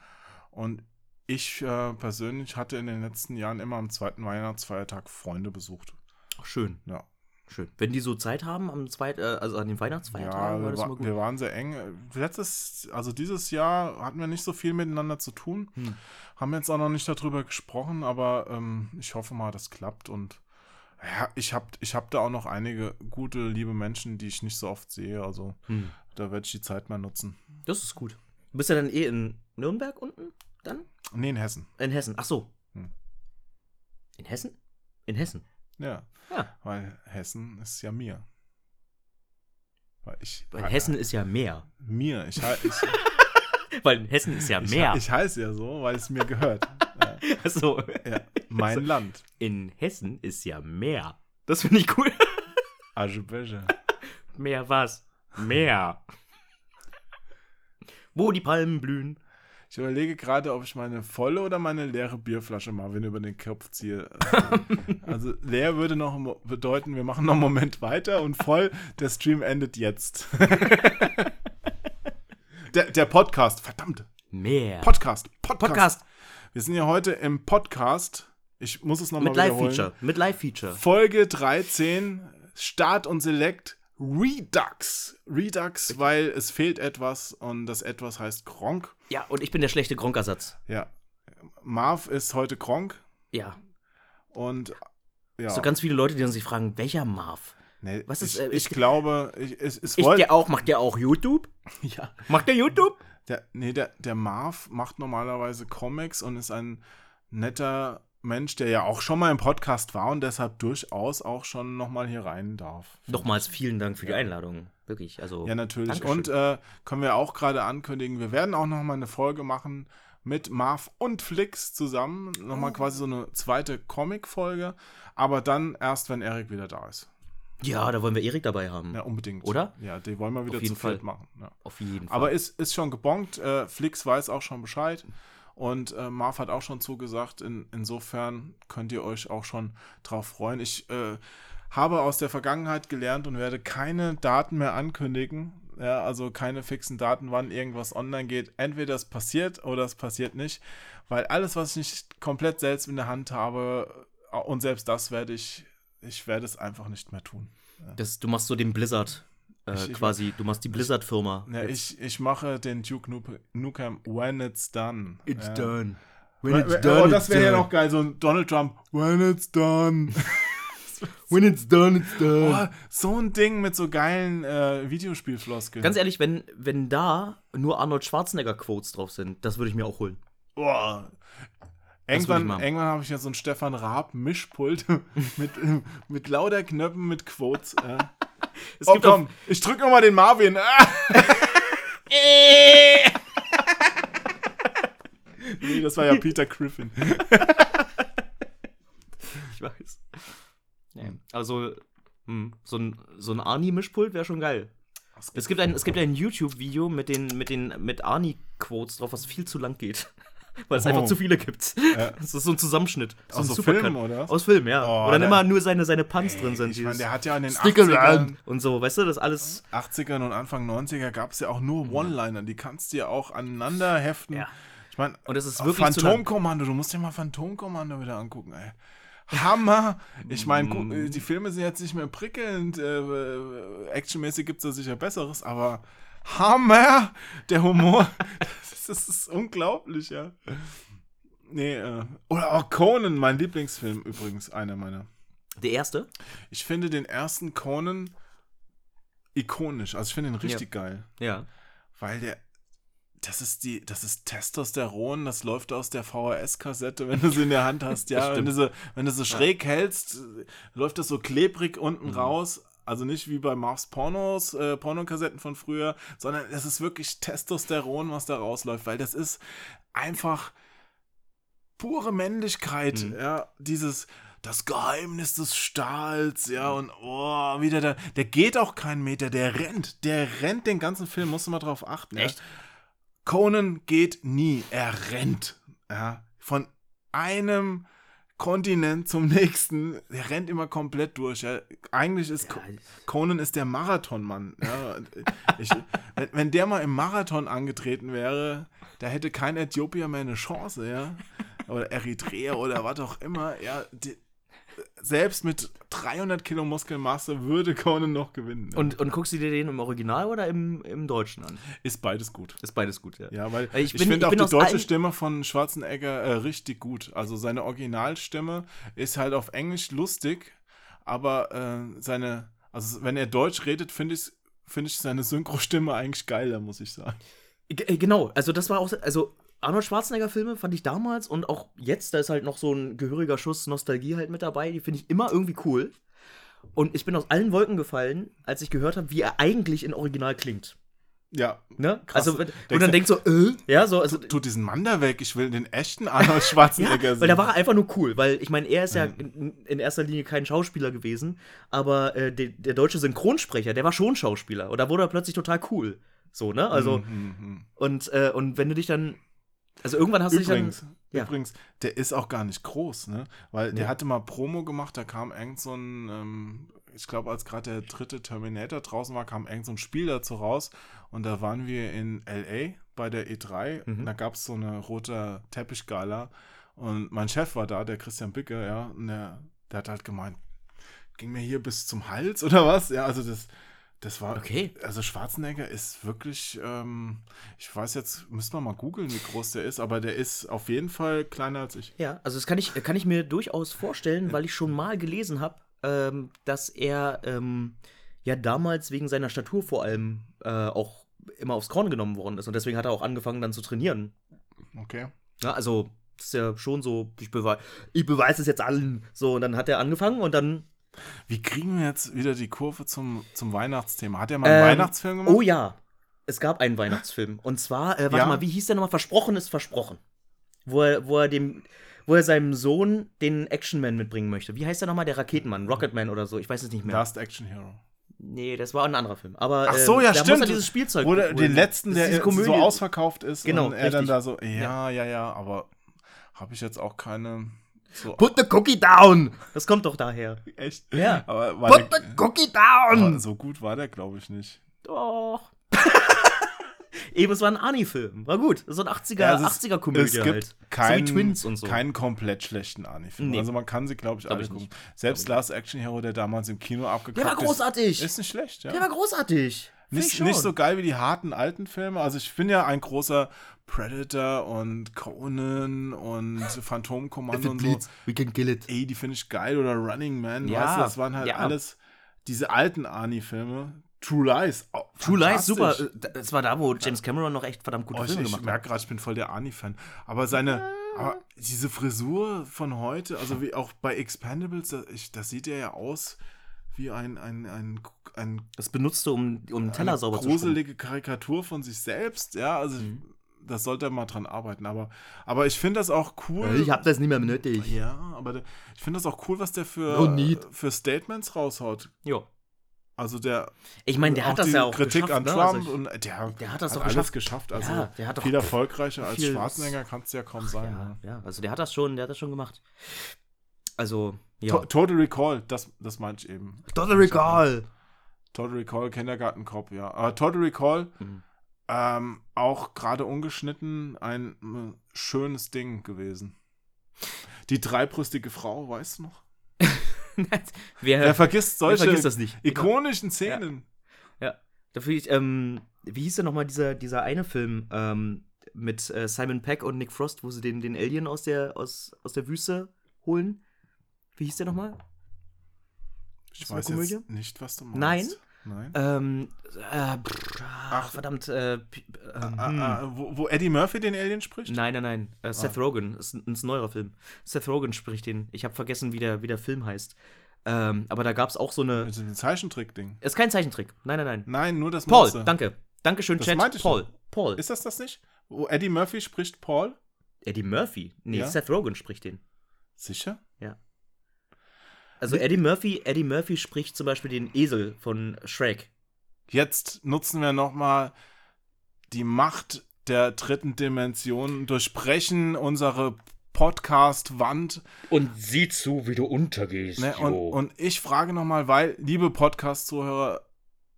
Und ich äh, persönlich hatte in den letzten Jahren immer am zweiten Weihnachtsfeiertag Freunde besucht. Ach, schön, Ja, schön. Wenn die so Zeit haben, am zweiten, äh, also an den ja Weihnachtsfeiertagen, war wir, das immer war, gut. wir waren sehr eng. Letztes, also dieses Jahr hatten wir nicht so viel miteinander zu tun. Hm. Haben jetzt auch noch nicht darüber gesprochen, aber ähm, ich hoffe mal, das klappt und ja, ich habe ich hab da auch noch einige gute, liebe Menschen, die ich nicht so oft sehe. Also Hm. Da werde ich die Zeit mal nutzen. Das ist gut. Du bist ja dann eh in Nürnberg unten? Dann? Nee, in Hessen. In Hessen. Ach so. Hm. In Hessen? In Hessen. Ja, Ja. weil Hessen ist ja mir. Weil ich. Weil Hessen ist ja mehr. Mir. Ich, hei- ich, Weil in Hessen ist ja ich, mehr. ich heiße ja so, weil es mir gehört. ja, Ach so. ja, mein Land. In Hessen ist ja mehr. Das finde ich cool. Aschebeche. mehr was? Mehr. Wo die Palmen blühen. Ich überlege gerade, ob ich meine volle oder meine leere Bierflasche Marvin über den Kopf ziehe. Also, leer würde noch bedeuten, wir machen noch einen Moment weiter und voll, der Stream endet jetzt. der, der Podcast, verdammt. Mehr. Podcast, Podcast. Podcast. Wir sind ja heute im Podcast. Ich muss es nochmal Mit wiederholen. Live-Feature. Mit Live-Feature. Folge 13, Start und Select Redux. Redux, weil es fehlt etwas und das etwas heißt Gronk. Ja, und ich bin der schlechte Gronkersatz. Ja. Marv ist heute Gronk Ja. und ja. So ganz viele Leute, die dann sich fragen, welcher Marv? nee, was ist, ich, äh, ich ich- glaube, ich, es, es Ich wollt- der auch, macht der auch YouTube? ja, Macht der YouTube? der, nee, der, der Marv macht normalerweise Comics und ist ein netter Mensch, der ja auch schon mal im Podcast war und deshalb durchaus auch schon nochmal hier rein darf. Nochmals vielen Dank für die Einladung. Wirklich, also. Ja, natürlich. Dankeschön. Und äh, können wir auch gerade ankündigen, wir werden auch nochmal eine Folge machen mit Marv und Flix zusammen. Nochmal Oh. quasi so eine zweite Comic-Folge. Aber dann erst, wenn Erik wieder da ist. Ja, da wollen wir Erik dabei haben. Ja, unbedingt. Oder? Ja, die wollen wir wieder Auf jeden zu Fall. machen. Ja. Auf jeden Fall. Aber ist, ist schon gebongt. Äh, Flix weiß auch schon Bescheid. Und äh, Marv hat auch schon zugesagt. In, insofern könnt ihr euch auch schon drauf freuen. Ich äh, habe aus der Vergangenheit gelernt und werde keine Daten mehr ankündigen. Ja, also keine fixen Daten, wann irgendwas online geht. Entweder es passiert oder es passiert nicht. Weil alles, was ich nicht komplett selbst in der Hand habe, äh, und selbst das werde ich, ich werde es einfach nicht mehr tun. das, du machst so den Blizzard äh, Ich- quasi, du machst die Blizzard-Firma. Ja, ich, ich mache den Duke Nuke- Nukem When It's Done. ja. done. When oh, das wäre ja noch geil, so ein Donald Trump. When it's done. When it's done, it's oh, so ein Ding mit so geilen äh, Videospielfloskeln. Ganz ehrlich, wenn, wenn da nur Arnold Schwarzenegger-Quotes drauf sind, das würde ich mir auch holen. Ich Irgendwann, irgendwann habe ich ja so ein Stefan Raab Mischpult mit, mit lauter Knöpfen mit Quotes. Äh. Es Oh gibt auch- komm, ich drück nochmal den Marvin. Nee, das war ja Peter Griffin. Ich weiß. Nee. Also, hm, so ein, so ein Arnie-Mischpult wäre schon geil. Es gibt ein, es gibt ein YouTube-Video mit den, mit den, mit Arnie-Quotes drauf, was viel zu lang geht. Weil es Oh. einfach zu viele gibt. Ja. Das ist so ein Zusammenschnitt. So Aus so. Filmen, oder? Aus Filmen, ja. Oh, Wo dann immer nur seine, seine Punts drin sind. Ich meine, der hat ja in den Stick 80ern, around und so, weißt du, das alles. 80ern und Anfang 90er gab es ja auch nur One-Liner. Die kannst du ja auch aneinander heften. Ja. Ich meine, Und es ist wirklich. Phantomkommando, du musst dir mal Phantomkommando wieder angucken, ey. Hammer! Ich meine, Mm. die Filme sind jetzt nicht mehr prickelnd. Äh, äh, actionmäßig gibt es da sicher Besseres, aber Hammer! Der Humor, das, ist, das ist unglaublich, ja. Nee, äh, oder auch Conan, mein Lieblingsfilm übrigens, einer meiner. Der erste? Ich finde den ersten Conan ikonisch. Also ich finde ihn richtig geil. Ja. Weil der. Das ist die, das ist Testosteron, das läuft aus der VHS-Kassette, wenn du sie in der Hand hast, ja. Wenn du, so, wenn du so schräg hältst, äh, läuft das so klebrig unten Mhm. raus. Also nicht wie bei Marv's Pornos, äh, Pornokassetten von früher, sondern es ist wirklich Testosteron, was da rausläuft, weil das ist einfach pure Männlichkeit, Mhm. ja. Dieses, das Geheimnis des Stahls, ja, und oh, wieder der, der geht auch keinen Meter, der rennt, der rennt den ganzen Film, musst du mal drauf achten. Echt? Ja. Conan geht nie, er rennt, ja, von einem Kontinent zum nächsten, er rennt immer komplett durch, ja. Eigentlich ist Co- Conan ist der Marathonmann, ja. Ich, wenn, wenn der mal im Marathon angetreten wäre, da hätte kein Äthiopier mehr eine Chance, ja. Oder Eritrea oder was auch immer, ja. Die, selbst mit 300 Kilo Muskelmasse würde Conan noch gewinnen. ja. Und, und guckst du dir den im Original oder im, im Deutschen an? ist beides gut. Ist beides gut, ja. Ja, weil ich, ich finde auch die deutsche Stimme von Schwarzenegger äh, richtig gut. Also seine Originalstimme ist halt auf Englisch lustig, aber äh, seine, also wenn er Deutsch redet, finde ich, finde ich seine Synchro-Stimme eigentlich geiler, muss ich sagen. G äh, genau, also das war auch, also Arnold Schwarzenegger-Filme fand ich damals und auch jetzt, da ist halt noch so ein gehöriger Schuss Nostalgie halt mit dabei, die finde ich immer irgendwie cool. Und ich bin aus allen Wolken gefallen, als ich gehört habe, wie er eigentlich in Original klingt. Ja. Ne? Krass. Also, wenn- und dann denkst du, äh, ja, so, also, Tut diesen Mann da weg, ich will den echten Arnold Schwarzenegger ja, sehen. weil da war er einfach nur cool, weil ich meine, er ist ja in, in erster Linie kein Schauspieler gewesen, aber äh, der, der deutsche Synchronsprecher, der war schon Schauspieler und da wurde er plötzlich total cool. So, ne? Also, Mhm, mhm. und, äh, und wenn du dich dann, also irgendwann hast du dich Übrigens, dann, ja. übrigens, der ist auch gar nicht groß, ne? Weil der Nee. hatte mal Promo gemacht, da kam irgend so ein, ähm, ich glaube, als gerade der dritte Terminator draußen war, kam irgend so ein Spiel dazu raus und da waren wir in L.A. bei der E3 Mhm. und da gab es so eine rote Teppichgala und mein Chef war da, der Christian Bicke, ja, und der, der hat halt gemeint, ging mir hier bis zum Hals oder was? Ja, also das, das war, Okay. also Schwarzenegger ist wirklich, ähm, ich weiß jetzt, müssen wir mal googeln, wie groß der ist, aber der ist auf jeden Fall kleiner als ich. Ja, also das kann ich, kann ich mir durchaus vorstellen, weil ich schon mal gelesen habe, ähm, dass er ähm, ja damals wegen seiner Statur vor allem äh, auch immer aufs Korn genommen worden ist und deswegen hat er auch angefangen dann zu trainieren. Okay. Ja, also das ist ja schon so, ich, bewei ich beweise es jetzt allen. So, und dann hat er angefangen und dann. Wie kriegen wir jetzt wieder die Kurve zum, zum Weihnachtsthema? Hat er mal einen Ähm, Weihnachtsfilm gemacht? Oh ja, es gab einen Weihnachtsfilm. Und zwar, äh, warte Ja. mal, wie hieß der nochmal? Versprochen ist versprochen. Wo er, wo er dem. Wo er seinem Sohn den Actionman mitbringen möchte. Wie heißt der nochmal? Der Raketenmann, Rocketman oder so. Ich weiß es nicht mehr. Last Action Hero. Nee, das war ein anderer Film. Aber Ach so, ähm, ja, da stimmt. Muss er dieses Spielzeug Oder den letzten, der so ausverkauft ist Genau, und er dann richtig. da so, ja, ja, ja, aber habe ich jetzt auch keine so Put the cookie down! Das kommt doch daher. echt. Ja. Aber, war Put der, the cookie aber down! so gut war der, glaube ich, nicht. Doch. Eben, es war ein Ani-Film. War gut. So ein 80er, Ja, also es- 80er-Komödie es gibt halt. keinen, so wie Twins und so. keinen komplett schlechten Ani-Film. Nee. Also man kann sie, glaube ich, Glaub alle ich gucken. Selbst Last Action Hero, der damals im Kino abgekackt Der war ist, großartig. Ist nicht schlecht, ja. Der war großartig. Ich nicht, nicht so geil wie die harten alten Filme. Also ich bin ja ein großer Predator und Conan und Phantomkommando und so. We can kill it. Ey, die finde ich geil. Oder Running Man, Ja, weißt du, das waren halt ja. alles diese alten Arnie-Filme. True Lies. Oh, True Lies, super. Das war da, wo James Cameron noch echt verdammt gute Oh, ich Filme ich gemacht merke hat. gerade, ich bin voll der Arnie-Fan. Aber seine, aber diese Frisur von heute, also wie auch bei Expendables, das, ich, das sieht er ja aus wie ein, ein, ein, ein Das benutzt du, um, um einen Teller eine sauber zu schrubben. gruselige Karikatur von sich selbst. Ja, also Mhm. das sollte er mal dran arbeiten. Aber, aber ich finde das auch cool. Ich hab das nicht mehr nötig. ja, aber der, ich finde das auch cool, was der für, No für Statements raushaut. Jo. Also der Ich meine, der hat das die ja auch Kritik geschafft, an ne? Trump Also ich- und der, der hat das doch alles geschafft. geschafft. Also Ja, der hat doch viel erfolgreicher als Schwarzenegger kannst du ja kaum sein. ja, ne? ja, also der hat das schon, der hat das schon gemacht. Also, ja. To- Total Recall, das, das meinte ich eben. Total Recall. Total Recall, Kindergartenkopf, ja. Aber Total Recall, Mhm. ähm, auch gerade ungeschnitten, ein äh, schönes Ding gewesen. Die dreibrüstige Frau, weißt du noch? wer, Wer vergisst wer solche vergisst das nicht? ikonischen Szenen? Ja. Dafür ich, ähm, wie hieß der nochmal dieser, dieser eine Film ähm, mit äh, Simon Peck und Nick Frost, wo sie den, den Alien aus der, aus, aus der Wüste holen? Wie hieß der nochmal? Ich Ist das weiß Komödie? jetzt nicht, was du meinst. Nein? Nein? Ähm, äh, pff, ach, verdammt, äh, ähm, Ah, hm. ah, wo, wo Eddie Murphy den Alien spricht? Nein, nein, nein. Äh, Seth Rogen. Ist ein, ist ein neuerer Film. Seth Rogen spricht den. Ich habe vergessen, wie der, wie der Film heißt. Ähm, aber da gab es auch so eine. Mit dem Zeichentrick-Ding. Ist kein Zeichentrick. Nein, nein, nein. Nein, nur das Paul, Monster. danke. Dankeschön, Das Chat. meinte ich Paul. doch. Paul. Ist das das nicht? Wo Eddie Murphy spricht Paul? Eddie Murphy? Nee, Ja? Seth Rogen spricht den. Sicher? Also Eddie Murphy, Eddie Murphy spricht zum Beispiel den Esel von Shrek. Jetzt nutzen wir nochmal die Macht der dritten Dimension, durchbrechen unsere Podcast-Wand. Und sieh zu, wie du untergehst. Ne? Und, und ich frage nochmal, weil, liebe Podcast-Zuhörer,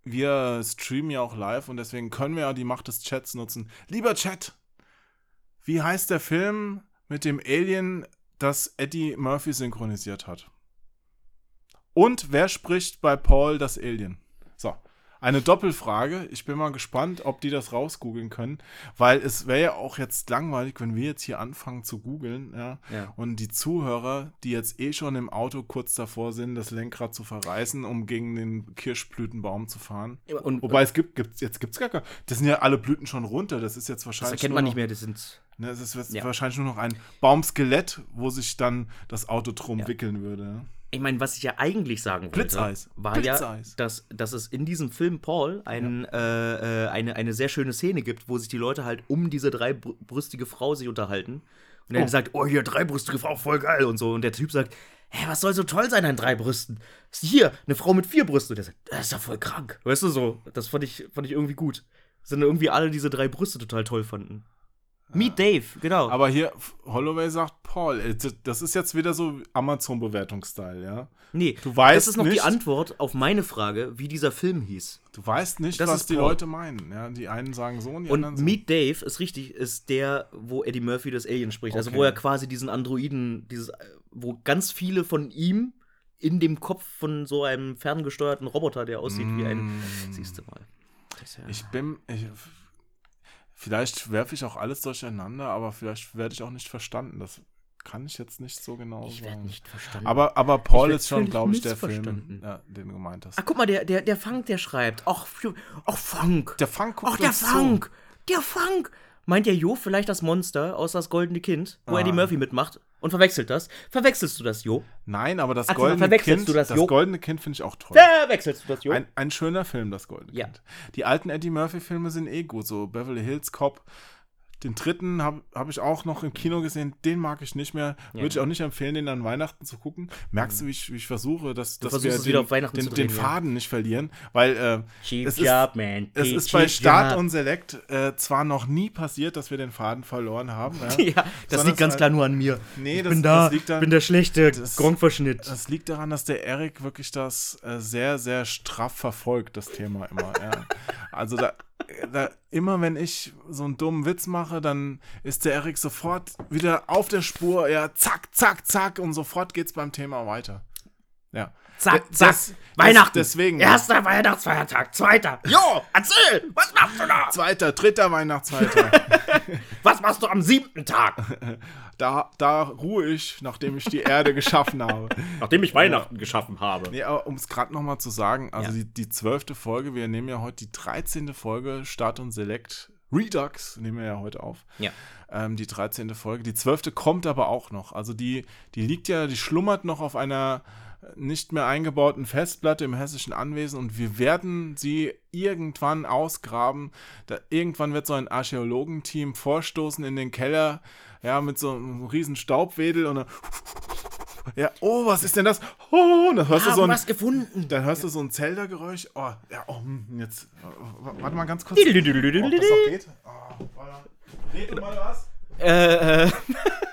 wir streamen ja auch live und deswegen können wir ja die Macht des Chats nutzen. Lieber Chat, wie heißt der Film mit dem Alien, das Eddie Murphy synchronisiert hat? Und wer spricht bei Paul das Alien? So, eine Doppelfrage. Ich bin mal gespannt, ob die das rausgoogeln können, weil es wäre ja auch jetzt langweilig, wenn wir jetzt hier anfangen zu googeln, ja, Ja. und die Zuhörer, die jetzt eh schon im Auto kurz davor sind, das Lenkrad zu verreißen, um gegen den Kirschblütenbaum zu fahren. Und Wobei es gibt, gibt's, jetzt gibt's gar keine. Das sind ja alle Blüten schon runter. Das ist jetzt das wahrscheinlich. erkennt nur man noch, nicht mehr, das sind. Ne, es ist Ja. wahrscheinlich nur noch ein Baumskelett, wo sich dann das Auto drum Ja. wickeln würde. Ich meine, was ich ja eigentlich sagen wollte, Blitzeis. war Blitzeis. ja, dass, dass es in diesem Film Paul ein, äh, äh, eine, eine sehr schöne Szene gibt, wo sich die Leute halt um diese dreibrüstige Frau sich unterhalten. Und er Oh. sagt, oh, hier, dreibrüstige Frau, voll geil und so. Und der Typ sagt, hä, was soll so toll sein an drei Brüsten? Ist hier, eine Frau mit vier Brüsten. Und der sagt, das ist ja voll krank. Weißt du so, das fand ich, fand ich irgendwie gut. Sind irgendwie alle diese drei Brüste total toll fanden. Meet Dave, genau. Aber hier, Holloway sagt Paul. äh, Das ist jetzt wieder so Amazon-Bewertungsstyle, ja? nee, du weißt das ist noch die nicht- Antwort auf meine Frage, wie dieser Film hieß. Du weißt nicht, Das was die Paul. Leute meinen. Ja? Die einen sagen so und die anderen Und so. Meet Dave ist richtig, ist der, wo Eddie Murphy das Alien spricht. Also Okay. wo er quasi diesen Androiden, dieses, äh, wo ganz viele von ihm in dem Kopf von so einem ferngesteuerten Roboter, der aussieht wie ein. Mm. Siehst du mal. Ja, Ich bin. Ich, vielleicht werfe ich auch alles durcheinander, aber vielleicht werde ich auch nicht verstanden. Das kann ich jetzt nicht so genau ich werde sagen. nicht verstanden. Aber, aber Paul ist schon, glaube ich, der Film, ja, den du gemeint hast. Ach, guck mal, der, der, der Funk, der schreibt. Ach, ach Funk. Der Funk guckt Ach, der uns zu. Funk. Der Funk. Meint der Jo vielleicht das Monster aus das goldene Kind, wo Ah. Eddie Murphy mitmacht und verwechselt das? Verwechselst du das, Jo? Nein, aber das Ach, goldene verwechselst Kind, du das, das, Jo? goldene Kind finde ich auch toll. Verwechselst du das, Jo? Ein, ein schöner Film, das goldene Ja. Kind. Die alten Eddie Murphy-Filme sind eh gut, so Beverly Hills Cop. Den dritten habe hab ich auch noch im Kino gesehen, den mag ich nicht mehr. Ja. Würde ich auch nicht empfehlen, den an Weihnachten zu gucken. Merkst du, wie ich, wie ich versuche, dass, dass wir den, wieder auf Weihnachten den, zu drehen, den ja. Faden nicht verlieren? Weil äh, es ist, Job, man. es ist bei Job. Start und Select äh, zwar noch nie passiert, dass wir den Faden verloren haben. Ja? Ja, das Sondern liegt ganz es- klar nur an mir. Nee, ich das, bin da, das liegt dann, bin der schlechte das- Gronkverschnitt. Das liegt daran, dass der Erik wirklich das äh, sehr, sehr straff verfolgt, das Thema immer. ja. Also da, da, immer wenn ich so einen dummen Witz mache, dann ist der Erik sofort wieder auf der Spur, ja, zack, zack, zack, und sofort geht's beim Thema weiter. Ja. Zack, zack. des- Weihnachten. des- deswegen. Erster Weihnachtsfeiertag. Zweiter. Jo, erzähl. Was machst du da? Zweiter, dritter Weihnachtsfeiertag. Was machst du am siebten Tag? da, da ruhe ich, nachdem ich die Erde geschaffen habe. Nachdem ich Weihnachten geschaffen habe. Nee, aber um es gerade nochmal zu sagen, also Ja. die, zwölfte Folge, wir nehmen ja heute die 13. Folge Start und Select Redux, nehmen wir ja heute auf. Ja. Ähm, die 13. Folge. Die 12. kommt aber auch noch. Also die, die liegt ja, die schlummert noch auf einer nicht mehr eingebauten Festplatte im hessischen Anwesen und wir werden sie irgendwann ausgraben. Da, irgendwann wird so ein Archäologenteam vorstoßen in den Keller, ja, mit so einem riesen Staubwedel und dann, ja, oh, was ist denn das? Oh, dann hörst du so ein, was gefunden. dann hörst du so ein Zelda-Geräusch. Oh, ja, oh, hm, jetzt, warte mal ganz kurz. Ob das noch geht? Oh, warte. Red du mal was? Äh, äh,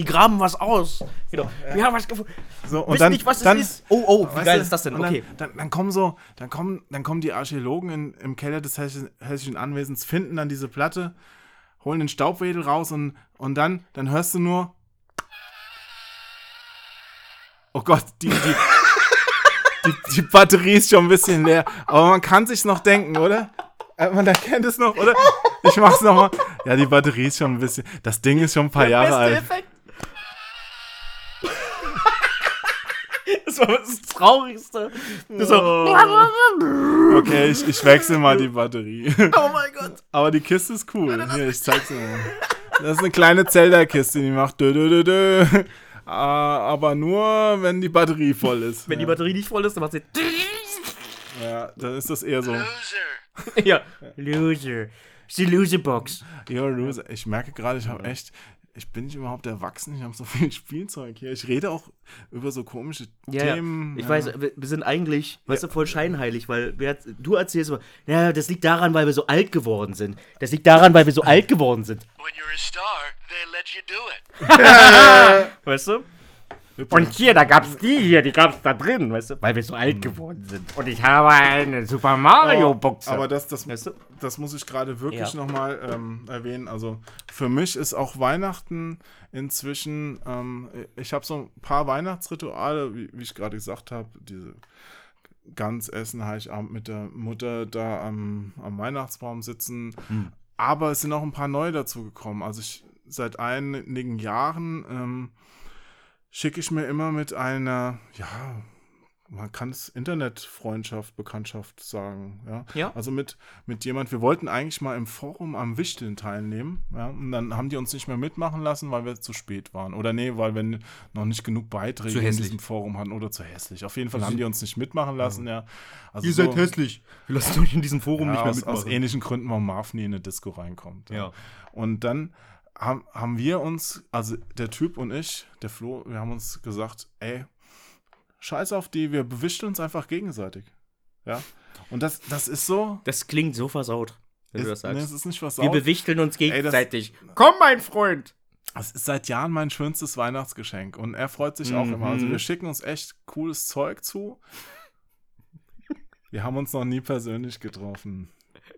die graben was aus. Genau. Wir haben was gefunden. So, und Wissen dann, nicht, was dann, es ist. Oh, oh, wie geil du, ist das denn? Okay. Dann, dann, dann kommen so, dann kommen, dann kommen die Archäologen in, im Keller des hessischen, hessischen Anwesens, finden dann diese Platte, holen den Staubwedel raus und, und dann, dann hörst du nur. Oh Gott, die, die, die, die Batterie ist schon ein bisschen leer. Aber man kann sich's noch denken, oder? Äh, Man erkennt es noch, oder? Ich mach's nochmal. Ja, die Batterie ist schon ein bisschen. Das Ding ist schon ein paar Jahre alt. Das war das Traurigste. Das so, Okay, ich, ich wechsle mal die Batterie. oh mein Gott. Aber die Kiste ist cool. Hier, ich zeig's dir mal. Das ist eine kleine Zelda-Kiste, die macht dö, dö, dö, dö. Ah, Aber nur, wenn die Batterie voll ist. Wenn die Batterie nicht voll ist, dann macht sie. ja, dann ist das eher so. Loser. ja. Loser. Die Loserbox. You're a loser. Ich merke gerade, ich habe echt. Ich bin nicht überhaupt erwachsen. Ich habe so viel Spielzeug hier. Ich rede auch über so komische Ja, ja. Themen. Ich ja. weiß, wir, sind eigentlich, weißt du, voll scheinheilig, weil wir, du erzählst immer, ja, das liegt daran, weil wir so alt geworden sind. Das liegt daran, weil wir so alt geworden sind. When you're a star, they let you do it. Weißt du? Und hier, da gab's die hier, die gab's da drin, weißt du? Weil wir so alt geworden sind. Und ich habe eine Super Mario Buchse. Aber das, das, Weißt du? das muss ich gerade wirklich Ja. nochmal ähm, erwähnen. Also für mich ist auch Weihnachten inzwischen, ähm, ich habe so ein paar Weihnachtsrituale, wie, wie ich gerade gesagt habe, diese Gans essen, Heiligabend mit der Mutter da am, am Weihnachtsbaum sitzen. Hm. Aber es sind auch ein paar neue dazu gekommen. Also ich seit einigen Jahren ähm, schicke ich mir immer mit einer, ja, man kann es Internetfreundschaft, Bekanntschaft sagen, ja. Ja. Also mit, mit jemand, wir wollten eigentlich mal im Forum am Wichteln teilnehmen, ja, und dann haben die uns nicht mehr mitmachen lassen, weil wir zu spät waren. Oder nee, weil wir noch nicht genug Beiträge Zu in diesem Forum hatten oder zu hässlich. Auf jeden Fall haben die uns nicht mitmachen lassen, ja. Also Ihr seid hässlich. Wir lassen euch in diesem Forum ja, nicht mehr aus, aus mitmachen. ähnlichen Gründen, warum Marv nie in eine Disco reinkommt. Ja. Und dann haben, haben wir uns, also der Typ und ich, der Flo, wir haben uns gesagt, ey, scheiß auf die, wir bewischeln uns einfach gegenseitig. Ja. Und das, das ist so. Das klingt so versaut, wenn du das Ist, nee, sagst. es ist nicht was wir bewichteln uns das- gegenseitig. Komm, mein Freund. Es ist seit Jahren mein schönstes Weihnachtsgeschenk und er freut sich auch Mhm. immer. Also wir schicken uns echt cooles Zeug zu. Wir haben uns noch nie persönlich getroffen.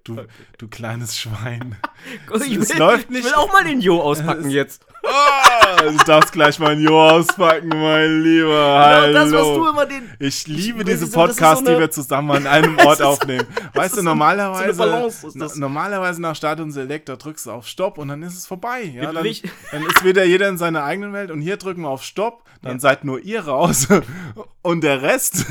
Du, du kleines Schwein. Ich es will, läuft ich nicht. will auch mal den Jo auspacken jetzt. Ah, du darfst gleich mal ein Jo auspacken, mein Lieber. Hallo. das, was du immer den. ich liebe Ich- diese ist so- Podcasts, die eine- wir zusammen an einem Ort aufnehmen. Weißt du, normalerweise, so eine Balance normalerweise nach Start und Select, da drückst du auf Stopp und dann ist es vorbei. Ja, dann, dann ist wieder jeder in seiner eigenen Welt und hier drücken wir auf Stopp, dann seid nur ihr raus und der Rest,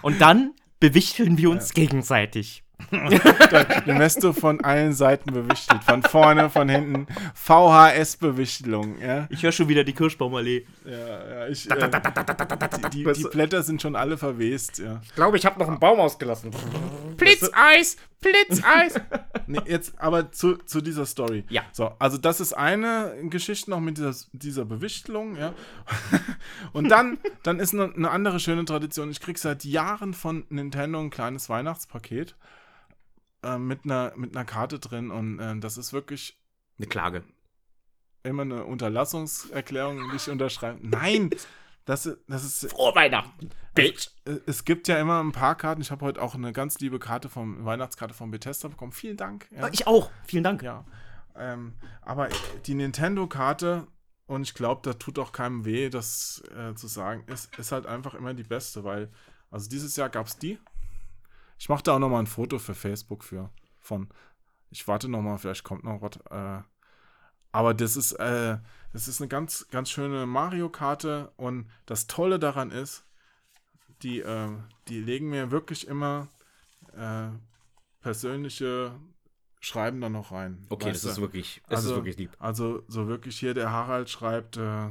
Und dann bewichteln wir uns gegenseitig. Den wirst du von allen Seiten bewichtelt. Von vorne, von hinten. VHS-Bewichtelung, ja. Ich höre schon wieder die Kirschbaumallee. Ja, ja, ich, äh, die, die, die Blätter sind schon alle verwest, ja. Ich glaube, ich habe noch einen Baum ausgelassen. Blitzeis, Blitzeis. nee, jetzt aber zu, zu dieser Story. Ja. So, also das ist eine Geschichte noch mit dieser, dieser Bewichtelung, ja. Und dann, dann ist eine, eine andere schöne Tradition. Ich krieg seit Jahren von Nintendo ein kleines Weihnachtspaket äh, mit, einer, mit einer Karte drin und äh, das ist wirklich Eine Klage. immer eine Unterlassungserklärung, die ich unterschreibe. Nein! das, das ist Frohe Weihnachten, Bitch. Äh, Es gibt ja immer ein paar Karten. Ich habe heute auch eine ganz liebe Karte vom Weihnachtskarte von Bethesda bekommen. Vielen Dank. Ja. Ich auch. Vielen Dank. ja. Ähm, aber die Nintendo-Karte, und ich glaube, da tut auch keinem weh, das äh, zu sagen, ist, ist halt einfach immer die beste, weil, also dieses Jahr gab es die. Ich mache da auch nochmal ein Foto für Facebook für, von, ich warte nochmal, vielleicht kommt noch was. Äh, aber das ist, äh, das ist eine ganz, ganz schöne Mario-Karte und das Tolle daran ist, die, äh, die legen mir wirklich immer äh, persönliche Schreiben dann noch rein. Okay, das ist wirklich, das also, ist wirklich lieb. Also so wirklich hier der Harald schreibt, äh,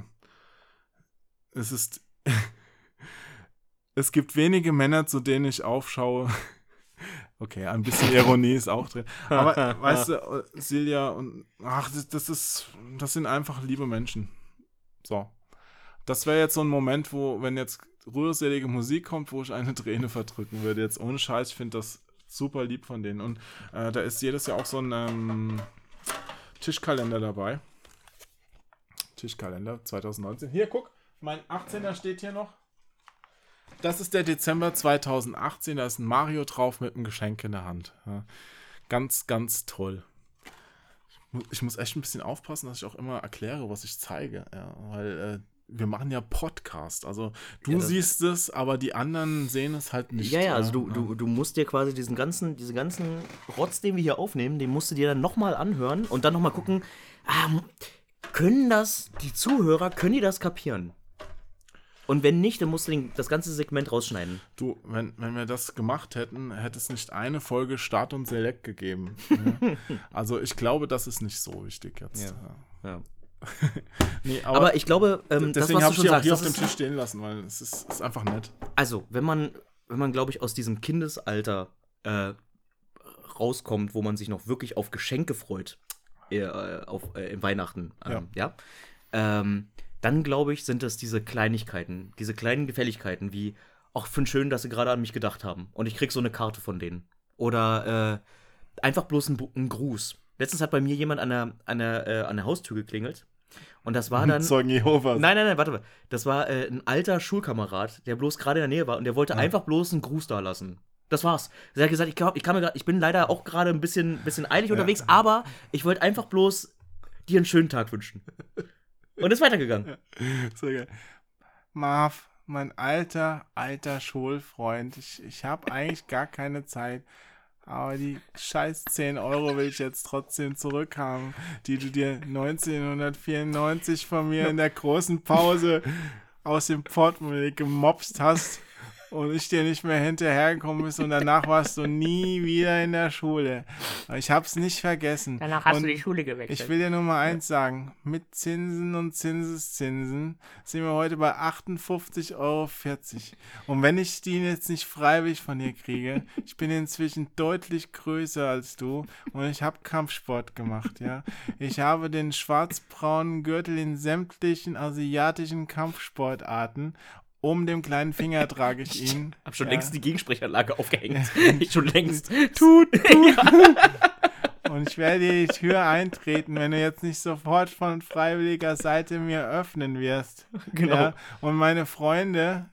es ist, es gibt wenige Männer, zu denen ich aufschaue. Okay, ein bisschen Ironie ist auch drin. Aber weißt du, äh, Silja und ach, das, das ist, das sind einfach liebe Menschen. So. Das wäre jetzt so ein Moment, wo, wenn jetzt rührselige Musik kommt, wo ich eine Träne verdrücken würde. Jetzt ohne Scheiß, ich finde das super lieb von denen. Und äh, da ist jedes Jahr auch so ein ähm, Tischkalender dabei. Tischkalender 2019. Hier, guck, mein 18er steht hier noch. Das ist der Dezember 2018. Da ist ein Mario drauf mit einem Geschenk in der Hand. Ja. Ganz, ganz toll. Ich mu- Ich muss echt ein bisschen aufpassen, dass ich auch immer erkläre, was ich zeige. Ja, weil äh, wir machen ja Podcast. Also du Ja, siehst es, aber die anderen sehen es halt nicht. Ja, ja, also du, ja. du, du musst dir quasi diesen ganzen, diese ganzen Rotz, den wir hier aufnehmen, den musst du dir dann nochmal anhören und dann nochmal gucken, ah, können das, die Zuhörer, können die das kapieren? Und wenn nicht, dann musst du das ganze Segment rausschneiden. Du, wenn, wenn wir das gemacht hätten, hätte es nicht eine Folge Start und Select gegeben. Ja. also ich glaube, das ist nicht so wichtig jetzt. Ja. Ja. Ja. Nee, Aber, ich glaube, ähm, deswegen habe ich die auch sagst, hier auf dem Tisch stehen lassen, weil es ist, ist einfach nett. also, wenn man, wenn man, glaube ich, aus diesem Kindesalter äh, rauskommt, wo man sich noch wirklich auf Geschenke freut, äh, auf, äh, in Weihnachten, ähm, ja, ähm, dann glaube ich, sind das diese Kleinigkeiten, diese kleinen Gefälligkeiten, wie, auch für schön, dass sie gerade an mich gedacht haben. Und ich krieg so eine Karte von denen. Oder äh, einfach bloß ein, ein Gruß. Letztens hat bei mir jemand an der, an der, äh, an der Haustür geklingelt. Und das war dann. Zeugen Jehovas. Nein, nein, nein, warte mal. Das war äh, ein alter Schulkamerad, der bloß gerade in der Nähe war und der wollte einfach bloß einen Gruß da lassen. Das war's. Er hat gesagt, ich, glaub, ich, kann mir grad, ich bin leider auch gerade ein bisschen, bisschen eilig unterwegs, aber ich wollte einfach bloß dir einen schönen Tag wünschen. Und ist weitergegangen. Sehr geil. Marv, mein alter, alter Schulfreund, ich, ich habe eigentlich gar keine Zeit. Aber die scheiß 10 Euro will ich jetzt trotzdem zurückhaben, die du dir 1994 von mir in der großen Pause aus dem Portemonnaie gemobst hast und ich dir nicht mehr hinterhergekommen bist und danach warst du nie wieder in der Schule. Ich hab's nicht vergessen. Danach hast und du die Schule gewechselt. ich will dir nur mal eins sagen. Mit Zinsen und Zinseszinsen sind wir heute bei 58,40 Euro. Und wenn ich die jetzt nicht freiwillig von dir kriege, ich bin inzwischen deutlich größer als du und ich habe Kampfsport gemacht, ja. Ich habe den schwarzbraunen Gürtel in sämtlichen asiatischen Kampfsportarten. Um den kleinen Finger trage ich ihn. Hab schon ja. längst die Gegensprechanlage aufgehängt. Ich schon längst. Tut, tut. Und ich werde dir die Tür eintreten, wenn du jetzt nicht sofort von freiwilliger Seite mir öffnen wirst. Genau. Ja? Und meine Freunde,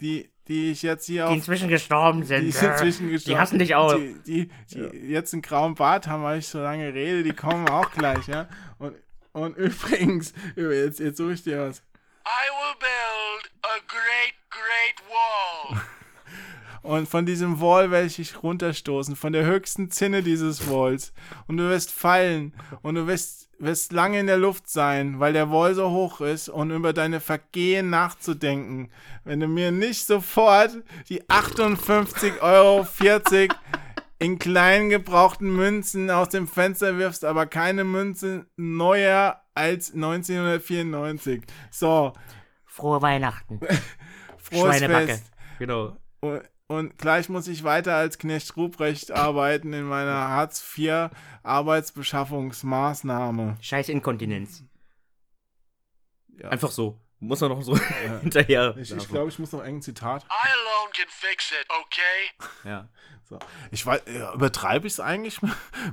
die, die ich jetzt hier die auf. inzwischen gestorben sind. Die sind inzwischen gestorben. Die hassen dich auch. Die, die, die jetzt einen grauen Bart haben, weil ich so lange rede, die kommen auch gleich, ja. Und, und übrigens, jetzt, jetzt suche ich dir was. I will build a great, great wall. Und von diesem Wall werde ich dich runterstoßen, von der höchsten Zinne dieses Walls. Und du wirst fallen und du wirst, wirst lange in der Luft sein, weil der Wall so hoch ist und über deine Vergehen nachzudenken. Wenn du mir nicht sofort die 58,40 Euro in kleinen gebrauchten Münzen aus dem Fenster wirfst, aber keine Münze neuer als 1994. So, Frohe Weihnachten. frohes Schweinebacke. Fest. Genau. Und, und gleich muss ich weiter als Knecht Ruprecht arbeiten in meiner Hartz IV Arbeitsbeschaffungsmaßnahme. Scheiß Inkontinenz. Ja. Einfach so. Muss man noch so hinterher. Ich, ich glaube, ich muss noch ein Zitat. I alone can fix it, okay? ja. So. Ich weiß, äh, übertreibe ich es eigentlich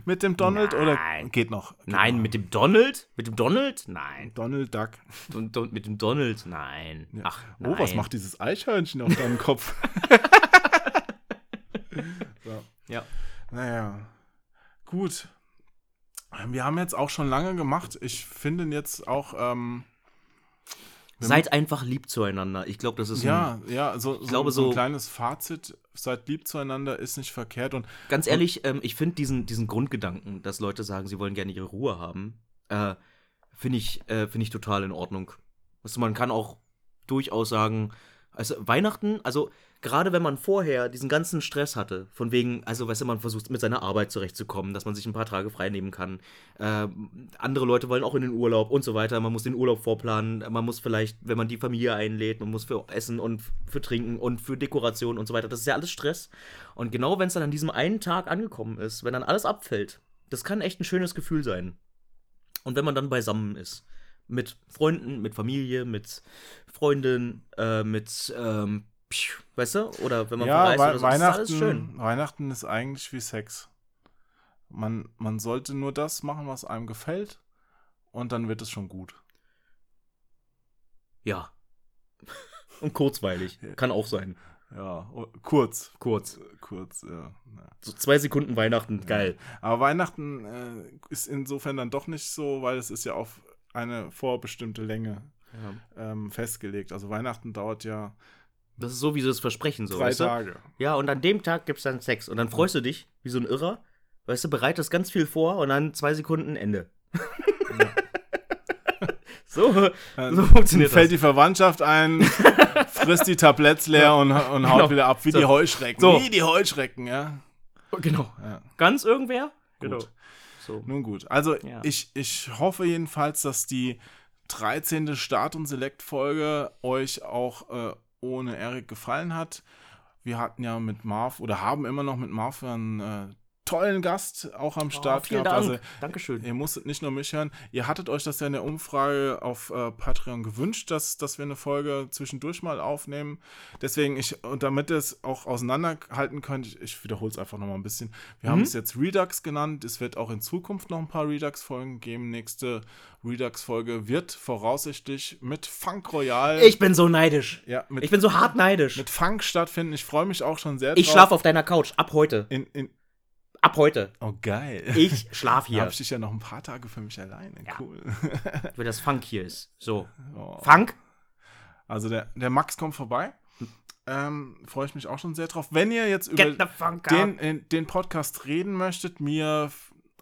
mit dem Donald oder Nein. geht noch? Geht Nein, noch. mit dem Donald? Mit dem Donald? Nein. Donald Duck. Und, und mit dem Donald? Nein. Ach, Oh, was nein. macht dieses Eichhörnchen auf deinem Kopf? so. Ja. Naja, gut. Wir haben jetzt auch schon lange gemacht. Ich finde jetzt auch, ähm, Seid einfach lieb zueinander. Ich glaube, das ist ja, ja, so, so, glaube, so ein kleines Fazit. Seid lieb zueinander, ist nicht verkehrt. Und ein, ganz ehrlich, ähm, ich finde diesen, diesen Grundgedanken, dass Leute sagen, sie wollen gerne ihre Ruhe haben, äh, finde ich, äh, finde ich total in Ordnung. Du, man kann auch durchaus sagen, also Weihnachten, also gerade wenn man vorher diesen ganzen Stress hatte, von wegen, also weißt du, man versucht mit seiner Arbeit zurechtzukommen, dass man sich ein paar Tage frei nehmen kann. Ähm, andere Leute wollen auch in den Urlaub und so weiter. Man muss den Urlaub vorplanen. Man muss vielleicht, wenn man die Familie einlädt, man muss für Essen und für Trinken und für Dekoration und so weiter. Das ist ja alles Stress. Und genau wenn es dann an diesem einen Tag angekommen ist, wenn dann alles abfällt, das kann echt ein schönes Gefühl sein. Und wenn man dann beisammen ist. Mit Freunden, mit Familie, mit Freundinnen, äh, mit, ähm, weißt du? Oder wenn man ja, Wei- oder so, das ist alles schön. Weihnachten, Weihnachten ist eigentlich wie Sex. Man, man sollte nur das machen, was einem gefällt. Und dann wird es schon gut. Ja. Und kurzweilig. Kann auch sein. Ja, o- kurz. Kurz. Kurz, ja. ja. So zwei Sekunden Weihnachten, geil. Aber Weihnachten äh, ist insofern dann doch nicht so, weil es ist ja auf eine vorbestimmte Länge Ja. ähm, festgelegt. Also Weihnachten dauert ja Das ist so wie sie es versprechen, so. drei weißt du? Tage. Ja, und an dem Tag gibt's dann Sex. Und dann freust du dich, wie so ein Irrer. Weißt du, bereitest ganz viel vor und dann zwei Sekunden Ende. so, Dann so funktioniert fällt das. die Verwandtschaft ein, frisst die Tabletts leer und, und haut Genau. wieder ab, wie So. die Heuschrecken. So. Wie die Heuschrecken, ja. Genau. ja. Ganz irgendwer? Genau. Gut. So. Nun gut. Also Ja. ich, ich hoffe jedenfalls, dass die 13. Start- und Select-Folge euch auch äh, ohne Erik gefallen hat. Wir hatten ja mit Marv oder haben immer noch mit Marv einen äh, tollen Gast auch am Start Oh, vielen gehabt. Dank. Also Dankeschön. Ihr musstet nicht nur mich hören. Ihr hattet euch das ja in der Umfrage auf äh, Patreon gewünscht, dass, dass wir eine Folge zwischendurch mal aufnehmen. Deswegen, ich, und damit ihr es auch auseinanderhalten könnt, ich, ich wiederhole es einfach nochmal ein bisschen. Wir haben es jetzt Redux genannt. Es wird auch in Zukunft noch ein paar Redux-Folgen geben. Nächste Redux-Folge wird voraussichtlich mit Funk Royal. Ich bin so neidisch. ja, mit, Ich bin so hart neidisch. mit Funk stattfinden. Ich freue mich auch schon sehr Ich drauf. schlafe auf deiner Couch. Ab heute. In, in, Ab heute. oh, geil. Ich schlaf Da hier. habe ich dich ja noch ein paar Tage für mich alleine. Cool. Weil das Funk hier ist. So. Oh. Funk? Also der, der Max kommt vorbei. Ähm, Freue ich mich auch schon sehr drauf. Wenn ihr jetzt über Get den, den Podcast reden möchtet, mir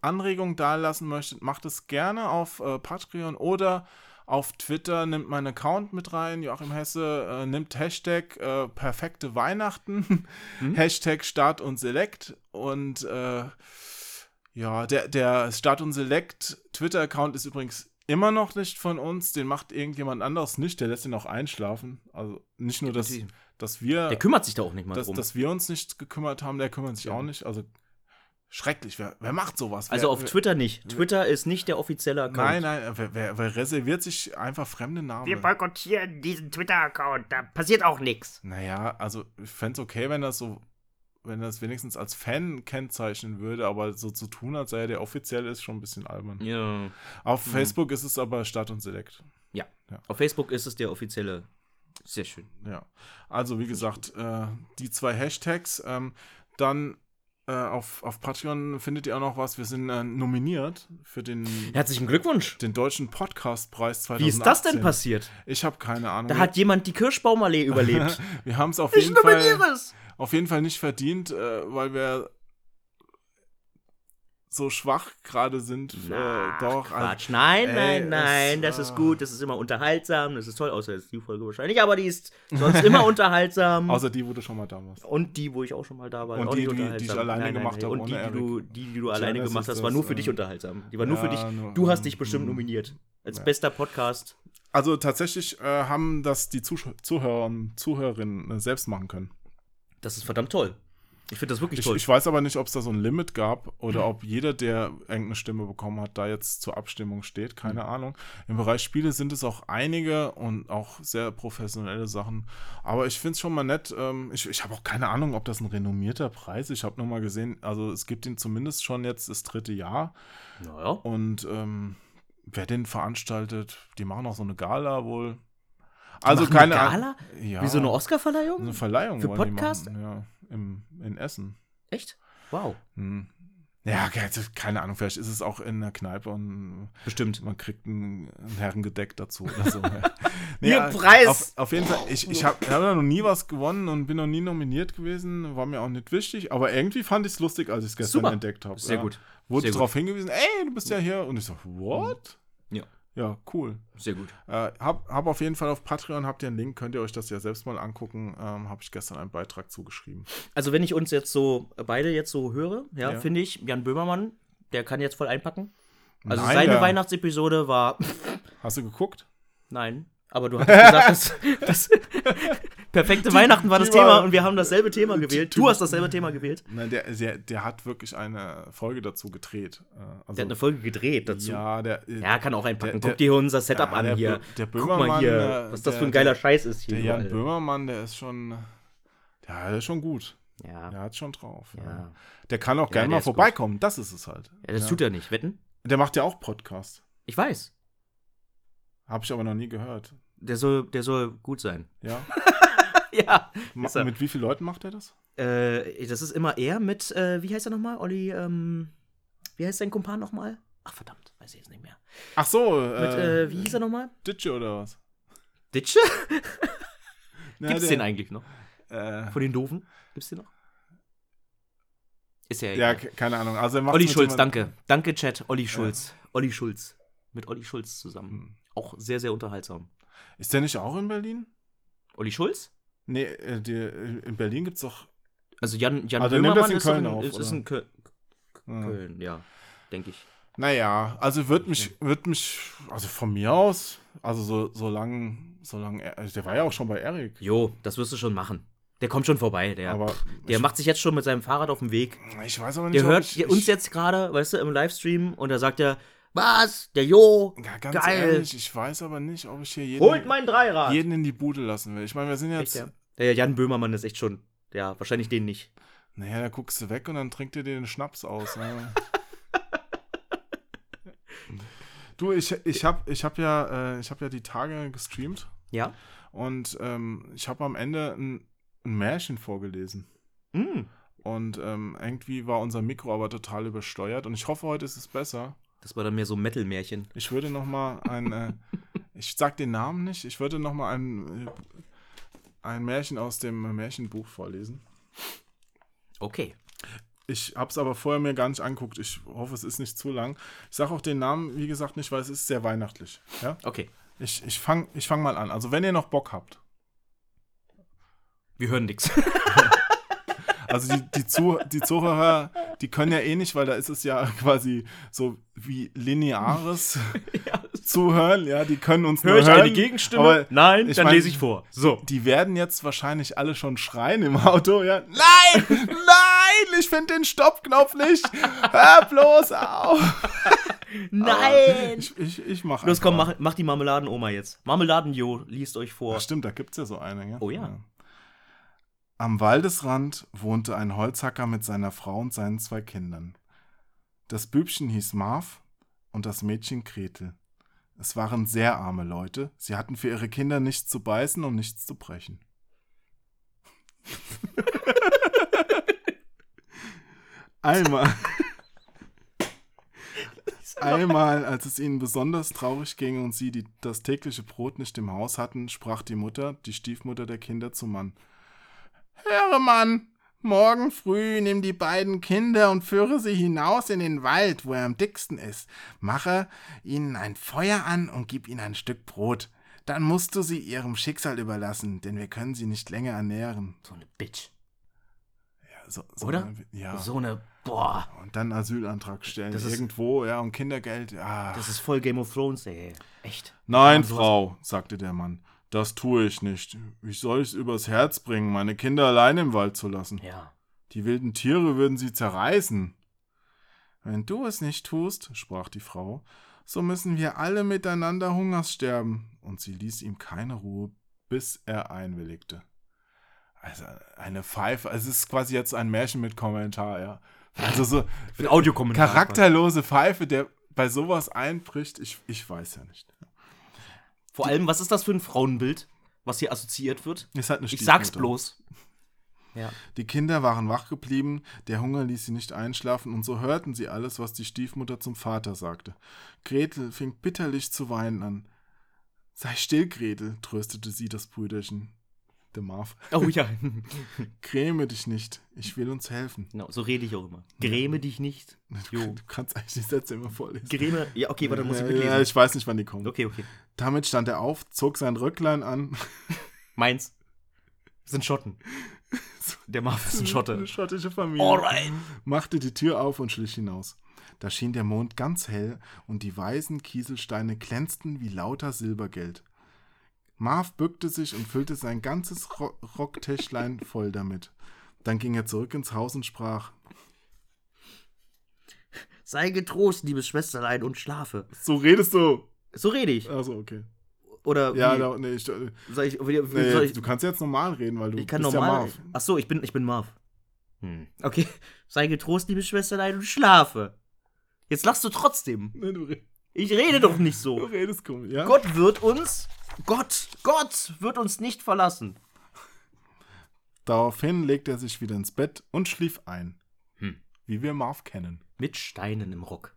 Anregungen dalassen möchtet, macht es gerne auf äh, Patreon oder auf Twitter. Nimmt meinen Account mit rein, Joachim Hesse, äh, nimmt Hashtag äh, perfekte Weihnachten, Hashtag Start und Select und äh, ja, der, der Start und Select Twitter-Account ist übrigens immer noch nicht von uns, den macht irgendjemand anderes nicht, der lässt ihn auch einschlafen. Also nicht nur, dass, dass wir Der kümmert sich da auch nicht mal dass, drum. dass wir uns nicht gekümmert haben, der kümmert sich auch nicht. Also schrecklich. Wer, wer macht sowas? also wer, auf wer, Twitter nicht. Twitter ist nicht der offizielle Account. Nein, nein, wer, wer, wer reserviert sich einfach fremde Namen? Wir boykottieren diesen Twitter-Account. Da passiert auch nichts. Naja, also ich fände es okay, wenn das so, wenn das wenigstens als Fan kennzeichnen würde, aber so zu tun, als sei er der offiziell ist, schon ein bisschen albern. Ja. Auf Facebook ist es aber Start und Select. ja. Auf Facebook ist es der offizielle. Sehr schön. Ja. Also, wie gesagt, äh, die zwei Hashtags. Ähm, dann äh, auf, auf Patreon findet ihr auch noch was. Wir sind äh, nominiert für den, Herzlichen Glückwunsch. den deutschen Podcastpreis 2018. Wie ist das denn passiert? Ich habe keine Ahnung. Da hat jemand die Kirschbaumallee überlebt. wir haben es auf jeden Fall nominiere es. auf jeden Fall nicht verdient, äh, weil wir so schwach gerade sind. Ach, äh, doch. Quatsch. Nein, ey, nein, nein. Das äh, ist gut. Das ist immer unterhaltsam. Das ist toll. Außer jetzt die Folge wahrscheinlich. Aber die ist sonst immer unterhaltsam. außer die wurde schon mal damals. Und die, wo ich auch schon mal da war. Und die, nicht die- die ich alleine gemacht habe, Und die, die du, die, die du alleine Janice gemacht hast, war nur für dich äh, unterhaltsam. Die war nur für ja, dich. nur- Du hast dich mm, bestimmt mm. nominiert. Als Ja. bester Podcast. Also tatsächlich äh, haben das die Zusch Zuhörer und Zuhörerinnen äh, selbst machen können. Das ist verdammt toll. Ich finde das wirklich Ich, toll. ich weiß aber nicht, ob es da so ein Limit gab oder ob jeder, der irgendeine Stimme bekommen hat, da jetzt zur Abstimmung steht. Keine Ahnung. Im Bereich Spiele sind es auch einige und auch sehr professionelle Sachen. Aber ich finde es schon mal nett. Ähm, ich ich habe auch keine Ahnung, ob das ein renommierter Preis ist. Ich habe nur mal gesehen, also es gibt ihn zumindest schon jetzt das dritte Jahr. naja. Und ähm, wer den veranstaltet, die machen auch so eine Gala wohl. Also keine eine Ahnung. Gala? Ja, Wie so eine Oscarverleihung? eine Verleihung Für Podcast? Ja, im, in Essen. Echt? Wow. Hm. Ja, ke- keine Ahnung, vielleicht ist es auch in der Kneipe und Bestimmt. man kriegt ein, ein Herrengedeck dazu oder so. ja. Ihr ja, Preis! Auf, auf jeden Fall, ich, ich habe hab noch nie was gewonnen und bin noch nie nominiert gewesen, war mir auch nicht wichtig, aber irgendwie fand ich es lustig, als ich es gestern Super. entdeckt habe. Sehr ja. gut. Wurde darauf hingewiesen, ey, du bist ja hier. Und ich so, what? Ja. Ja, cool. Sehr gut. Äh, hab, hab auf jeden Fall auf Patreon, habt ihr einen Link, könnt ihr euch das ja selbst mal angucken. Ähm, habe ich gestern einen Beitrag zugeschrieben. Also, wenn ich uns jetzt so, beide jetzt so höre, ja, Ja. finde ich, Jan Böhmermann, der kann jetzt voll einpacken. Also, Nein, seine der- Weihnachtsepisode war. Hast du geguckt? Nein. Aber du hattest gesagt, dass, dass perfekte Weihnachten war das die Thema und wir haben dasselbe Thema gewählt. die- Du hast dasselbe Thema gewählt. Nein, der, der, der hat wirklich eine Folge dazu gedreht. Äh, also, Der hat eine Folge gedreht dazu. Ja, Ja, der, kann auch einpacken. Der- Guck dir unser Setup Ja, an hier. Der Guck Böhmermann, mal hier, äh, was das für ein geiler Scheiß ist hier. der Jan überall. Böhmermann, der ist schon, ja, der ist schon gut. Ja. Der hat schon drauf. Ja. Ja. Der kann auch Ja, gerne mal ist gut. vorbeikommen. Das ist es halt. ja, das tut er nicht. Wetten? Der macht ja auch Podcast. Ich weiß. Habe ich aber noch nie gehört. Der soll, der soll gut sein. Ja. Ja. Mit wie vielen Leuten macht er das? Äh, das ist immer er mit, äh, wie heißt er nochmal? Olli, ähm, wie heißt sein Kumpan nochmal? Ach, verdammt, weiß ich jetzt nicht mehr. Ach so, Mit, äh, äh, wie hieß er nochmal? Ditsche oder was? Ditsche? Ja, Gibt's der- den eigentlich noch? Äh, Von den Doofen? Gibt's den noch? Ist ja ja, egal. ke- keine Ahnung. Also er macht Olli Schulz, danke. Danke, Chat. Olli Schulz. Olli Schulz. Mit Olli Schulz zusammen. Hm. Auch sehr, sehr unterhaltsam. Ist der nicht auch in Berlin? Olli Schulz? Nee, äh, die, in Berlin gibt's doch. Also Jan, Jan nimmt das Böhmermann in ist, doch Köln in, auf, ist, ist in Köl Äh, Köln, ja, denke ich. Naja, also wird mich, wird mich, also von mir aus, also so, so lang, so lang, er- also der war ja auch schon bei Erik. Jo, das wirst du schon machen. Der kommt schon vorbei, der. Aber der macht sich jetzt schon mit seinem Fahrrad auf den Weg. ich weiß aber nicht, Der hört ich, uns jetzt gerade, weißt du, im Livestream und da sagt er, was? Der Jo, Ja, ganz geil. ehrlich, ich weiß aber nicht, ob ich hier jeden, holt mein Dreirad. jeden in die Bude lassen will. Ich meine, wir sind Echt, jetzt, ja? Der Jan Böhmermann ist echt schon, ja, wahrscheinlich den nicht. naja, da guckst du weg und dann trinkt ihr den Schnaps aus. Ne? du, ich, ich hab, ich hab ja, äh, ich hab ja die Tage gestreamt Ja? und ähm, ich habe am Ende ein, ein Märchen vorgelesen. Mm. Und ähm, irgendwie war unser Mikro aber total übersteuert. Und ich hoffe, heute ist es besser. Das war dann mehr so ein Metal-Märchen. Ich würde noch mal ein, äh, ich sag den Namen nicht, ich würde noch mal ein, äh, ein Märchen aus dem Märchenbuch vorlesen. Okay. Ich habe es aber vorher mir gar nicht anguckt. Ich hoffe, es ist nicht zu lang. Ich sage auch den Namen, wie gesagt, nicht, weil es ist sehr weihnachtlich. Ja? Okay. Ich, ich fange ich fang mal an. Also wenn ihr noch Bock habt. Wir hören nix. Also die, die, Zu, die Zuhörer, die können ja eh nicht, weil da ist es ja quasi so wie lineares Zuhören. Ja, die können uns nur hören. aber Nein, ich dann mein- lese ich vor. So. Die werden jetzt wahrscheinlich alle schon schreien im Auto. Ja, nein, nein, ich finde den Stoppknopf nicht. Hör bloß auf. Nein! Ich, ich, ich mach Los, komm, mach, mach die Marmeladen-Oma jetzt. Marmeladen-Jo, liest euch vor. Ach, stimmt, da gibt's ja so eine. Ja? Oh ja. Am Waldesrand wohnte ein Holzhacker mit seiner Frau und seinen zwei Kindern. Das Bübchen hieß Marv und das Mädchen Gretel. Es waren sehr arme Leute. Sie hatten für ihre Kinder nichts zu beißen und nichts zu brechen. Einmal. Einmal, als es ihnen besonders traurig ging und sie die, das tägliche Brot nicht im Haus hatten, sprach die Mutter, die Stiefmutter der Kinder, zum Mann. Höre, Mann, morgen früh nimm die beiden Kinder und führe sie hinaus in den Wald, wo er am dicksten ist. Mache ihnen ein Feuer an und gib ihnen ein Stück Brot. Dann musst du sie ihrem Schicksal überlassen, denn wir können sie nicht länger ernähren. So eine Bitch. Ja, so, so Oder? Ja. So eine, boah. Und dann Asylantrag stellen. Das ist- irgendwo, ja, und Kindergeld. Ah. Das ist voll Game of Thrones, ey. Echt. Nein, Ja, Frau, sagte der Mann. Das tue ich nicht. Wie soll ich's übers Herz bringen, meine Kinder allein im Wald zu lassen? Ja. Die wilden Tiere würden sie zerreißen. Wenn du es nicht tust, sprach die Frau, so müssen wir alle miteinander Hungers sterben. Und sie ließ ihm keine Ruhe, bis er einwilligte. Also eine Pfeife, es ist quasi jetzt ein Märchen mit Kommentar, ja. Also so Ein Audiokommentar. charakterlose Pfeife, der bei sowas einbricht, ich, ich weiß ja nicht. Vor allem, was ist das für ein Frauenbild, was hier assoziiert wird? Ist halt eine Ich sag's bloß. Ja. Die Kinder waren wach geblieben, der Hunger ließ sie nicht einschlafen, und so hörten sie alles, was die Stiefmutter zum Vater sagte. Gretel fing bitterlich zu weinen an. Sei still, Gretel, tröstete sie das Brüderchen. Der Marv. Oh ja. Gräme dich nicht, ich will uns helfen. genau, so rede ich auch immer. Gräme dich nicht. Du, Jo. du kannst eigentlich die Sätze immer vorlesen. Gräme. Ja, okay, warte, muss ich ja, mitlesen. ja, ich weiß nicht, wann die kommen. Okay, okay. Damit stand er auf, zog sein Röcklein an. Meins. Sind Schotten. Der Marv ist ein Eine Schotte. schottische Familie. Alright. machte die Tür auf und schlich hinaus. Da schien der Mond ganz hell und die weißen Kieselsteine glänzten wie lauter Silbergeld. Marv bückte sich und füllte sein ganzes Ro Rocktäschlein voll damit. Dann ging er zurück ins Haus und sprach: Sei getrost, liebes Schwesterlein, und schlafe. So redest du. So rede ich. Also, okay. Oder Ja, da, nee, ich, nee, soll ich, wie, wie, soll ich, du kannst jetzt normal reden, weil du ich kann bist normal. ja Marv. Ach so, ich bin, ich bin Marv. Hm. Okay. Sei getrost, liebes Schwesterlein, und schlafe. Jetzt lachst du trotzdem. Nee, du, re- Ich rede doch nicht du so. redest komisch, ja? Gott wird uns, Gott, Gott wird uns nicht verlassen. Daraufhin legte er sich wieder ins Bett und schlief ein. Hm. Wie wir Marv kennen. Mit Steinen im Rock.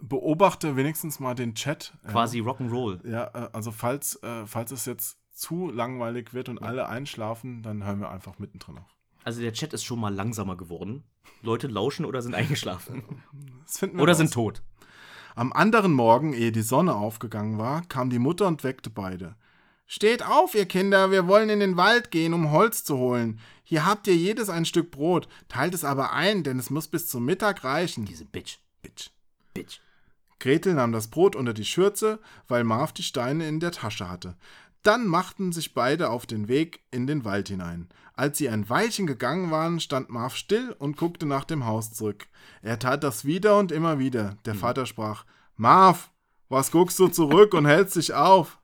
Beobachte wenigstens mal den Chat. ja. Quasi Rock'n'Roll. Ja, äh, also falls, äh, falls es jetzt zu langweilig wird und alle einschlafen, dann hören wir einfach mittendrin auf. Also der Chat ist schon mal langsamer geworden. Leute lauschen oder sind eingeschlafen. Oder raus. sind tot. Am anderen Morgen, ehe die Sonne aufgegangen war, kam die Mutter und weckte beide. Steht auf, ihr Kinder, wir wollen in den Wald gehen, um Holz zu holen. Hier habt ihr jedes ein Stück Brot, teilt es aber ein, denn es muss bis zum Mittag reichen. Diese Bitch. Bitch. Bitch. Gretel nahm das Brot unter die Schürze, weil Marv die Steine in der Tasche hatte. Dann machten sich beide auf den Weg in den Wald hinein. Als sie ein Weilchen gegangen waren, stand Marv still und guckte nach dem Haus zurück. Er tat das wieder und immer wieder. Der Vater sprach: Marv, was guckst du zurück und hältst dich auf?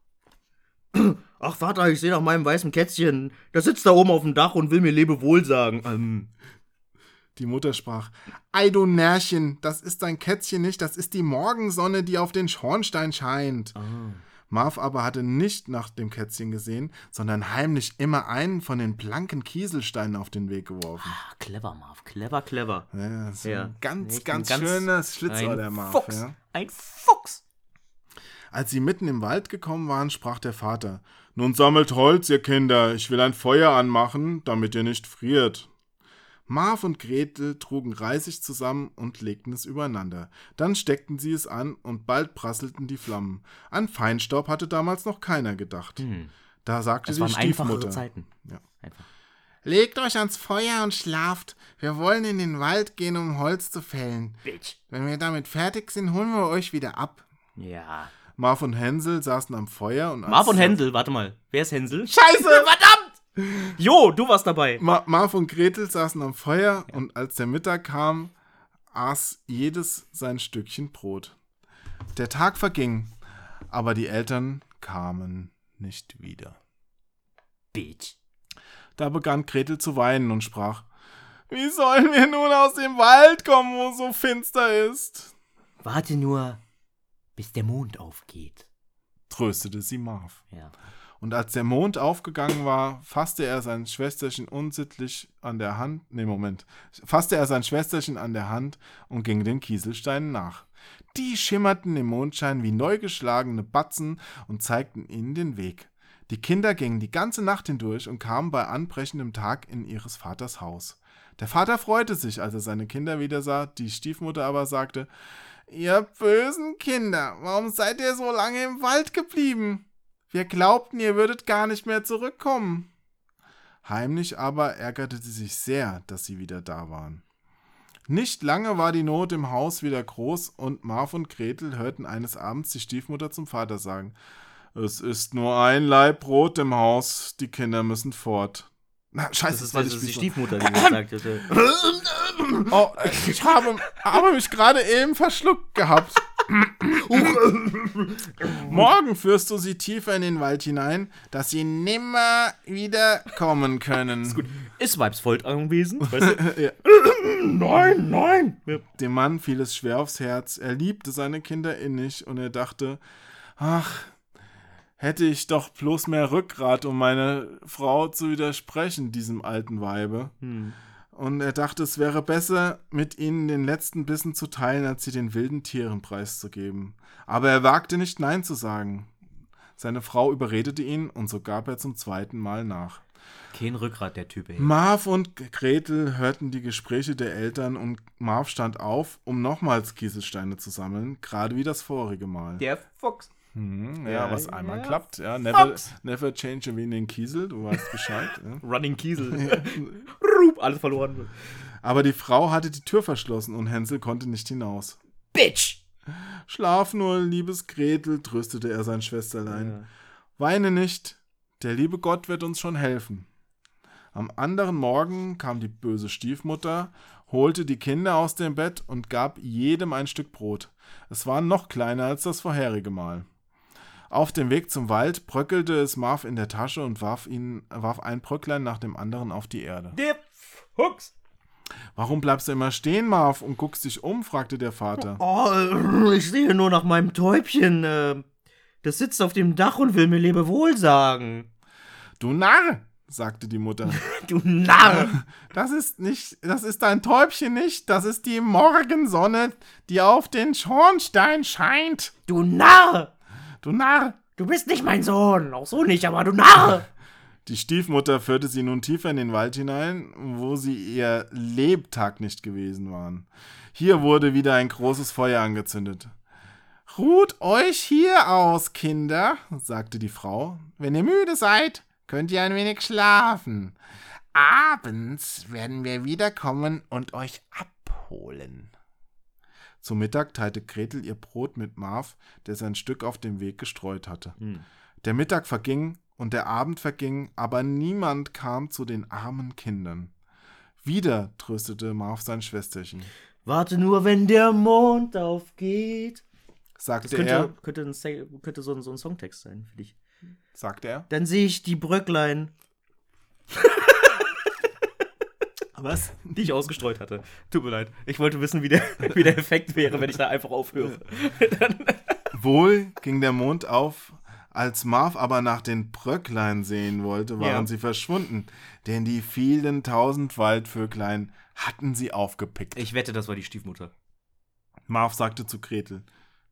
Ach, Vater, ich sehe nach meinem weißen Kätzchen. Das sitzt da oben auf dem Dach und will mir Lebewohl sagen. Ähm, Die Mutter sprach: Ei, du Närrchen, das ist dein Kätzchen nicht, das ist die Morgensonne, die auf den Schornstein scheint. Marv aber hatte nicht nach dem Kätzchen gesehen, sondern heimlich immer einen von den blanken Kieselsteinen auf den Weg geworfen. Ah, clever, Marv. Clever, clever. Ja, ist Ja. ein ganz, Echt ein ganz, ganz- schönes Schlitzohr, Ein der Marv. Fuchs. Ja. Ein Fuchs. Als sie mitten im Wald gekommen waren, sprach der Vater: Nun sammelt Holz, ihr Kinder, ich will ein Feuer anmachen, damit ihr nicht friert. Marv und Gretel trugen Reisig zusammen und legten es übereinander. Dann steckten sie es an und bald prasselten die Flammen. An Feinstaub hatte damals noch keiner gedacht. Da sagte Das die waren Stiefmutter: Zeiten. Ja. Einfach. Legt euch ans Feuer und schlaft. Wir wollen in den Wald gehen, um Holz zu fällen. Bitch. Wenn wir damit fertig sind, holen wir euch wieder ab. Ja. Marv und Hänsel saßen am Feuer und Marv und Hänsel, warte mal. Wer ist Hänsel? Scheiße! Verdammt! Jo, du warst dabei. Ma Marv und Gretel saßen am Feuer und als der Mittag kam, aß jedes sein Stückchen Brot. Der Tag verging, aber die Eltern kamen nicht wieder. Bitch. Da begann Gretel zu weinen und sprach: Wie sollen wir nun aus dem Wald kommen, wo es so finster ist? Warte nur, bis der Mond aufgeht. tröstete sie Marv. Ja. Und als der Mond aufgegangen war, fasste er sein Schwesterchen unsittlich an der Hand. Nee, Moment. Fasste er sein Schwesterchen an der Hand und ging den Kieselsteinen nach. Die schimmerten im Mondschein wie neu geschlagene Batzen und zeigten ihnen den Weg. Die Kinder gingen die ganze Nacht hindurch und kamen bei anbrechendem Tag in ihres Vaters Haus. Der Vater freute sich, als er seine Kinder wieder sah, die Stiefmutter aber sagte, Ihr bösen Kinder, warum seid ihr so lange im Wald geblieben? Wir glaubten, ihr würdet gar nicht mehr zurückkommen. Heimlich aber ärgerte sie sich sehr, dass sie wieder da waren. Nicht lange war die Not im Haus wieder groß und Marv und Gretel hörten eines Abends die Stiefmutter zum Vater sagen: Es ist nur ein Laib Brot im Haus, die Kinder müssen fort. Na, scheiße, Das ist, war das ist die Stiefmutter, die das sagt. hätte. Oh, ich habe, habe mich gerade eben verschluckt gehabt. Morgen führst du sie tiefer in den Wald hinein, dass sie nimmer wieder kommen können. Gut. Ist Vibes Volt anwesend? Weißt du? Ja. Nein, nein. Dem Mann fiel es schwer aufs Herz. Er liebte seine Kinder innig und er dachte, ach, hätte ich doch bloß mehr Rückgrat, um meine Frau zu widersprechen, diesem alten Weibe. Hm. Und er dachte, es wäre besser, mit ihnen den letzten Bissen zu teilen, als sie den wilden Tieren preiszugeben. Aber er wagte nicht Nein zu sagen. Seine Frau überredete ihn und so gab er zum zweiten Mal nach. Kein Rückgrat, der Typ, ey. Marv und Gretel hörten die Gespräche der Eltern und Marv stand auf, um nochmals Kieselsteine zu sammeln, gerade wie das vorige Mal. Der Fuchs. Hm, ja, Ja, was einmal ja. klappt. Ja, never, never change a winning Kiesel, du weißt Bescheid. Running Kiesel. Rup, alles verloren. Aber die Frau hatte die Tür verschlossen und Hänsel konnte nicht hinaus. Bitch! Schlaf nur, liebes Gretel, tröstete er sein Schwesterlein. Weine nicht, der liebe Gott wird uns schon helfen. Am anderen Morgen kam die böse Stiefmutter, holte die Kinder aus dem Bett und gab jedem ein Stück Brot. Es war noch kleiner als das vorherige Mal. Auf dem Weg zum Wald bröckelte es Marv in der Tasche und warf, ihn, warf ein Bröcklein nach dem anderen auf die Erde. Der Fuchs. Warum bleibst du immer stehen, Marv, und guckst dich um? fragte der Vater. Oh, ich sehe nur nach meinem Täubchen. äh, Das sitzt auf dem Dach und will mir Lebewohl sagen. Du Narr, sagte die Mutter. Du Narr! Das ist nicht, das ist dein Täubchen nicht, das ist die Morgensonne, die auf den Schornstein scheint. Du Narr! Du Narr. Du bist nicht mein Sohn. Auch so nicht, aber du Narr! Die Stiefmutter führte sie nun tiefer in den Wald hinein, wo sie ihr Lebtag nicht gewesen waren. Hier wurde wieder ein großes Feuer angezündet. Ruht euch hier aus, Kinder, sagte die Frau. Wenn ihr müde seid, könnt ihr ein wenig schlafen. Abends werden wir wiederkommen und euch abholen. Zu Mittag teilte Gretel ihr Brot mit Marv, der sein Stück auf dem Weg gestreut hatte. Der Mittag verging und der Abend verging, aber niemand kam zu den armen Kindern. Wieder tröstete Marv sein Schwesterchen. Warte nur, wenn der Mond aufgeht. Das Sagte könnte, er, könnte, ein, könnte so, ein, so ein Songtext sein für dich. sagte er. Dann sehe ich die Bröcklein, Was? die ich ausgestreut hatte. Tut mir leid. Ich wollte wissen, wie der, wie der Effekt wäre, wenn ich da einfach aufhöre. Wohl ging der Mond auf, als Marv aber nach den Bröcklein sehen wollte, waren Ja. sie verschwunden, denn die vielen tausend Waldvöglein hatten sie aufgepickt. Ich wette, das war die Stiefmutter. Marv sagte zu Gretel,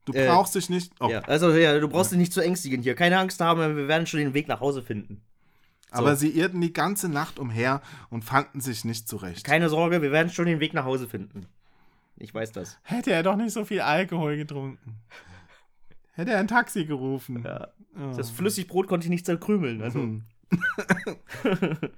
du Äh, brauchst dich nicht... Oh, Ja, also ja, du brauchst dich nicht zu ängstigen hier. Keine Angst haben, wir werden schon den Weg nach Hause finden. Aber sie irrten die ganze Nacht umher und fanden sich nicht zurecht. Keine Sorge, wir werden schon den Weg nach Hause finden. Ich weiß das. Hätte er doch nicht so viel Alkohol getrunken. Hätte er ein Taxi gerufen. Ja. Oh. Das Flüssigbrot konnte ich nicht zerkrümeln. Also, Hm.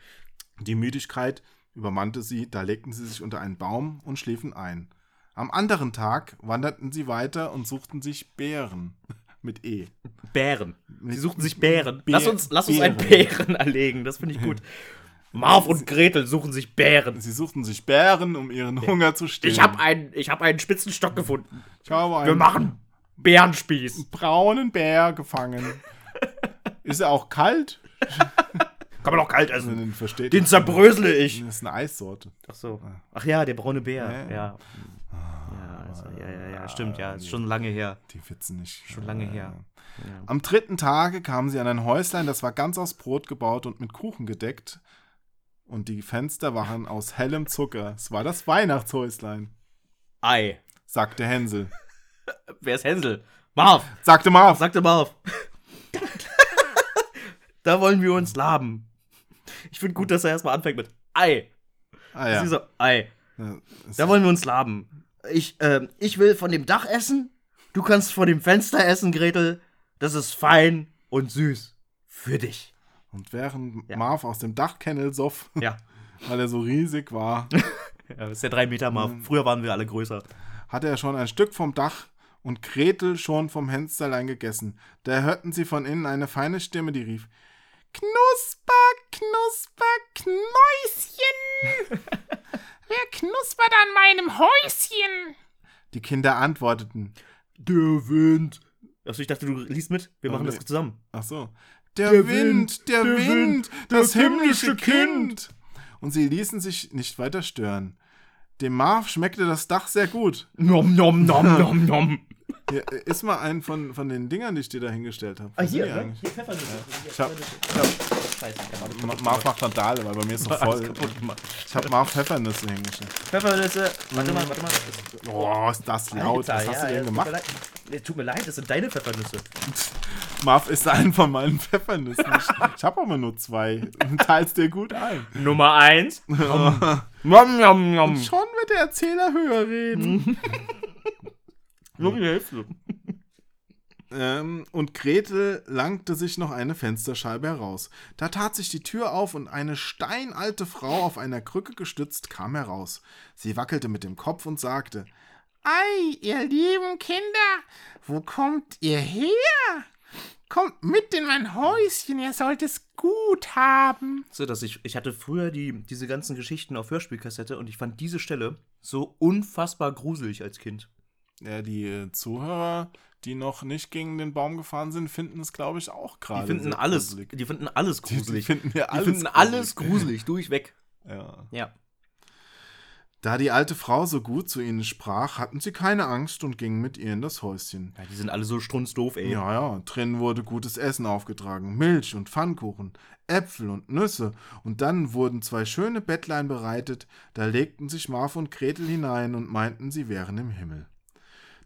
Die Müdigkeit übermannte sie, da legten sie sich unter einen Baum und schliefen ein. Am anderen Tag wanderten sie weiter und suchten sich Bären. Mit E. Bären. Sie suchten sich Bären. Bär- lass uns, lass uns einen Bären. Bären erlegen, das finde ich gut. Marv und Gretel suchen sich Bären. Sie suchten sich Bären, um ihren Hunger zu stillen. Ich habe einen, ich hab einen spitzen Stock gefunden. ich habe einen Wir machen Bärenspieß. braunen Bär gefangen. Ist er auch kalt? Kann man auch kalt Also, essen. den versteht Den zerbrösele ich. Das ist eine Eissorte. Ach so. Ach ja, der braune Bär. Ja. Ja. Ja, also, ja, ja, ja, stimmt, ja. Ist schon lange her. Die Witzen nicht. Schon lange her. Ja. Am dritten Tage kamen sie an ein Häuslein, das war ganz aus Brot gebaut und mit Kuchen gedeckt. Und die Fenster waren aus hellem Zucker. Es war das Weihnachtshäuslein, Ei. sagte Hänsel. Wer ist Hänsel? Marv. Sagte Marv. Sagte Marv. da wollen wir uns laben. Ich finde gut, dass er erstmal anfängt mit Ei. ah, Sie ja. so, Ei. Ja, Da wollen wir uns laben. Ich, ähm, ich will von dem Dach essen. Du kannst von dem Fenster essen, Gretel. Das ist fein und süß. Für dich. Und während Ja. Marv aus dem Dachkennel soff, Ja. weil er so riesig war, ja das ist der 3 Meter Marv. Früher waren wir alle größer. hatte er schon ein Stück vom Dach und Gretel schon vom Fensterlein gegessen. Da hörten sie von innen eine feine Stimme, die rief: Knusper, Knusper, Knäuschen. Wer knuspert an meinem Häuschen? Die Kinder antworteten, der Wind. Achso, ich dachte, du liest mit. Wir machen nee. das zusammen. Ach so. Der, Wind, der, Wind, das himmlische Kind. Und sie ließen sich nicht weiter stören. Dem Marv schmeckte das Dach sehr gut. Nom, nom, nom, nom, nom. Hier, äh, iss mal einen von, von den Dingern, die ich dir da hingestellt habe. Ah, hier, ne? eigentlich? Hier Pfeffernüsse. Ich hab, ich hab, Scheiße, ich Marv macht Randale, weil bei mir ist alles voll. Ich habe Marv Pfeffernüsse hingestellt. Pfeffernüsse. Warte mal, warte mal. Oh, ist das laut. Was Alter, hast ja, du denn tut gemacht? mir leid. Nee, Tut mir leid, das sind deine Pfeffernüsse. Marv ist einen von meinen Pfeffernüssen. Ich, habe aber nur zwei. Teilst dir gut ein. Nummer eins. Nom, nom, nom. Schon wird der Erzähler höher reden. Nur die Hälfte. Ähm, und Gretel langte sich noch eine Fensterscheibe heraus. Da tat sich die Tür auf und eine steinalte Frau auf einer Krücke gestützt kam heraus. Sie wackelte mit dem Kopf und sagte: Ei, ihr lieben Kinder, wo kommt ihr her? Kommt mit in mein Häuschen, ihr sollt es gut haben. So, dass ich, ich hatte früher die, diese ganzen Geschichten auf Hörspielkassette und ich fand diese Stelle so unfassbar gruselig als Kind. Ja, die äh, Zuhörer, die noch nicht gegen den Baum gefahren sind, finden es, glaube ich, auch gerade. Die finden alles, gruselig. die finden alles Die- die gruselig. finden ja Die alles finden gruselig. alles gruselig, durchweg. Ja. Ja. Da die alte Frau so gut zu ihnen sprach, hatten sie keine Angst und gingen mit ihr in das Häuschen. ja. Die sind alle so strunzdoof, ey. Ja, ja, drin wurde gutes Essen aufgetragen, Milch und Pfannkuchen, Äpfel und Nüsse, und dann wurden zwei schöne Bettlein bereitet, da legten sich Marv und Gretel hinein und meinten, sie wären im Himmel.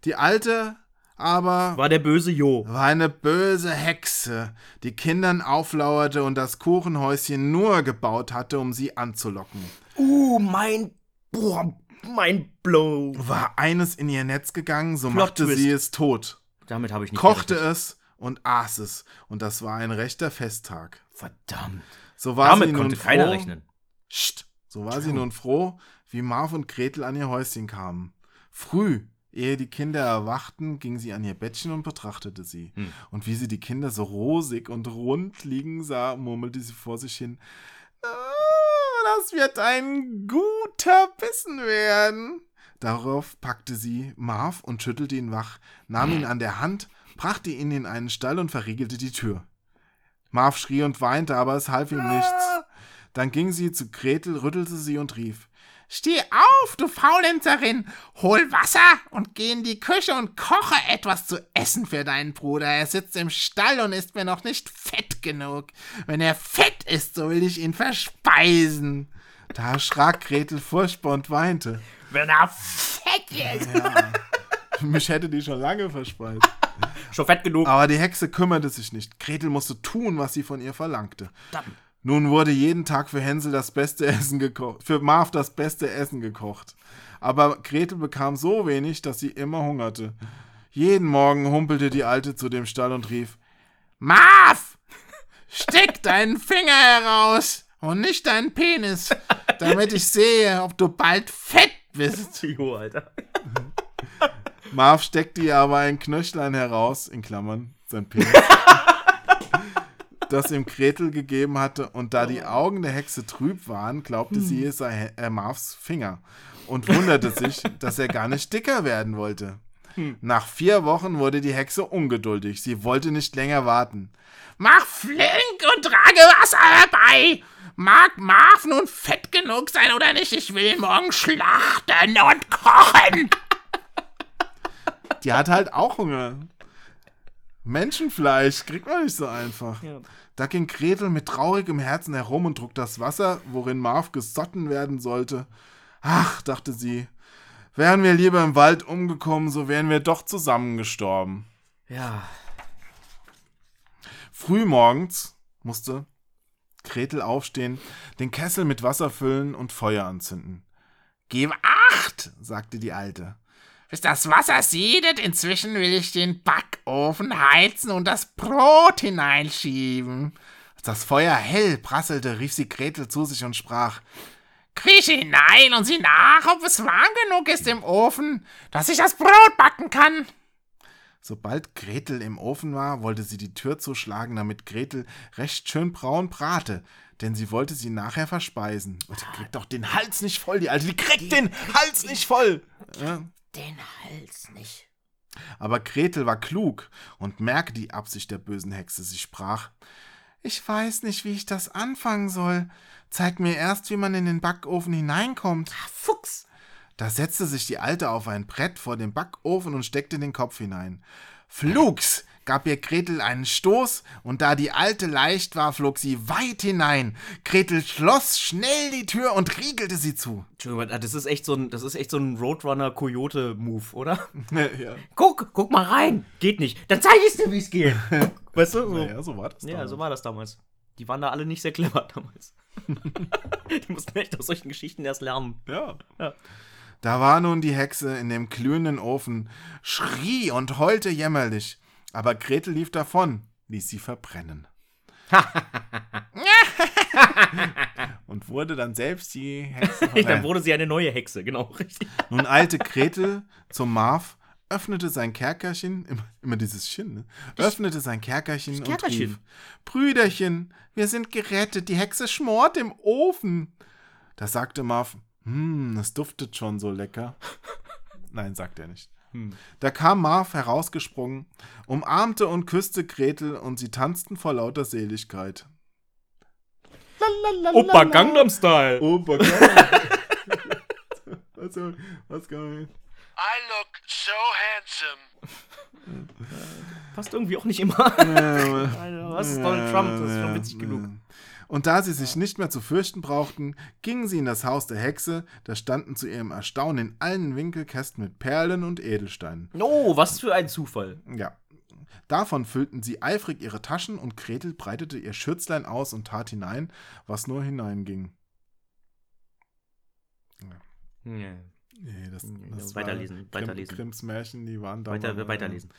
Die Alte aber War der böse Jo. war eine böse Hexe, die Kindern auflauerte und das Kuchenhäuschen nur gebaut hatte, um sie anzulocken. Uh, mein. Boah, mein Blow. War eines in ihr Netz gegangen, so Plot machte Twist. sie es tot, Damit habe ich nicht kochte gerechnet. es und aß es, und das war ein rechter Festtag. Verdammt. So war Damit sie nun konnte froh, keiner rechnen. Psst, so war sie nun froh, wie Marv und Gretel an ihr Häuschen kamen. Früh, ehe die Kinder erwachten, ging sie an ihr Bettchen und betrachtete sie. Hm. Und wie sie die Kinder so rosig und rund liegen sah, murmelte sie vor sich hin, "Ah, das wird ein guter Bissen werden. Darauf packte sie Marv und schüttelte ihn wach, nahm ihn an der Hand, brachte ihn in einen Stall und verriegelte die Tür. Marv schrie und weinte, aber es half ihm nichts. Dann ging sie zu Gretel, rüttelte sie und rief: Steh auf, du Faulenzerin, hol Wasser und geh in die Küche und koche etwas zu essen für deinen Bruder. Er sitzt im Stall und ist mir noch nicht fett genug. Wenn er fett ist, so will ich ihn verspeisen. Da erschrak Gretel furchtbar und weinte. Wenn er fett ist. Mich hätte die schon lange verspeist. Schon fett genug. Aber die Hexe kümmerte sich nicht. Gretel musste tun, was sie von ihr verlangte. Nun wurde jeden Tag für Hänsel das beste Essen gekocht, für Marv das beste Essen gekocht. Aber Gretel bekam so wenig, dass sie immer hungerte. Jeden Morgen humpelte die Alte zu dem Stall und rief: Marv, steck deinen Finger heraus und nicht deinen Penis, damit ich sehe, ob du bald fett bist. Jo, Alter. Marv steckte ihr aber ein Knöchlein heraus, in Klammern, sein Penis, das ihm Gretel gegeben hatte, und da die Augen der Hexe trüb waren, glaubte sie, es sei äh, Marvs Finger und wunderte sich, dass er gar nicht dicker werden wollte. Nach vier Wochen wurde die Hexe ungeduldig. Sie wollte nicht länger warten. Mach flink und trage Wasser herbei. Mag Marv nun fett genug sein oder nicht? Ich will ihn morgen schlachten und kochen. Die hat halt auch Hunger. Menschenfleisch kriegt man nicht so einfach. Da ging Gretel mit traurigem Herzen herum und trug das Wasser, worin Marv gesotten werden sollte. Ach, dachte sie, wären wir lieber im Wald umgekommen, so wären wir doch zusammen gestorben. Ja. Frühmorgens musste Gretel aufstehen, den Kessel mit Wasser füllen und Feuer anzünden. Gib acht, sagte die Alte. Bis das Wasser siedet, inzwischen will ich den Backofen heizen und das Brot hineinschieben. Als das Feuer hell prasselte, rief sie Gretel zu sich und sprach: Krieche hinein und sieh nach, ob es warm genug ist im Ofen, dass ich das Brot backen kann. Sobald Gretel im Ofen war, wollte sie die Tür zuschlagen, damit Gretel recht schön braun brate, denn sie wollte sie nachher verspeisen. Und die kriegt doch den Hals nicht voll, die Alte, die kriegt den Hals nicht voll. Ja. Den Hals nicht. Aber Gretel war klug und merkte die Absicht der bösen Hexe. Sie sprach: Ich weiß nicht, wie ich das anfangen soll. Zeig mir erst, wie man in den Backofen hineinkommt. Fuchs. Da setzte sich die Alte auf ein Brett vor dem Backofen und steckte den Kopf hinein. Flugs gab ihr Gretel einen Stoß, und da die Alte leicht war, flog sie weit hinein. Gretel schloss schnell die Tür und riegelte sie zu. Entschuldigung, das ist echt so ein, das ist echt so ein Roadrunner-Coyote-Move, oder? ja. Guck, guck mal rein. Geht nicht. Dann zeig ich dir, wie es geht. weißt du? So. Naja, so war das. Ja, damals. so war das damals. Die waren da alle nicht sehr clever damals. die mussten echt aus solchen Geschichten erst lernen. Ja. Ja. Da war nun die Hexe in dem glühenden Ofen, schrie und heulte jämmerlich. Aber Gretel lief davon, ließ sie verbrennen. und wurde dann selbst die Hexe. Dann wurde sie eine neue Hexe, genau, richtig. Nun eilte Gretel zum Marv, öffnete sein Kerkerchen, immer, immer dieses Schien, ne? öffnete sein Kerkerchen und Kerkerchen. rief, Brüderchen, wir sind gerettet, die Hexe schmort im Ofen. Da sagte Marv, hm, es duftet schon so lecker. Nein, sagt er nicht. Da kam Marv herausgesprungen, umarmte und küsste Gretel und sie tanzten vor lauter Seligkeit. Lalalala. Opa Gangnam Style. Opa Gangnam. was, was kann man I look so handsome. Passt irgendwie auch nicht immer. Was ist Donald Trump? Das ist schon witzig genug. Und da sie sich nicht mehr zu fürchten brauchten, gingen sie in das Haus der Hexe, da standen zu ihrem Erstaunen in allen Winkelkästen mit Perlen und Edelsteinen. Oh, was für ein Zufall. Ja. Davon füllten sie eifrig ihre Taschen und Gretel breitete ihr Schürzlein aus und tat hinein, was nur hineinging. Ja. Nee, das, Ja, das weiterlesen, war weiterlesen. Grimms Märchen, die waren da. Weiter, weiterlesen.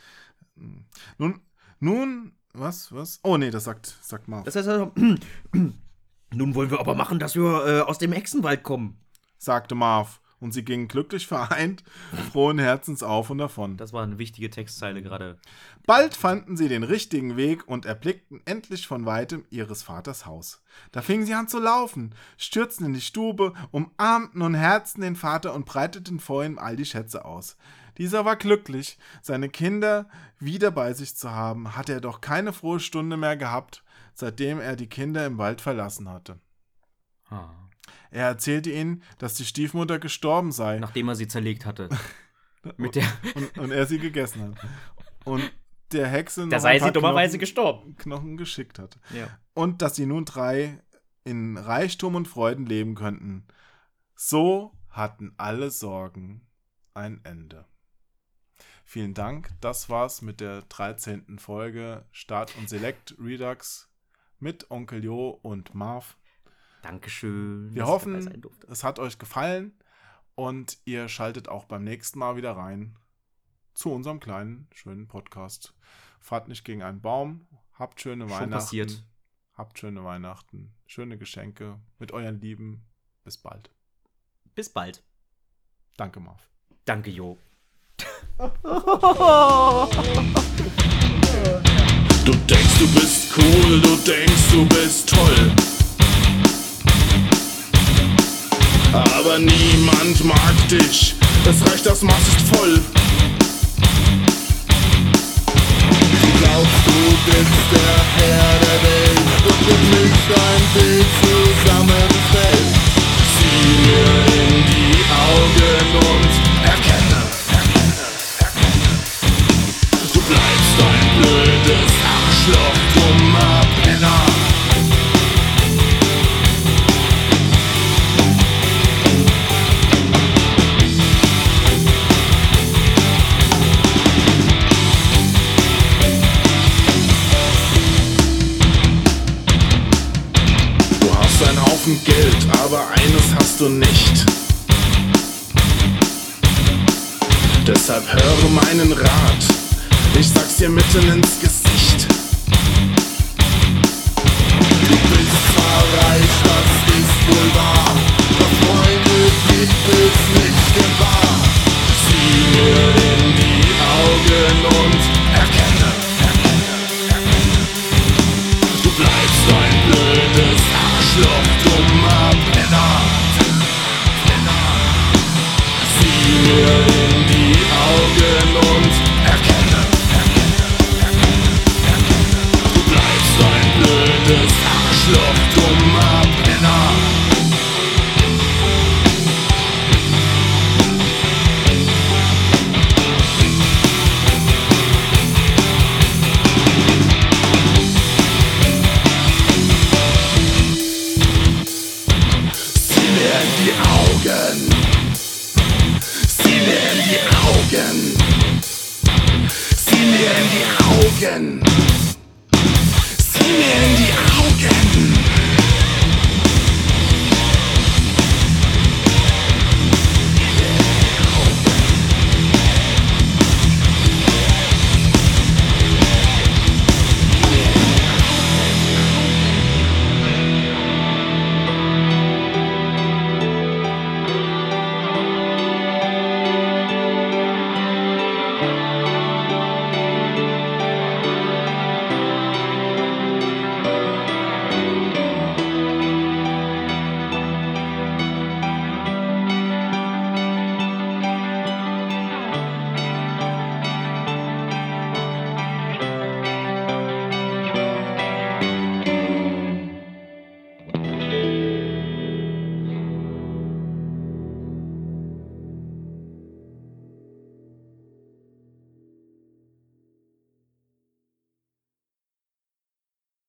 Nun, nun, was, was? Oh nee, das sagt, sagt Marv. Das heißt also, nun wollen wir aber machen, dass wir äh, aus dem Hexenwald kommen. sagte Marv. Und sie gingen glücklich vereint, frohen Herzens auf und davon. Das war eine wichtige Textzeile gerade. Bald fanden sie den richtigen Weg und erblickten endlich von weitem ihres Vaters Haus. Da fingen sie an zu laufen, stürzten in die Stube, umarmten und herzten den Vater und breiteten vor ihm all die Schätze aus. Dieser war glücklich, seine Kinder wieder bei sich zu haben, hatte er doch keine frohe Stunde mehr gehabt, seitdem er die Kinder im Wald verlassen hatte. Er erzählte ihnen, dass die Stiefmutter gestorben sei Nachdem er sie zerlegt hatte. Mit der, und, und er sie gegessen hat. Und der Hexe noch da sei sie dummerweise Knochen, gestorben. Knochen geschickt hat. Ja. Und dass sie nun drei in Reichtum und Freuden leben könnten. So hatten alle Sorgen ein Ende. Vielen Dank. Das war's mit der 13. Folge Start und Select Redux mit Onkel Jo und Marv. Dankeschön. Wir hoffen, es hat euch gefallen und ihr schaltet auch beim nächsten Mal wieder rein zu unserem kleinen, schönen Podcast. Fahrt nicht gegen einen Baum, habt schöne Schon Weihnachten. passiert. Habt schöne Weihnachten, schöne Geschenke mit euren Lieben. Bis bald. Bis bald. Danke, Marv. Danke, Jo. Du denkst, du bist cool, du denkst, du bist toll. Aber niemand mag dich, es reicht, das Maß ist voll. Du glaubst, du bist der Herr der Welt und mit nicht ein Bild zusammenfällt. Sieh mir Du hast einen Haufen Geld, aber eines hast du nicht. Deshalb höre meinen Rat, ich sag's dir mitten ins Gesicht. Du bist reich, das ist wohl wahr, doch Freunde gibt es nicht gewahr.